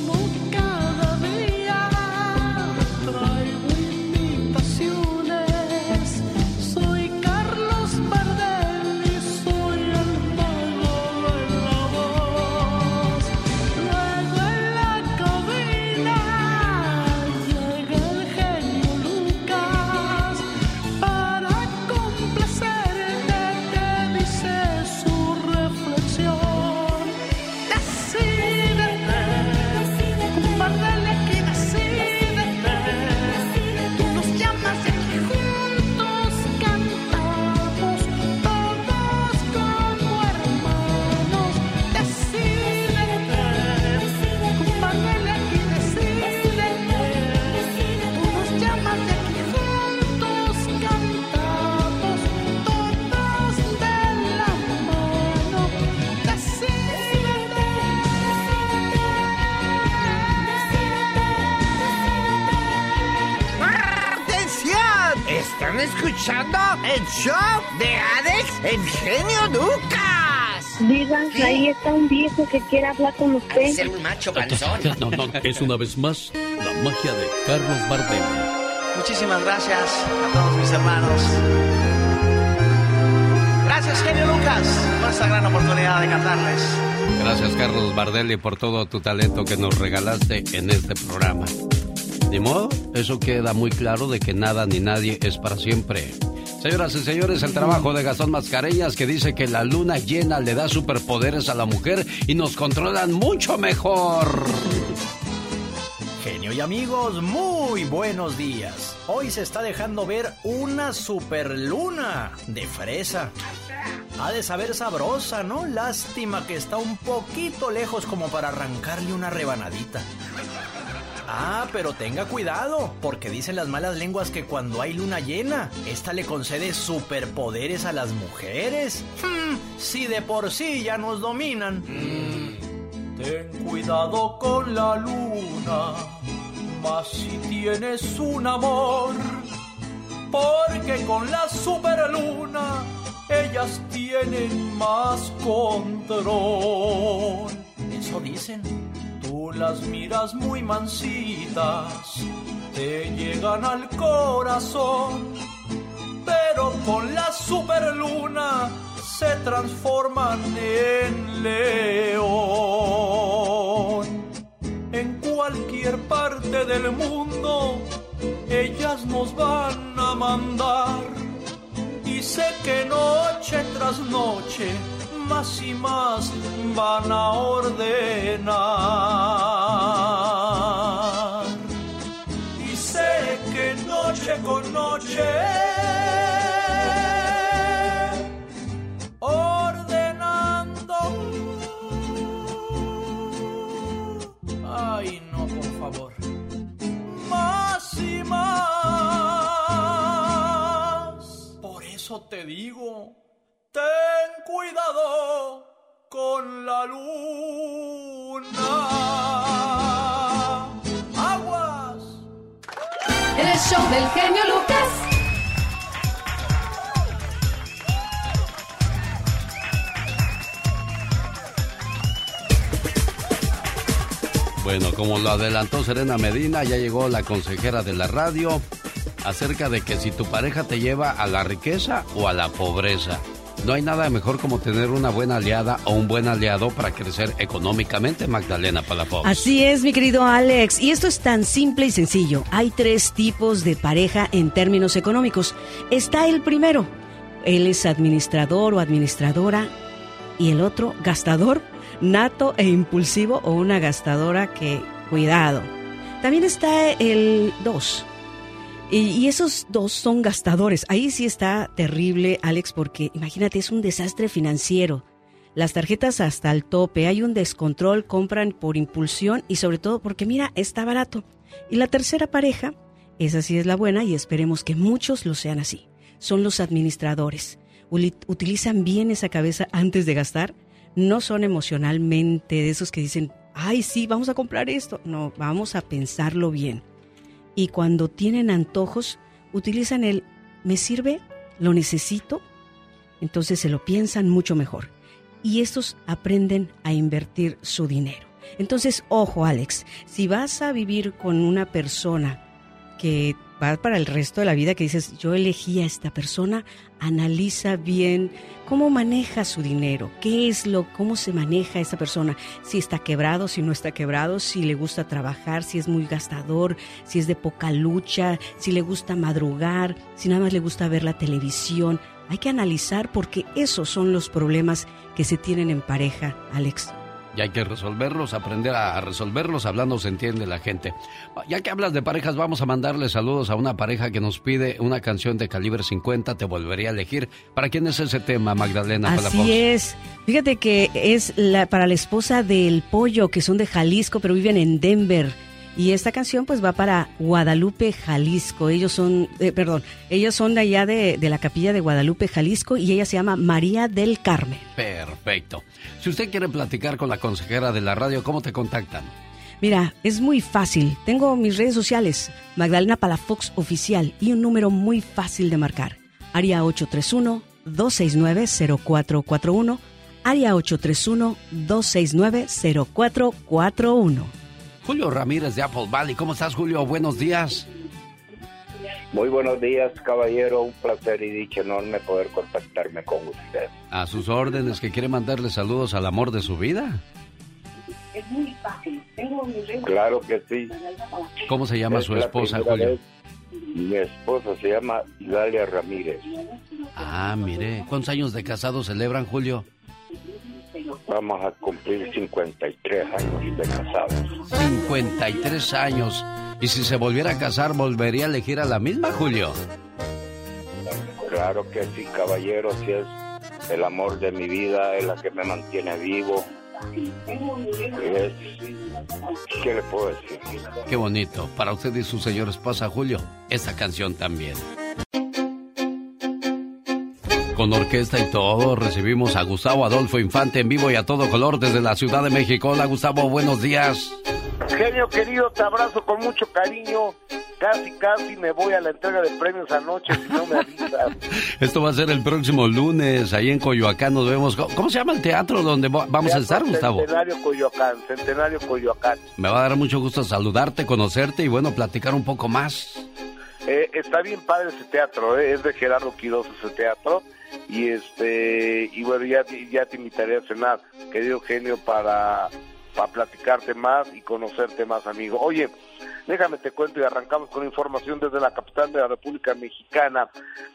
Que quiere hablar con usted. ser un macho No, no, es una vez más la magia de Carlos Bardem. Muchísimas gracias a todos mis hermanos. Gracias, genio Lucas, por esta gran oportunidad de cantarles. Gracias Carlos Bardelli por todo tu talento que nos regalaste en este programa. Ni modo, eso queda muy claro de que nada ni nadie es para siempre. Señoras y señores, el trabajo de Gastón Mascareñas que dice que la luna llena le da superpoderes a la mujer y nos controlan mucho mejor. Genio y amigos, muy buenos días. Hoy se está dejando ver una superluna de fresa. Ha de saber sabrosa, ¿no? Lástima que está un poquito lejos como para arrancarle una rebanadita. Ah, pero tenga cuidado, porque dicen las malas lenguas que cuando hay luna llena, esta le concede superpoderes a las mujeres. Hmm, si de por sí ya nos dominan. Ten cuidado con la luna, más si tienes un amor, porque con la superluna ellas tienen más control. Eso dicen. Las miras muy mansitas, te llegan al corazón, pero con la superluna se transforman en león. En cualquier parte del mundo, ellas nos van a mandar. Y sé que noche tras noche, más y más van a ordenar. Y sé que noche con noche, ordenando. Ay, no, por favor. Más y más. Por eso te digo, ten cuidado con la luna. ¡Aguas! El show del genio Lucas. Bueno, como lo adelantó Serena Medina, ya llegó la consejera de la radio acerca de que si tu pareja te lleva a la riqueza o a la pobreza. No hay nada mejor como tener una buena aliada o un buen aliado para crecer económicamente, Magdalena Palafox. Así es, mi querido Alex. Y esto es tan simple y sencillo. Hay tres tipos de pareja en términos económicos. Está el primero. Él es administrador o administradora. Y el otro, gastador, nato e impulsivo o una gastadora que, cuidado. También está el dos. Y, esos dos son gastadores. Ahí sí está terrible, Alex, porque imagínate, es un desastre financiero. Las tarjetas hasta el tope, hay un descontrol, compran por impulsión y sobre todo porque mira, está barato. Y la tercera pareja, esa sí es la buena y esperemos que muchos lo sean así. Son los administradores. Utilizan bien esa cabeza antes de gastar. No son emocionalmente de esos que dicen, ay, sí, vamos a comprar esto. No, vamos a pensarlo bien y cuando tienen antojos utilizan el ¿me sirve? ¿Lo necesito? Entonces se lo piensan mucho mejor. Y estos aprenden a invertir su dinero. Entonces, ojo Alex, si vas a vivir con una persona que va para el resto de la vida, que dices, yo elegí a esta persona, analiza bien cómo maneja su dinero, qué es lo, cómo se maneja esa persona, si está quebrado, si no está quebrado, si le gusta trabajar, si es muy gastador, si es de poca lucha, si le gusta madrugar, si nada más le gusta ver la televisión. Hay que analizar porque esos son los problemas que se tienen en pareja, Alex. Y hay que resolverlos, aprender a resolverlos, hablando se entiende la gente. Ya que hablas de parejas, vamos a mandarle saludos a una pareja que nos pide una canción de calibre 50, te volvería a elegir. ¿Para quién es ese tema, Magdalena Palafox? Así es. Fíjate que es la, para la esposa del pollo, que son de Jalisco, pero viven en Denver. Y esta canción pues va para Guadalupe, Jalisco. Ellos son, eh, perdón, ellos son de allá de, de la capilla de Guadalupe, Jalisco, y ella se llama María del Carmen. Perfecto. Si usted quiere platicar con la consejera de la radio, ¿cómo te contactan? Mira, es muy fácil. Tengo mis redes sociales, Magdalena Palafox Oficial, y un número muy fácil de marcar. Área 831-269-0441. Área 831-269-0441. Julio Ramírez de Apple Valley. ¿Cómo estás, Julio? Buenos días. Muy buenos días, caballero. Un placer y dicha enorme poder contactarme con usted. A sus órdenes, que quiere mandarle saludos al amor de su vida. Es muy fácil. Tengo mi. Claro que sí. ¿Cómo se llama Es su esposa, Julio? vez. Mi esposa se llama Dalia Ramírez. Ah, mire. ¿Cuántos años de casado celebran, Julio? Vamos a cumplir 53 años de casados. 53 años. Y si se volviera a casar, ¿volvería a elegir a la misma, Julio? Claro que sí, caballero, si es el amor de mi vida, es la que me mantiene vivo. Es, ¿Qué le puedo decir? Qué bonito. Para usted y su señora esposa, Julio, esta canción también. Con orquesta y todo, recibimos a Gustavo Adolfo Infante en vivo y a todo color desde la Ciudad de México. Hola, Gustavo, buenos días. Genio querido, te abrazo con mucho cariño. Casi, casi me voy a la entrega de premios anoche si no me avisas. Esto va a ser el próximo lunes, ahí en Coyoacán nos vemos. ¿Cómo se llama el teatro donde va- vamos a estar, Gustavo? Centenario Coyoacán, Centenario Coyoacán. Me va a dar mucho gusto saludarte, conocerte y bueno, platicar un poco más. Eh, está bien padre ese teatro, eh, es de Gerardo Quiroz ese teatro. Y este y bueno, ya, ya te invitaré a cenar, querido genio, para, para platicarte más y conocerte más, amigo. Oye, déjame te cuento y arrancamos con información desde la capital de la República Mexicana.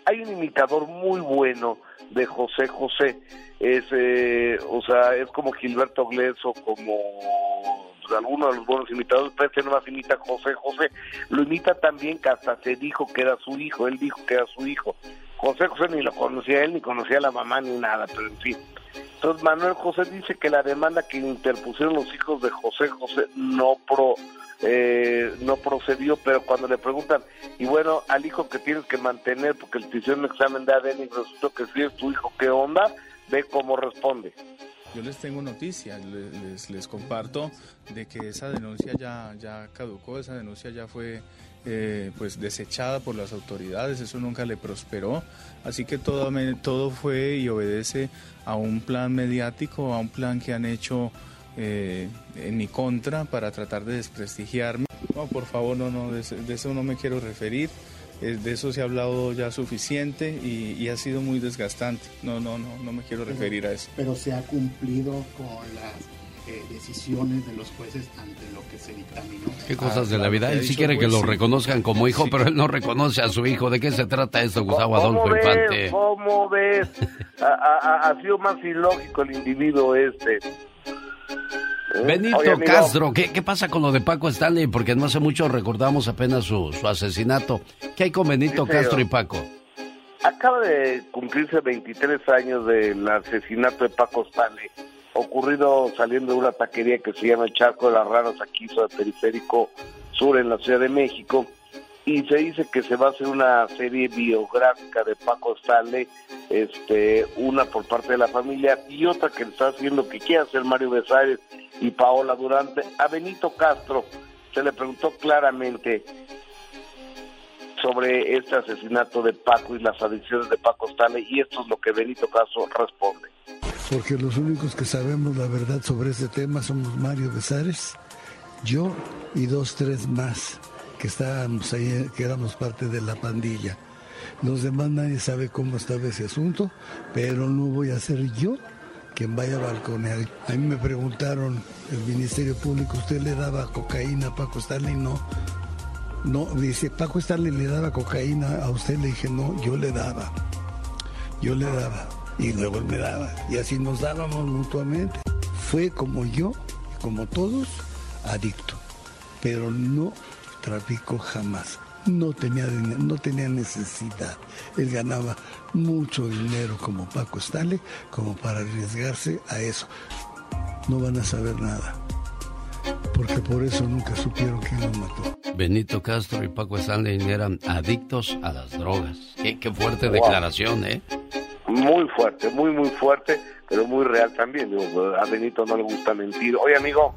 Hay un imitador muy bueno de José José. Es, eh, o sea, es como Gilberto Gleso, como alguno de los buenos imitadores, pero este nomás imita a José José. Lo imita también que hasta se dijo que era su hijo, él dijo que era su hijo. José José ni lo conocía él, ni conocía a la mamá, ni nada, pero en fin. Entonces Manuel José dice que la demanda que interpusieron los hijos de José José no pro eh, no procedió, pero cuando le preguntan, y bueno, al hijo que tienes que mantener, porque te hicieron un examen de ADN y resultó que sí es tu hijo, ¿qué onda? Ve cómo responde. yo les tengo noticias, les, les, comparto de que esa denuncia ya, ya caducó, esa denuncia ya fue eh, pues desechada por las autoridades, eso nunca le prosperó, así que todo, todo fue y obedece a un plan mediático, a un plan que han hecho eh, en mi contra para tratar de desprestigiarme. No, por favor, no, no, de, eso no me quiero referir. Eh, de eso se ha hablado ya suficiente y, ha sido muy desgastante. No, no, no, no me quiero referir a eso. Pero se ha cumplido con las eh, decisiones de los jueces ante lo que se dictaminó. Qué cosas de la vida. Él sí quiere que lo reconozcan como hijo, pero él no reconoce a su hijo. ¿De qué se trata esto, Gustavo Adolfo Infante? ¿Cómo ves? ha, ha, sido más ilógico el individuo este. ¿Eh? Benito Castro, ¿qué, pasa con lo de Paco Stanley? Porque no hace mucho recordamos apenas su, asesinato. ¿Qué hay con Benito Castro y Paco? Acaba de cumplirse 23 años del asesinato de Paco Stanley, ocurrido saliendo de una taquería que se llama Charco de las Ranas, aquí sobre el periférico sur en la Ciudad de México y se dice que se va a hacer una serie biográfica de Paco Stanley, este, una por parte de la familia y otra que está haciendo que quiere hacer Mario Besares y Paola Durante. A Benito Castro se le preguntó claramente sobre este asesinato de Paco y las adicciones de Paco Stanley y esto es lo que Benito Castro responde. Porque los únicos que sabemos la verdad sobre este tema somos Mario Besares, yo y dos, tres más que estábamos ahí, que éramos parte de la pandilla. Los demás nadie sabe cómo estaba ese asunto, pero no voy a ser yo quien vaya a balconear. A mí me preguntaron, el Ministerio Público, ¿usted le daba cocaína a Paco Stanley? No. No, dice, Paco Stanley le daba cocaína a usted, le dije, no, yo le daba. Yo le daba. Y luego él me daba. Y así nos dábamos mutuamente. Fue como yo, como todos, adicto. Pero no traficó jamás. No tenía, no tenía necesidad. Él ganaba mucho dinero como Paco Stanley como para arriesgarse a eso. No van a saber nada. Porque por eso nunca supieron quién lo mató. Benito Castro y Paco Stanley eran adictos a las drogas. Qué, fuerte declaración, ¿eh? Muy fuerte, muy, muy fuerte, pero muy real también. a Benito no le gusta mentir. Oye, amigo,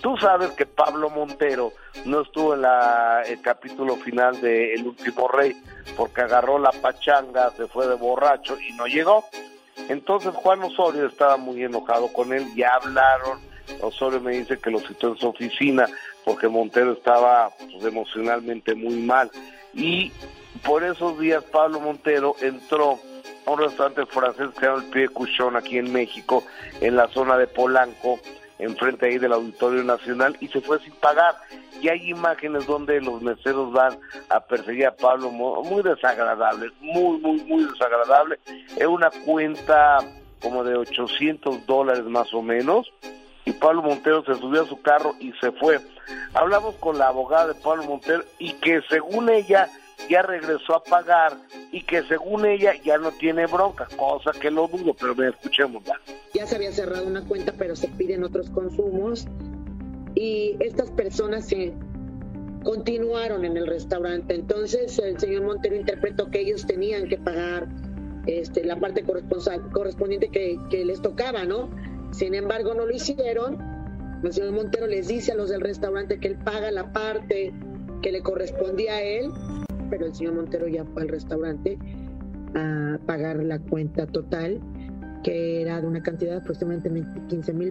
Tú sabes que Pablo Montero no estuvo en la, el capítulo final de El último rey porque agarró la pachanga, se fue de borracho y no llegó. Entonces Juan Osorio estaba muy enojado con él, ya hablaron. Osorio me dice que lo citó en su oficina porque Montero estaba pues, emocionalmente muy mal. Y por esos días Pablo Montero entró un restaurante francés que se llama El Pie Cuchón aquí en México, en la zona de Polanco, enfrente ahí del Auditorio Nacional y se fue sin pagar. Y hay imágenes donde los meseros van a perseguir a Pablo, muy desagradable, muy, muy, muy desagradable. Es una cuenta como de 800 dólares más o menos. Y Pablo Montero se subió a su carro y se fue. Hablamos con la abogada de Pablo Montero y que según ella ya regresó a pagar y que según ella ya no tiene bronca, cosa que lo dudo, pero me escuchemos ya. Ya se había cerrado una cuenta, pero se piden otros consumos y estas personas se continuaron en el restaurante. Entonces el señor Montero interpretó que ellos tenían que pagar este, la parte correspondiente que, que les tocaba, ¿no? Sin embargo, no lo hicieron. El señor Montero les dice a los del restaurante que él paga la parte que le correspondía a él pero el señor Montero ya fue al restaurante a pagar la cuenta total, que era de una cantidad de aproximadamente 15 mil.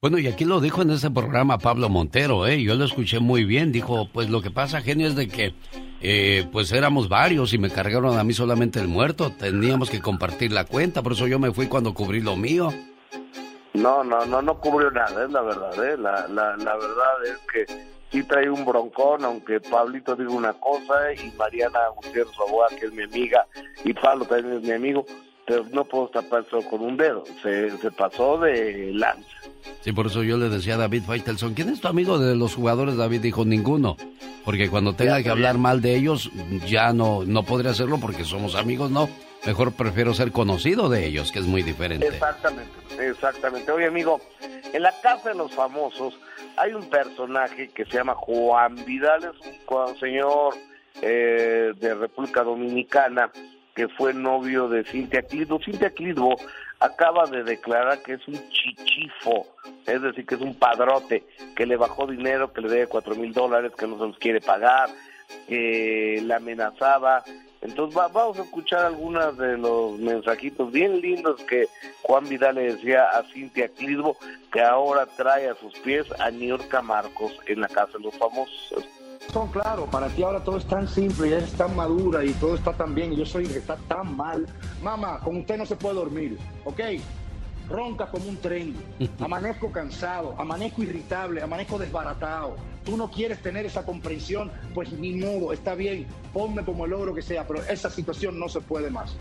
Bueno, y aquí lo dijo en ese programa Pablo Montero, ¿eh? Yo lo escuché muy bien. Dijo, pues lo que pasa, genio, es de que, eh, pues éramos varios y me cargaron a mí solamente el muerto. Teníamos que compartir la cuenta, por eso yo me fui cuando cubrí lo mío. No, no, no, no cubrió nada, es la verdad, ¿eh? La, la, la verdad es que sí trae un broncón, aunque Pablito diga una cosa y Mariana Gutiérrez Roboa, que es mi amiga, y Pablo también es mi amigo, pero no puedo tapar eso con un dedo. Se, se pasó de lanza. Sí, por eso yo le decía a David Faitelson, ¿quién es tu amigo de los jugadores? David dijo, ninguno. Porque cuando tenga que hablar mal de ellos, ya no, no podré hacerlo porque somos amigos, no. Mejor prefiero ser conocido de ellos, que es muy diferente. Exactamente, exactamente. Oye, amigo, en la casa de los famosos hay un personaje que se llama Juan Vidal, es un señor eh, de República Dominicana que fue novio de Cintia Clitbo. Cintia Clitbo acaba de declarar que es un chichifo, es decir, que es un padrote, que le bajó dinero, que le debe cuatro mil dólares, que no se los quiere pagar, que la amenazaba. Entonces vamos a escuchar algunos de los mensajitos bien lindos que Juan Vidal le decía a Cintia Clisbo, que ahora trae a sus pies a Niurka Marcos en la Casa de los Famosos. Son claro, para ti ahora todo es tan simple, ella es tan madura y todo está tan bien, y yo soy que está tan mal. Mamá, con usted no se puede dormir, ¿ok? Ronca como un tren, amanezco cansado, amanezco irritable, amanezco desbaratado. Tú no quieres tener esa comprensión, pues ni modo, está bien, ponme como el logro que sea, pero esa situación no se puede más.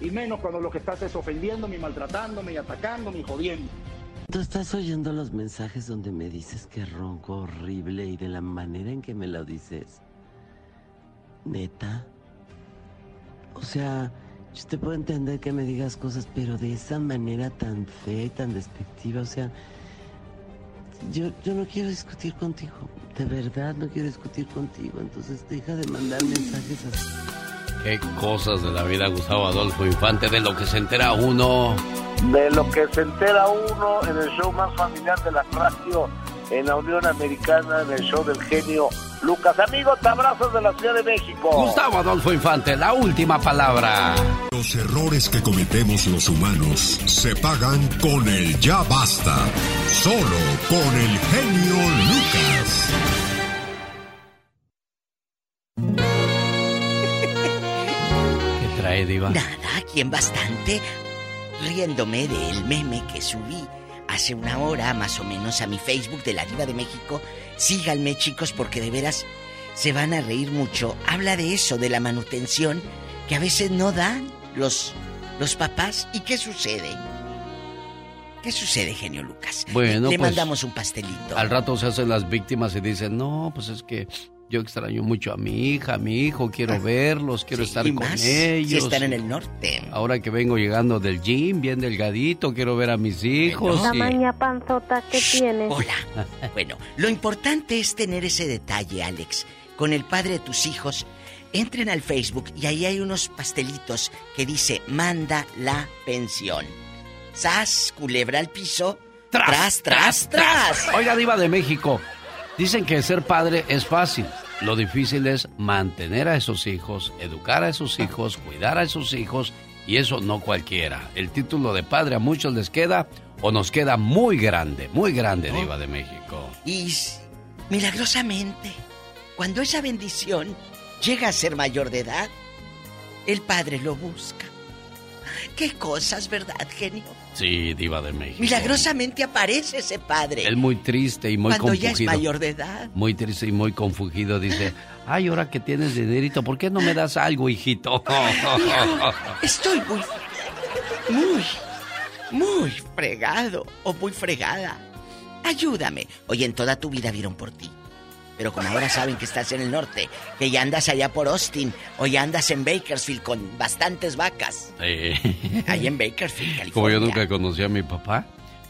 Y menos cuando lo que estás es ofendiéndome, maltratándome y atacándome y jodiendo. Tú estás oyendo los mensajes donde me dices que ronco horrible y de la manera en que me lo dices. Neta. O sea, yo te puedo entender que me digas cosas, pero de esa manera tan fea y tan despectiva, o sea, yo, yo no quiero discutir contigo. De verdad no quiero discutir contigo. Entonces deja de mandar mensajes así. Qué cosas de la vida, Gustavo Adolfo Infante, de lo que se entera uno de lo que se entera uno en el show más familiar de la radio en la Unión Americana, en el show del genio Lucas. Amigos, abrazos de la Ciudad de México. Gustavo Adolfo Infante, la última palabra. Los errores que cometemos los humanos se pagan con el ya basta. Solo con el genio Lucas. ¿Qué trae, Diva? Nada, ¿quién bastante riéndome del meme que subí hace una hora más o menos a mi Facebook de la Diva de México. Síganme chicos porque de veras se van a reír mucho. Habla de eso, de la manutención que a veces no dan los, los papás. ¿Y qué sucede? ¿Qué sucede, genio Lucas? Bueno, le pues, mandamos un pastelito. Al rato se hacen las víctimas y dicen, no, pues es que yo extraño mucho a mi hija, a mi hijo, quiero Ah, verlos, quiero estar y con más ellos. Si están en el norte. Ahora que vengo llegando del gym, bien delgadito, quiero ver a mis hijos. y- Tamaña panzota que tienes. Hola. Bueno, lo importante es tener ese detalle, Alex. Con el padre de tus hijos, entren al Facebook y ahí hay unos pastelitos que dice manda la pensión. Sas, culebra al piso. Tras, tras, tras. Oiga, Diva de México, dicen que ser padre es fácil. Lo difícil es mantener a esos hijos, educar a esos hijos, cuidar a esos hijos, y eso no cualquiera. El título de padre a muchos les queda o nos queda muy grande, muy grande, Diva de México. Y milagrosamente, cuando esa bendición llega a ser mayor de edad, el padre lo busca. Qué cosas, ¿verdad, genio? Sí, Diva de México. Milagrosamente aparece ese padre. Él muy triste y muy cuando ya es mayor de edad. Muy triste y muy confundido. Dice, ay, ahora que tienes dinerito, ¿por qué no me das algo, hijito? Hijo, estoy muy, muy, muy fregado o muy fregada. Ayúdame. Oye, en toda tu vida vieron por ti. Pero como ahora saben que estás en el norte, que ya andas allá por Austin, o ya andas en Bakersfield con bastantes vacas. Sí. Ahí en Bakersfield, California. Como yo nunca conocí a mi papá,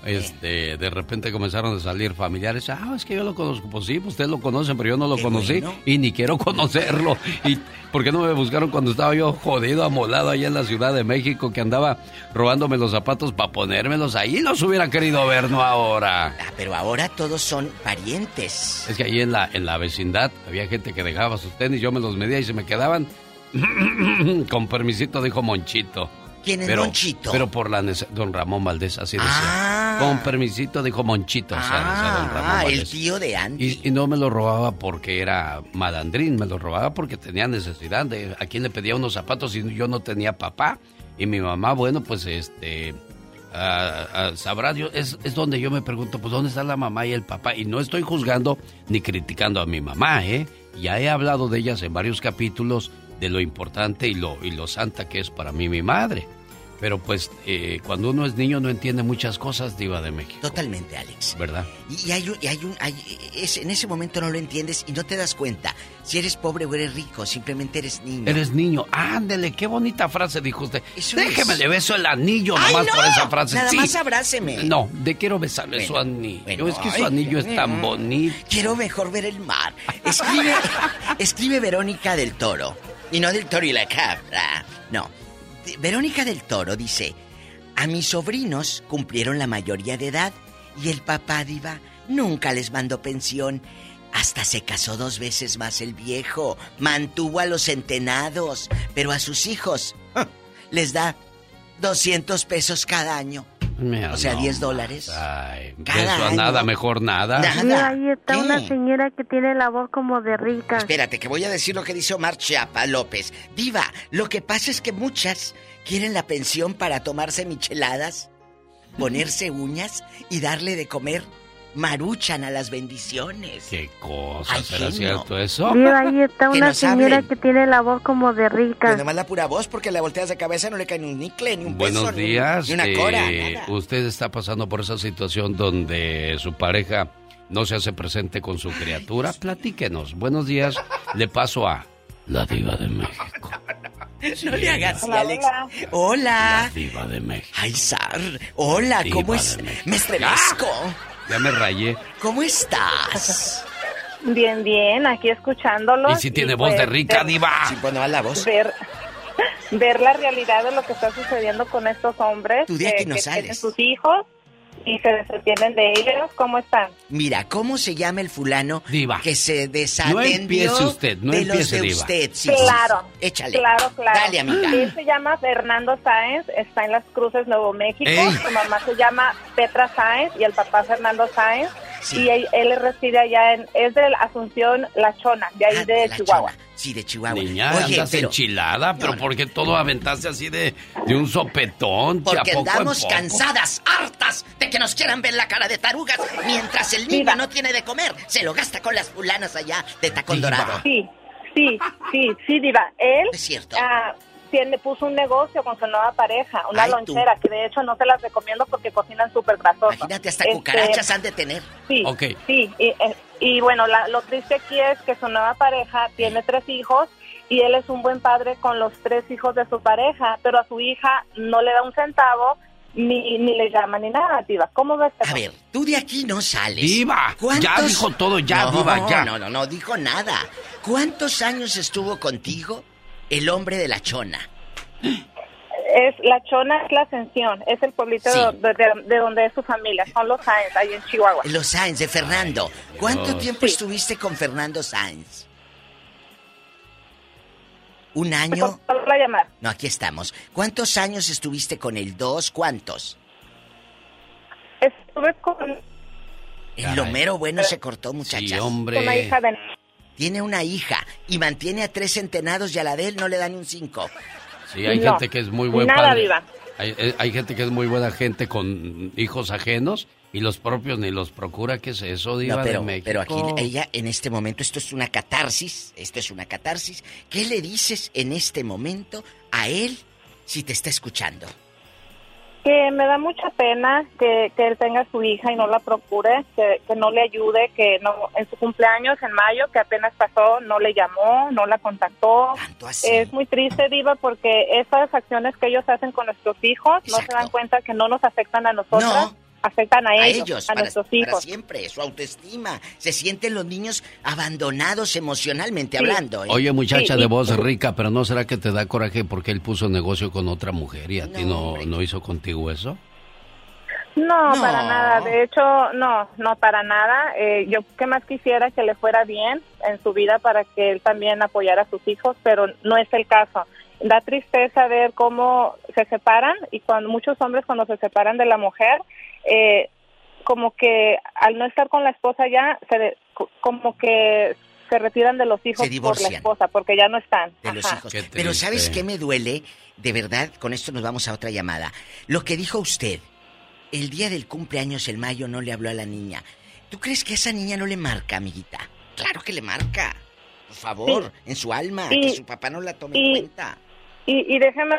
este, de repente comenzaron a salir familiares. Ah, es que yo lo conozco. Pues sí, pues ustedes lo conocen, pero yo no lo Qué conocí bueno. y ni quiero conocerlo. ¿Y por qué no me buscaron cuando estaba yo jodido, amolado allá en la Ciudad de México, que andaba robándome los zapatos para ponérmelos ahí? Los hubiera querido ver, no ahora. Ah, pero ahora todos son parientes. Es que ahí en la, en la vecindad había gente que dejaba sus tenis, yo me los medía y se me quedaban. Con permisito, dijo Monchito. ¿Quién es pero, Monchito? Pero por la Don Ramón Valdés, así decía. Ah. Con permisito, dijo Monchito. o sea, decía don Ramón Ah, el tío de Andy. Y, y no me lo robaba porque era malandrín, me lo robaba porque tenía necesidad de a quién le pedía unos zapatos y yo no tenía papá. Y mi mamá, bueno, pues este. ah, ah, sabrá Dios, es, es donde yo me pregunto, pues, ¿dónde está la mamá y el papá? Y no estoy juzgando ni criticando a mi mamá, ¿eh? Ya he hablado de ellas en varios capítulos de lo importante y lo, y lo santa que es para mí mi madre. Pero pues eh, cuando uno es niño no entiende muchas cosas, Diva de México. Totalmente, Alex. ¿Verdad? Y, y hay un, y hay un hay- es- en ese momento no lo entiendes y no te das cuenta si eres pobre o eres rico, simplemente eres niño. Eres niño. Ándele, qué bonita frase dijo usted. Eso Déjeme es. le beso el anillo ¡Ay, nomás no! por esa frase. Nada Sí. más abráceme. No, de quiero besarle su anillo. bueno, es que su anillo es tan mm. bonito. Quiero mejor ver el mar. Escribe, escribe Verónica del Toro. Y no del Toro y la cabra. No. Verónica del Toro dice: A mis sobrinos cumplieron la mayoría de edad y el papá diva nunca les mandó pensión. Hasta se casó dos veces más el viejo, mantuvo a los centenados, pero a sus hijos les da 200 pesos cada año. Mira, O sea, no 10 dólares. Ay, Cada eso a año. nada, mejor nada. Nada. ahí está ¿Qué? una señora que tiene la voz como de rica. Espérate, que voy a decir lo que dice Omar Chiapa López. Diva, lo que pasa es que muchas quieren la pensión para tomarse micheladas, ponerse uñas y darle de comer maruchan a las bendiciones. ¿Qué cosa? Ay, ¿Será cierto eso? Diva, ahí está una señora hablen. que tiene la voz como de rica. Pues nomás la pura voz, porque la volteas de cabeza no le cae ni un nicle, ni un peso, Buenos días. ni una eh, cora, nada. usted está pasando por esa situación donde su pareja no se hace presente con su criatura. Platíquenos. Buenos días. Le paso a la diva de México. No le hagas así, Hola, Alex. hola. Hola. Diva de México. Ay, Sar. Hola, Diva ¿cómo es? Me estremezco. Ya me rayé. ¿Cómo estás? Bien, bien, aquí escuchándolo. ¿Y si tiene voz de rica, diva? Sí, bueno, la voz. Ver, ver la realidad de lo que está sucediendo con estos hombres Tú de aquí que, no que sales. tienen sus hijos y se desentienden de ellos. ¿Cómo están? Mira, ¿cómo se llama el fulano Diva. que se No desatendió empiece usted, no de los empiece, de diva. usted? Sí, sí, claro, sí. Échale. claro, claro. Dale, amiga. Él se llama Fernando Sáenz, está en Las Cruces, Nuevo México. Ey. Su mamá se llama Petra Sáenz y el papá Fernando Sáenz. Sí. Y él, él reside allá en, es de la Asunción La Chona, de ahí Ah, de la Chihuahua. Chona. Sí, de Chihuahua. Niña, Oye, andas pero enchilada, pero No, no. ¿por qué todo aventaste así de, de un sopetón? porque ¿A poco en andamos poco? cansadas, hartas de que nos quieran ver la cara de tarugas, mientras el niño no tiene de comer, se lo gasta con las fulanas allá de tacón Diva. dorado. Sí, sí, sí, sí, Diva. Él Es cierto. ah, tiene, puso un negocio con su nueva pareja, una Ay, tú. lonchera, que de hecho no se las recomiendo porque cocinan súper grasoso. Imagínate, hasta Este, cucarachas han de tener. Sí, Ok. sí. Y, eh, y bueno, la- lo triste aquí es que su nueva pareja tiene tres hijos y él es un buen padre con los tres hijos de su pareja, pero a su hija no le da un centavo ni, ni le llama ni nada, Diva. ¿Cómo ves? A ver, tú de aquí no sales. Diva, ¿Cuántos- ya dijo todo, ya, no, diva, ya. No, no, no dijo nada. ¿Cuántos años estuvo contigo el hombre de la chona? Es La Chona es la Ascensión, es el pueblito Sí. de, de- de donde es su familia, son los Sáenz, ahí en Chihuahua. Los Sáenz de Fernando. ¿Cuánto tiempo estuviste con Fernando Sáenz? ¿Un año? La llamada. No, aquí estamos. ¿Cuántos años estuviste con el dos? ¿Cuántos? Estuve con, El lomero bueno se cortó, muchachas. Sí, con hombre. la hija de... Tiene una hija y mantiene a tres centenados y a la de él no le da ni un cinco. Sí, hay No, gente que es muy buen nada, padre. Diva. Hay, eh, hay gente que es muy buena gente con hijos ajenos y los propios ni los procura. ¿Qué es eso, Diva No, pero, de México? pero aquí ella en este momento, esto es una catarsis, esto es una catarsis. ¿Qué le dices en este momento a él si te está escuchando? Que me da mucha pena que, que él tenga a su hija y no la procure, que, que no le ayude, que no en su cumpleaños en mayo, que apenas pasó, no le llamó, no la contactó. Es muy triste, Diva, porque esas acciones que ellos hacen con nuestros hijos no se dan cuenta que no nos afectan a nosotros, No. Afectan a, a ellos, ellos, a para, nuestros para hijos. siempre, su autoestima. Se sienten los niños abandonados emocionalmente Sí. hablando. ¿eh? Oye, muchacha Sí, de voz rica, pero ¿no será que te da coraje porque él puso negocio con otra mujer y a ti No, no, hombre. no hizo contigo eso? No, No. para nada. De hecho, no, no para nada. Eh, yo que más quisiera que le fuera bien en su vida para que él también apoyara a sus hijos, pero no es el caso. Da tristeza ver cómo se separan y cuando muchos hombres cuando se separan de la mujer, eh, como que al no estar con la esposa ya, se como que se retiran de los hijos por la esposa porque ya no están. de los Ajá. hijos. Qué Pero ¿sabes qué me duele? De verdad, con esto nos vamos a otra llamada. Lo que dijo usted, el día del cumpleaños, el mayo, no le habló a la niña. ¿Tú crees que a esa niña no le marca, amiguita? Claro que le marca. Por favor, Sí. en su alma, Y- que su papá no la tome y- en cuenta. Y, y déjeme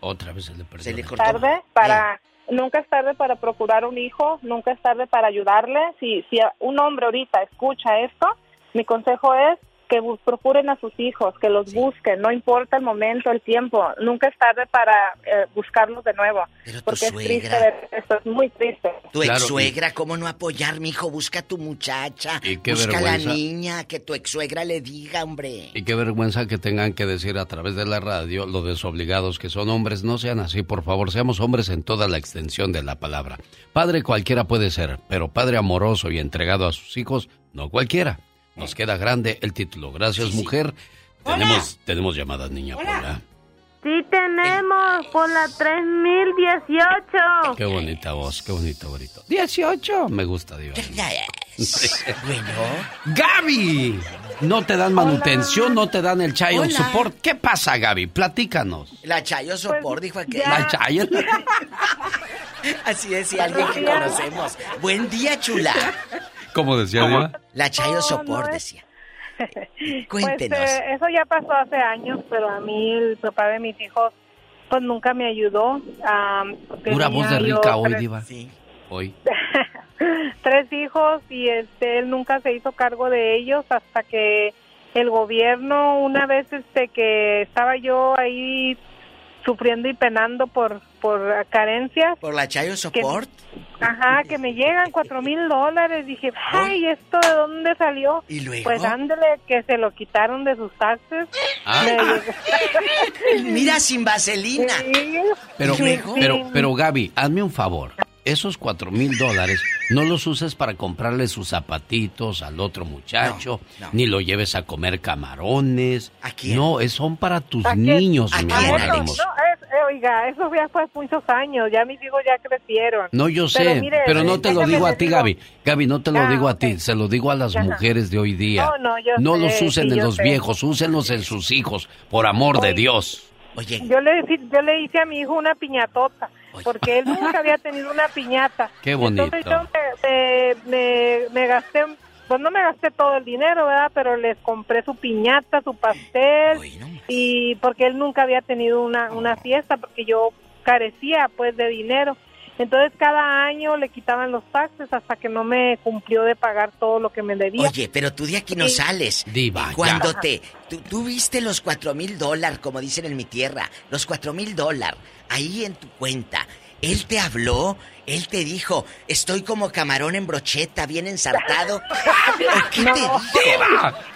Otra vez se le perdió. Se le la- cortó. tarde para nunca es tarde para procurar un hijo, nunca es tarde para ayudarle. Si si un hombre ahorita escucha esto, mi consejo es que bus- procuren a sus hijos, que los busquen, no importa el momento, el tiempo, nunca es tarde para eh, buscarlos de nuevo, porque es triste suegra- ver esto, es muy triste. Tu Claro, ex suegra, ¿cómo no apoyar, mijo? Busca a tu muchacha. Y qué Busca a la vergüenza. niña, que tu ex suegra le diga, hombre. Y qué vergüenza que tengan que decir a través de la radio lo desobligados que son hombres. No sean así, por favor. Seamos hombres en toda la extensión de la palabra. Padre cualquiera puede ser, pero padre amoroso y entregado a sus hijos, no cualquiera. Nos queda grande el título. Gracias, mujer. Tenemos, tenemos llamadas, niña Pola. Sí tenemos por la 3018. Qué bonita voz, qué bonito grito. 18. Me gusta, Dios. bueno. Gaby. No te dan manutención, no te dan el child Hola. support. ¿Qué pasa, Gaby? Platícanos. La Chayo Sopor dijo aquel. La Chayo. Así decía alguien que conocemos. Buen día, chula. ¿Cómo decía Diva? La Chayo No, Sopor no es- decía. Pues Cuéntenos. eh, eso ya pasó hace años, pero a mí el papá de mis hijos pues nunca me ayudó. Pura voz de rica hoy, tres- Diva. Hoy. tres hijos y este él nunca se hizo cargo de ellos hasta que el gobierno una vez este que estaba yo ahí sufriendo y penando por por carencias ¿Por la Chayo Soport? ajá que me llegan cuatro mil dólares dije ay esto de dónde salió y luego pues ándele que se lo quitaron de sus taxes Ah. Mira, sin vaselina. Pero, Sí, sí. pero, pero Gaby, hazme un favor. Esos cuatro mil dólares no los uses para comprarle sus zapatitos al otro muchacho, ni lo lleves a comer camarones. No, es, son para tus ¿A quién? niños, ¿A mi quién? amor No, no, es- eh, oiga, eso ya fue hace muchos años, ya mis hijos ya crecieron. No, yo sé, Pero no te lo digo a ti, digo- Gaby. Gaby, no te lo Ah, digo a ti, se lo digo a las Ajá. mujeres de hoy día. No, no, yo los sé, usen sí, en los sé. viejos, úsenlos en sus hijos, por amor de Dios. Oye, Yo le, yo le hice a mi hijo una piñatota, porque él nunca había tenido una piñata. Qué bonito. Entonces yo me, me, me- me gasté, pues no me gasté todo el dinero, ¿verdad? Pero les compré su piñata, su pastel, y porque él nunca había tenido una, una fiesta, porque yo carecía pues de dinero. Entonces cada año le quitaban los taxes hasta que no me cumplió de pagar todo lo que me debía. Oye, pero tú de aquí no Sí. sales. Diva, Cuando ya. te... Tú, tú viste los cuatro mil dólares, como dicen en mi tierra, los cuatro mil dólares, ahí en tu cuenta. Él te habló, él te dijo, estoy como camarón en brocheta, bien ensartado. ¿O ¿Qué te dijo?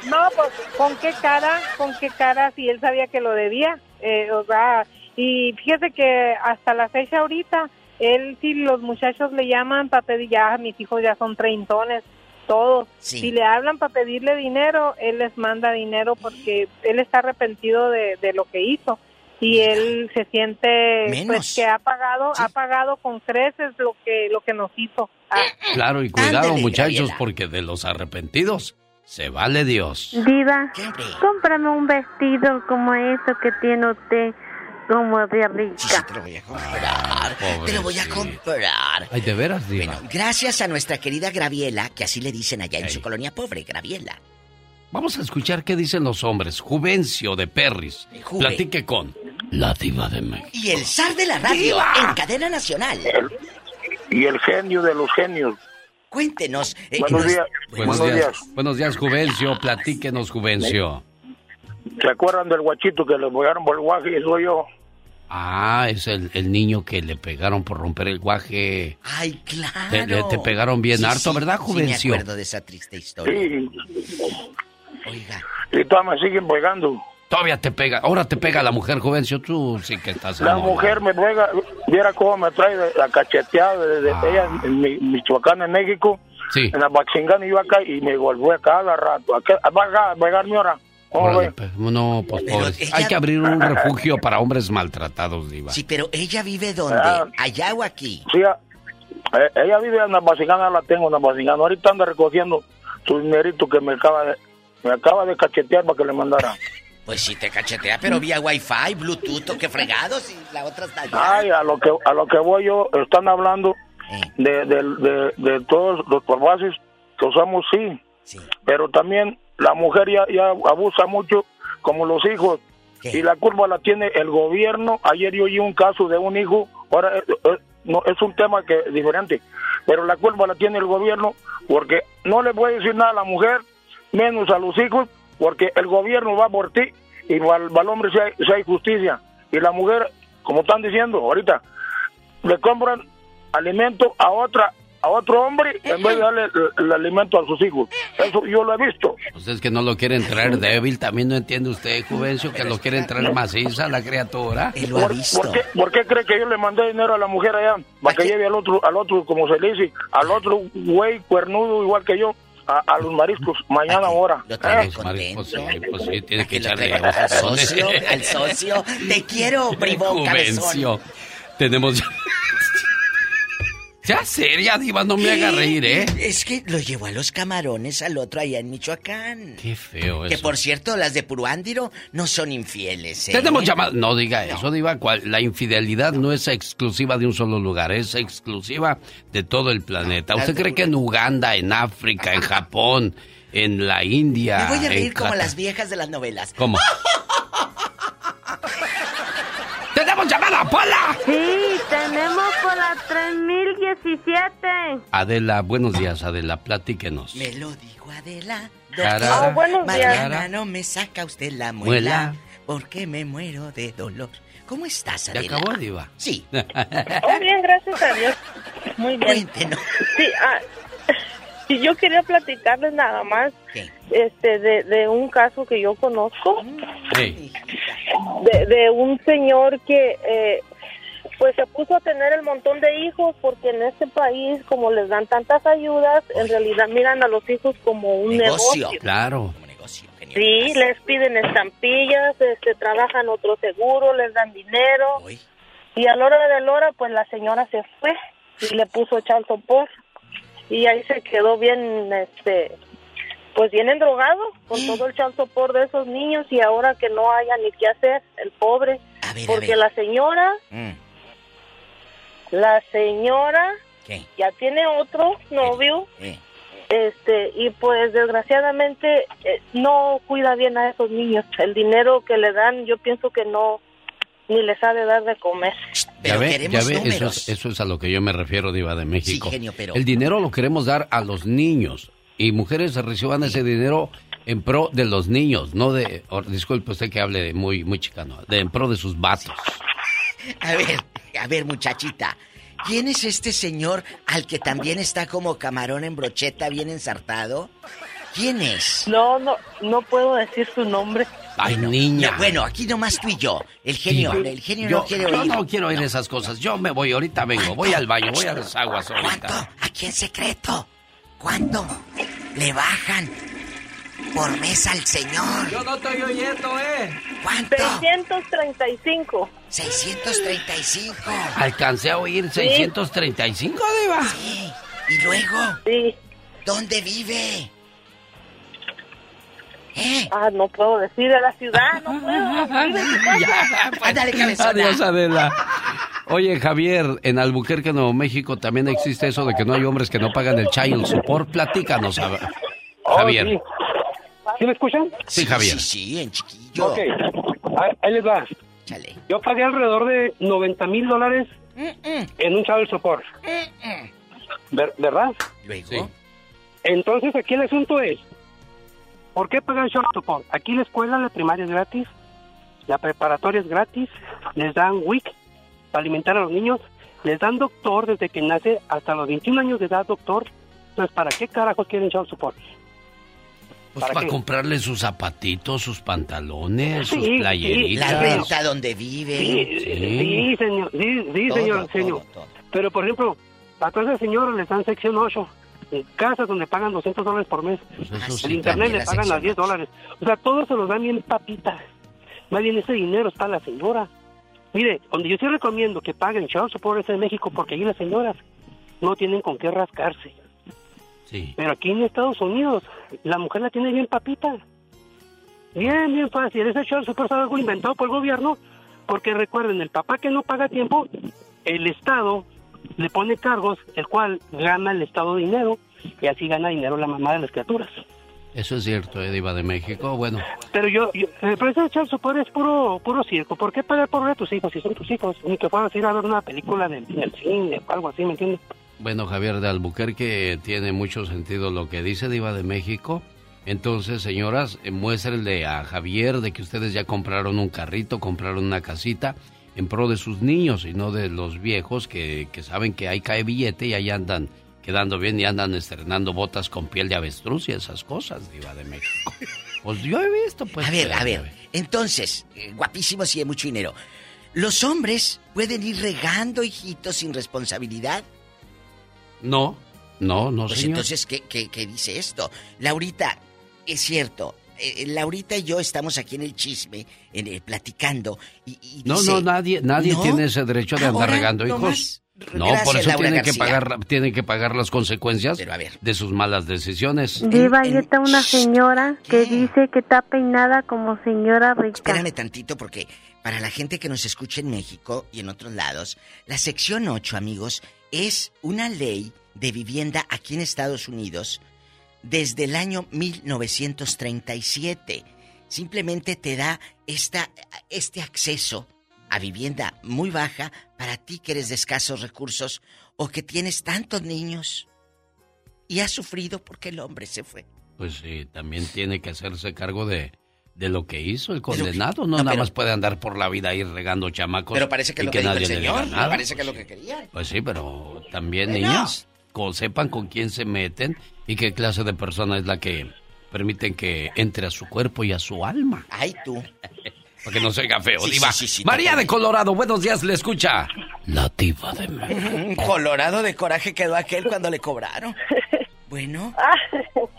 No, pues con qué cara, con qué cara si él sabía que lo debía. Eh, o sea, y fíjese que hasta la fecha ahorita, él si los muchachos le llaman para pedir, ya mis hijos ya son treintones, todos. Sí. Si le hablan para pedirle dinero, él les manda dinero porque él está arrepentido de, de lo que hizo. Y él se siente Menos. pues que ha pagado, ha pagado con creces lo que lo que nos hizo. Ah, Claro, y cuidado, muchachos, Gabriela. porque de los arrepentidos se vale Dios. Diva, cómprame un vestido como eso que tiene usted, como de rica. te lo voy a comprar. Te lo voy a comprar. Ay, de veras, Diva. Gracias a nuestra querida Graviela, que así le dicen allá en su colonia pobre, Graviela. Vamos a escuchar qué dicen los hombres. Juvencio de Perris. Juve. Platique con la diva de México. Y el zar de la radio ¡Diva! en cadena nacional. Y el genio de los genios. Cuéntenos. eh, Buenos nos- días. Buenos, Buenos días. días. Buenos días, Juvencio. Platíquenos, Juvencio. ¿Se acuerdan del guachito que le pegaron por el guaje y soy yo? Ah, es el, el niño que le pegaron por romper el guaje. Ay, claro. Te, le- te pegaron bien Sí, harto, sí, ¿verdad, sí Juvencio? me acuerdo de esa triste historia. Sí. Oiga. Y todavía me siguen pegando. Todavía te pega. Ahora te pega la mujer, Juvencio. Tú sí que estás La mujer me pega, viera cómo me trae la cacheteada desde ella en Mi- Michoacán, en México, Ah. Sí. en la Baxingán y yo acá, y me volvió a cada rato. ¿A qué- va a pegarme ahora? ¿Cómo Órale, ve? pues, no, pues pobre. ella- Hay que abrir un refugio para hombres maltratados, Diva. Sí, pero ella vive dónde? Ah. ¿Allá o aquí? Sí, a- eh, ella vive en la Baxingán, la tengo en la Baxingán. Ahorita anda recogiendo su dinerito que me acaba de, me acaba de cachetear para que le mandara. Pues sí te cachetea, pero vía wifi, bluetooth, qué fregados, y la otra está allá. Ay, a lo que a lo que voy yo, están hablando de, de, de, de todos los formatos que usamos, sí. Pero también la mujer ya, ya abusa mucho, como los hijos. Y la culpa la tiene el gobierno. Ayer yo oí un caso de un hijo, ahora eh, eh, no es un tema que es diferente, pero la culpa la tiene el gobierno porque no le puede decir nada a la mujer, menos a los hijos, porque el gobierno va por ti y para el hombre si hay, si hay justicia. Y la mujer, como están diciendo ahorita, le compran alimento a otra a otro hombre en vez de darle el, el alimento a sus hijos. Eso yo lo he visto. Pues es que no lo quieren traer débil, también no entiende usted, Juvencio, que lo quieren traer maciza la criatura. ¿Por, por qué, por qué cree que yo le mandé dinero a la mujer allá? Para que lleve al otro, al otro, como se le dice, al otro güey cuernudo igual que yo. A, a los mariscos, mañana ahora. ¿Eh? Pues sí, pues sí, tiene que echarle Al socio, al socio. Te quiero, bribón, cabezón. Juvencio. Tenemos ya... Seria, diva, no me haga reír, ¿eh? Es que lo llevó a los camarones al otro allá en Michoacán. Qué feo Que eso. por cierto, las de Puruándiro no son infieles, ¿eh? Tenemos llamada. No diga eso, Diva. La infidelidad no es exclusiva de un solo lugar, es exclusiva de todo el planeta. ¿Usted cree que en Uganda, en África, en Japón, en la India. Me voy a en reír como las viejas de las novelas. ¿Cómo? ¡Tenemos llamada, Pola! Sí, tenemos por la 3017. Adela, buenos días, Adela, platíquenos. Me lo dijo Adela. Doctor, Oh, buenos días. mañana no me saca usted la muela, Muela. porque me muero de dolor. ¿Cómo estás, ¿Ya Adela? acabó, Diva? Sí. Oh, bien, gracias a Dios. Muy bien. Cuéntenos. Sí, ah, y yo quería platicarles nada más este de, de un caso que yo conozco, Hey, de, de un señor que eh, pues se puso a tener el montón de hijos porque en este país como les dan tantas ayudas, en realidad miran a los hijos como un negocio. Claro. Sí, les piden estampillas, este, trabajan otro seguro, les dan dinero. Y a la hora de la hora, pues la señora se fue y le puso child support. Y ahí se quedó bien, este, pues bien endrogado con todo el child support de esos niños y ahora que no haya ni qué hacer, el pobre. Porque la señora, Mm. la señora ¿Qué? ya tiene otro novio. Eh. Este, y pues desgraciadamente eh, no cuida bien a esos niños. El dinero que le dan, yo pienso que no, ni les ha de dar de comer. ya ve, ya queremos ve, eso es, eso es a lo que yo me refiero, Diva de México. genio, pero- El dinero lo queremos dar a los niños y mujeres reciban ese dinero en pro de los niños, no de, disculpe usted que hable muy, muy chicano, de en pro de sus vatos. A ver, a ver, muchachita. ¿Quién es este señor al que también está como camarón en brocheta bien ensartado? ¿Quién es? No, no, no puedo decir su nombre. Ay, niña. No, bueno, aquí nomás tú y yo. El genio, Diva, el genio yo, no quiere yo oír. no quiero oír esas cosas. Yo me voy, ahorita vengo. Voy al baño, voy a las aguas ahorita. Aquí en secreto. ¿Cuánto le bajan por mes al señor? Yo no estoy oyendo, ¿eh? ¿Cuánto? 635. 635. Alcancé a oír 635, Diva. Sí. ¿Y luego? Sí. ¿Dónde vive? Ah, no puedo decir de la ciudad, no puedo. Vive en su casa. Ándale, cabezona. Adiós, Adela. Oye, Javier, en Albuquerque, Nuevo México, también existe eso de que no hay hombres que no pagan el child support. Platícanos, a- Javier. sí. ¿Sí me escuchan? Sí, Javier. Sí, sí, en chiquillo. Ok, ahí, les va. Chale. Yo pagué alrededor de 90 mil dólares en un child support. Ver- ¿Verdad? Luego. Entonces aquí el asunto es, ¿por qué pagar child support? Aquí la escuela, la primaria es gratis, la preparatoria es gratis, les dan WIC para alimentar a los niños, les dan doctor desde que nace hasta los 21 años de edad, doctor. Entonces, ¿para qué carajos quieren support? Pues ¿Para para comprarle sus zapatitos, sus pantalones, sus Sí, sí. playeritas. La renta donde vive. Sí, sí, señor, sí, sí, Todo, señor, todo, señor. todo. Pero, por ejemplo, a todas esas señoras les dan sección 8, en casas donde pagan 200 dólares por mes. Pues el sí, internet le pagan a sección 10 dólares. O sea, todos se los dan bien papita. Más bien ese dinero está la señora. Mire, donde yo sí recomiendo que paguen child support es en México porque ahí las señoras no tienen con qué rascarse. Sí. Pero aquí en Estados Unidos, la mujer la tiene bien papita. Bien, bien fácil. Ese child support es algo inventado por el gobierno, porque recuerden, el papá que no paga tiempo, el Estado le pone cargos, el cual gana el Estado dinero, y así gana dinero la mamá de las criaturas. Eso es cierto, eh, Diva de México. Bueno, Pero yo, yo eh, support es puro, puro circo. ¿Por qué pagar por ver a tus hijos si son tus hijos? Ni que puedas ir a ver una película del, del cine o algo así, ¿me entiendes? bueno, Javier de Albuquerque tiene mucho sentido lo que dice Diva de México. Entonces, señoras, eh, muéstrenle a Javier de que ustedes ya compraron un carrito, compraron una casita en pro de sus niños y no de los viejos que, que saben que ahí cae billete y ahí andan quedando bien y andan estrenando botas con piel de avestruz y esas cosas, Diva de México. Pues yo he visto, pues. A ver, a ver. Entonces, eh, guapísimos y de mucho dinero. ¿Los hombres pueden ir regando, hijitos, sin responsabilidad? No, no, no, Pues señor. entonces, ¿qué, qué, qué dice esto? Laurita, es cierto. Eh, Laurita y yo estamos aquí en el chisme, en el platicando, y, y No, dice- no, nadie, nadie ¿No? tiene ese derecho de andar regando hijos. nomás, No, gracias, por eso tienen que, pagar, tienen que pagar las consecuencias de sus malas decisiones. Diva, ahí está una señora que dice que está peinada como señora rica. Espérame tantito porque para la gente que nos escucha en México y en otros lados, la sección 8, amigos, es una ley de vivienda aquí en Estados Unidos desde el año 1937. Simplemente te da esta, este acceso a vivienda muy baja para ti que eres de escasos recursos o que tienes tantos niños y has sufrido porque el hombre se fue. Pues sí, también tiene que hacerse cargo de, de lo que hizo el que- condenado. no, No, nada pero- más puede andar por la vida ahí regando chamacos. Pero parece que lo que dijo el nadie le señor, nada. parece que es lo que quería. Pues sí, pero también Bueno. niñas, co- sepan con quién se meten y qué clase de persona es la que permiten que entre a su cuerpo y a su alma. Ay, tú. Para que no se oiga feo, Sí, diva. sí, sí, sí, María de. Colorado, buenos días, le escucha. La diva de México. Colorado de coraje quedó aquel cuando le cobraron. Bueno.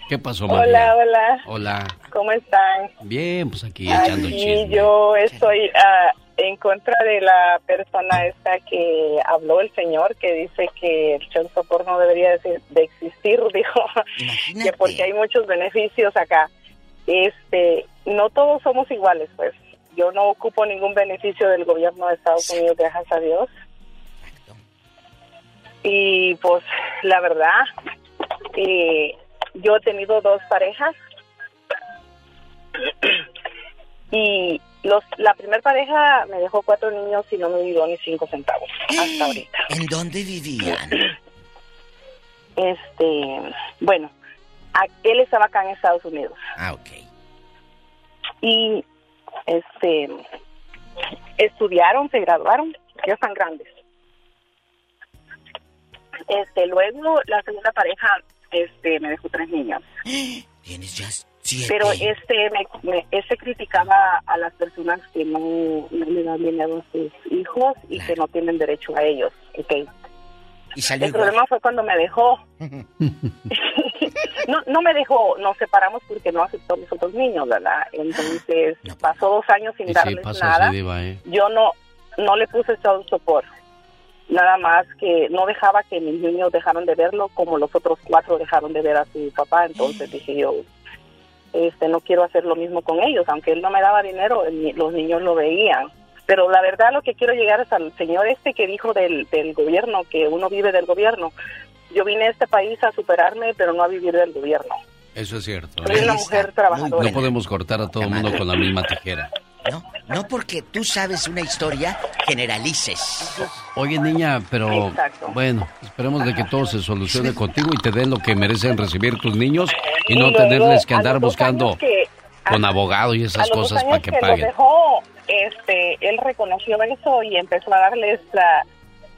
¿Qué pasó, María? Hola, hola. Hola. ¿Cómo están? Bien, pues aquí echando Aquí chisme. yo estoy ah, en contra de la persona esta que habló el señor, que dice que el child support no debería de, de existir, dijo, que porque hay muchos beneficios acá. Este, no todos somos iguales, pues. Yo no ocupo ningún beneficio del gobierno de Estados Unidos, gracias a Dios. Y pues, la verdad, eh, yo he tenido dos parejas y los la primera pareja me dejó cuatro niños y no me dio ni cinco centavos hasta ahorita. ¿En dónde vivían? Este, bueno, él estaba acá en Estados Unidos Ah, ok. y este estudiaron, se graduaron, ya están grandes. Este, luego la segunda pareja este me dejó tres niños. Tienes ya siete. Pero este me, me- este criticaba a las personas que no, no le dan dinero a sus hijos y que no tienen derecho a ellos. Okay. Y salió El igual. problema fue cuando me dejó. No, no me dejó, nos separamos porque no aceptó a mis otros niños, ¿verdad? Entonces pasó dos años sin darles nada. diva, ¿eh? Yo no, no le puse child support. Nada más que no dejaba que mis niños dejaran de verlo como los otros cuatro dejaron de ver a su papá. Entonces dije yo, este, no quiero hacer lo mismo con ellos. Aunque él no me daba dinero, los niños lo veían. Pero la verdad lo que quiero llegar es al señor este que dijo del, del gobierno, que uno vive del gobierno. Yo vine a este país a superarme, pero no a vivir del gobierno. Eso es cierto. Soy una mujer trabajadora. No podemos cortar a todo el mundo con la misma tijera. No porque tú sabes una historia, generalices. Oye, niña, pero Exacto. bueno, esperemos de que todo se solucione contigo y te den lo que merecen recibir tus niños y Y no luego, tenerles que andar buscando que- con abogado y esas cosas para que los paguen. dejó, este, él reconoció eso y empezó a darles ah,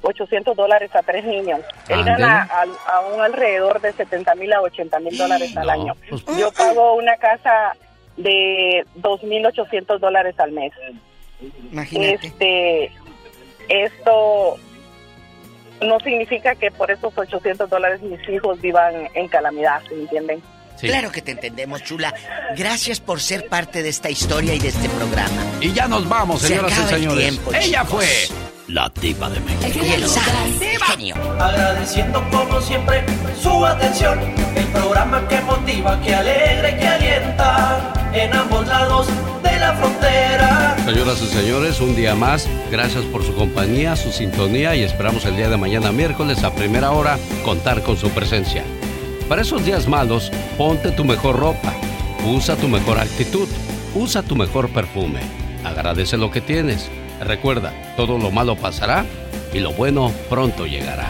800 dólares a tres niños. Él gana a, a un alrededor de 70 mil a 80 mil dólares al No, año. pues- Yo pago una casa de 2.800 dólares al mes. Imagínate. Este, esto no significa que por esos 800 dólares mis hijos vivan en calamidad, ¿se entienden? Claro que te entendemos, chula. Gracias por ser parte de esta historia y de este programa. Y ya nos vamos, Se señoras y acaba el señores. tiempo, Ella chicos. fue la diva de México. El genio. Agradeciendo como siempre su atención. El programa que motiva, que alegra y que alienta en ambos lados de la frontera. Señoras y señores, un día más, gracias por su compañía, su sintonía y esperamos el día de mañana miércoles a primera hora contar con su presencia. Para esos días malos, ponte tu mejor ropa, usa tu mejor actitud, usa tu mejor perfume, agradece lo que tienes. Recuerda, todo lo malo pasará y lo bueno pronto llegará.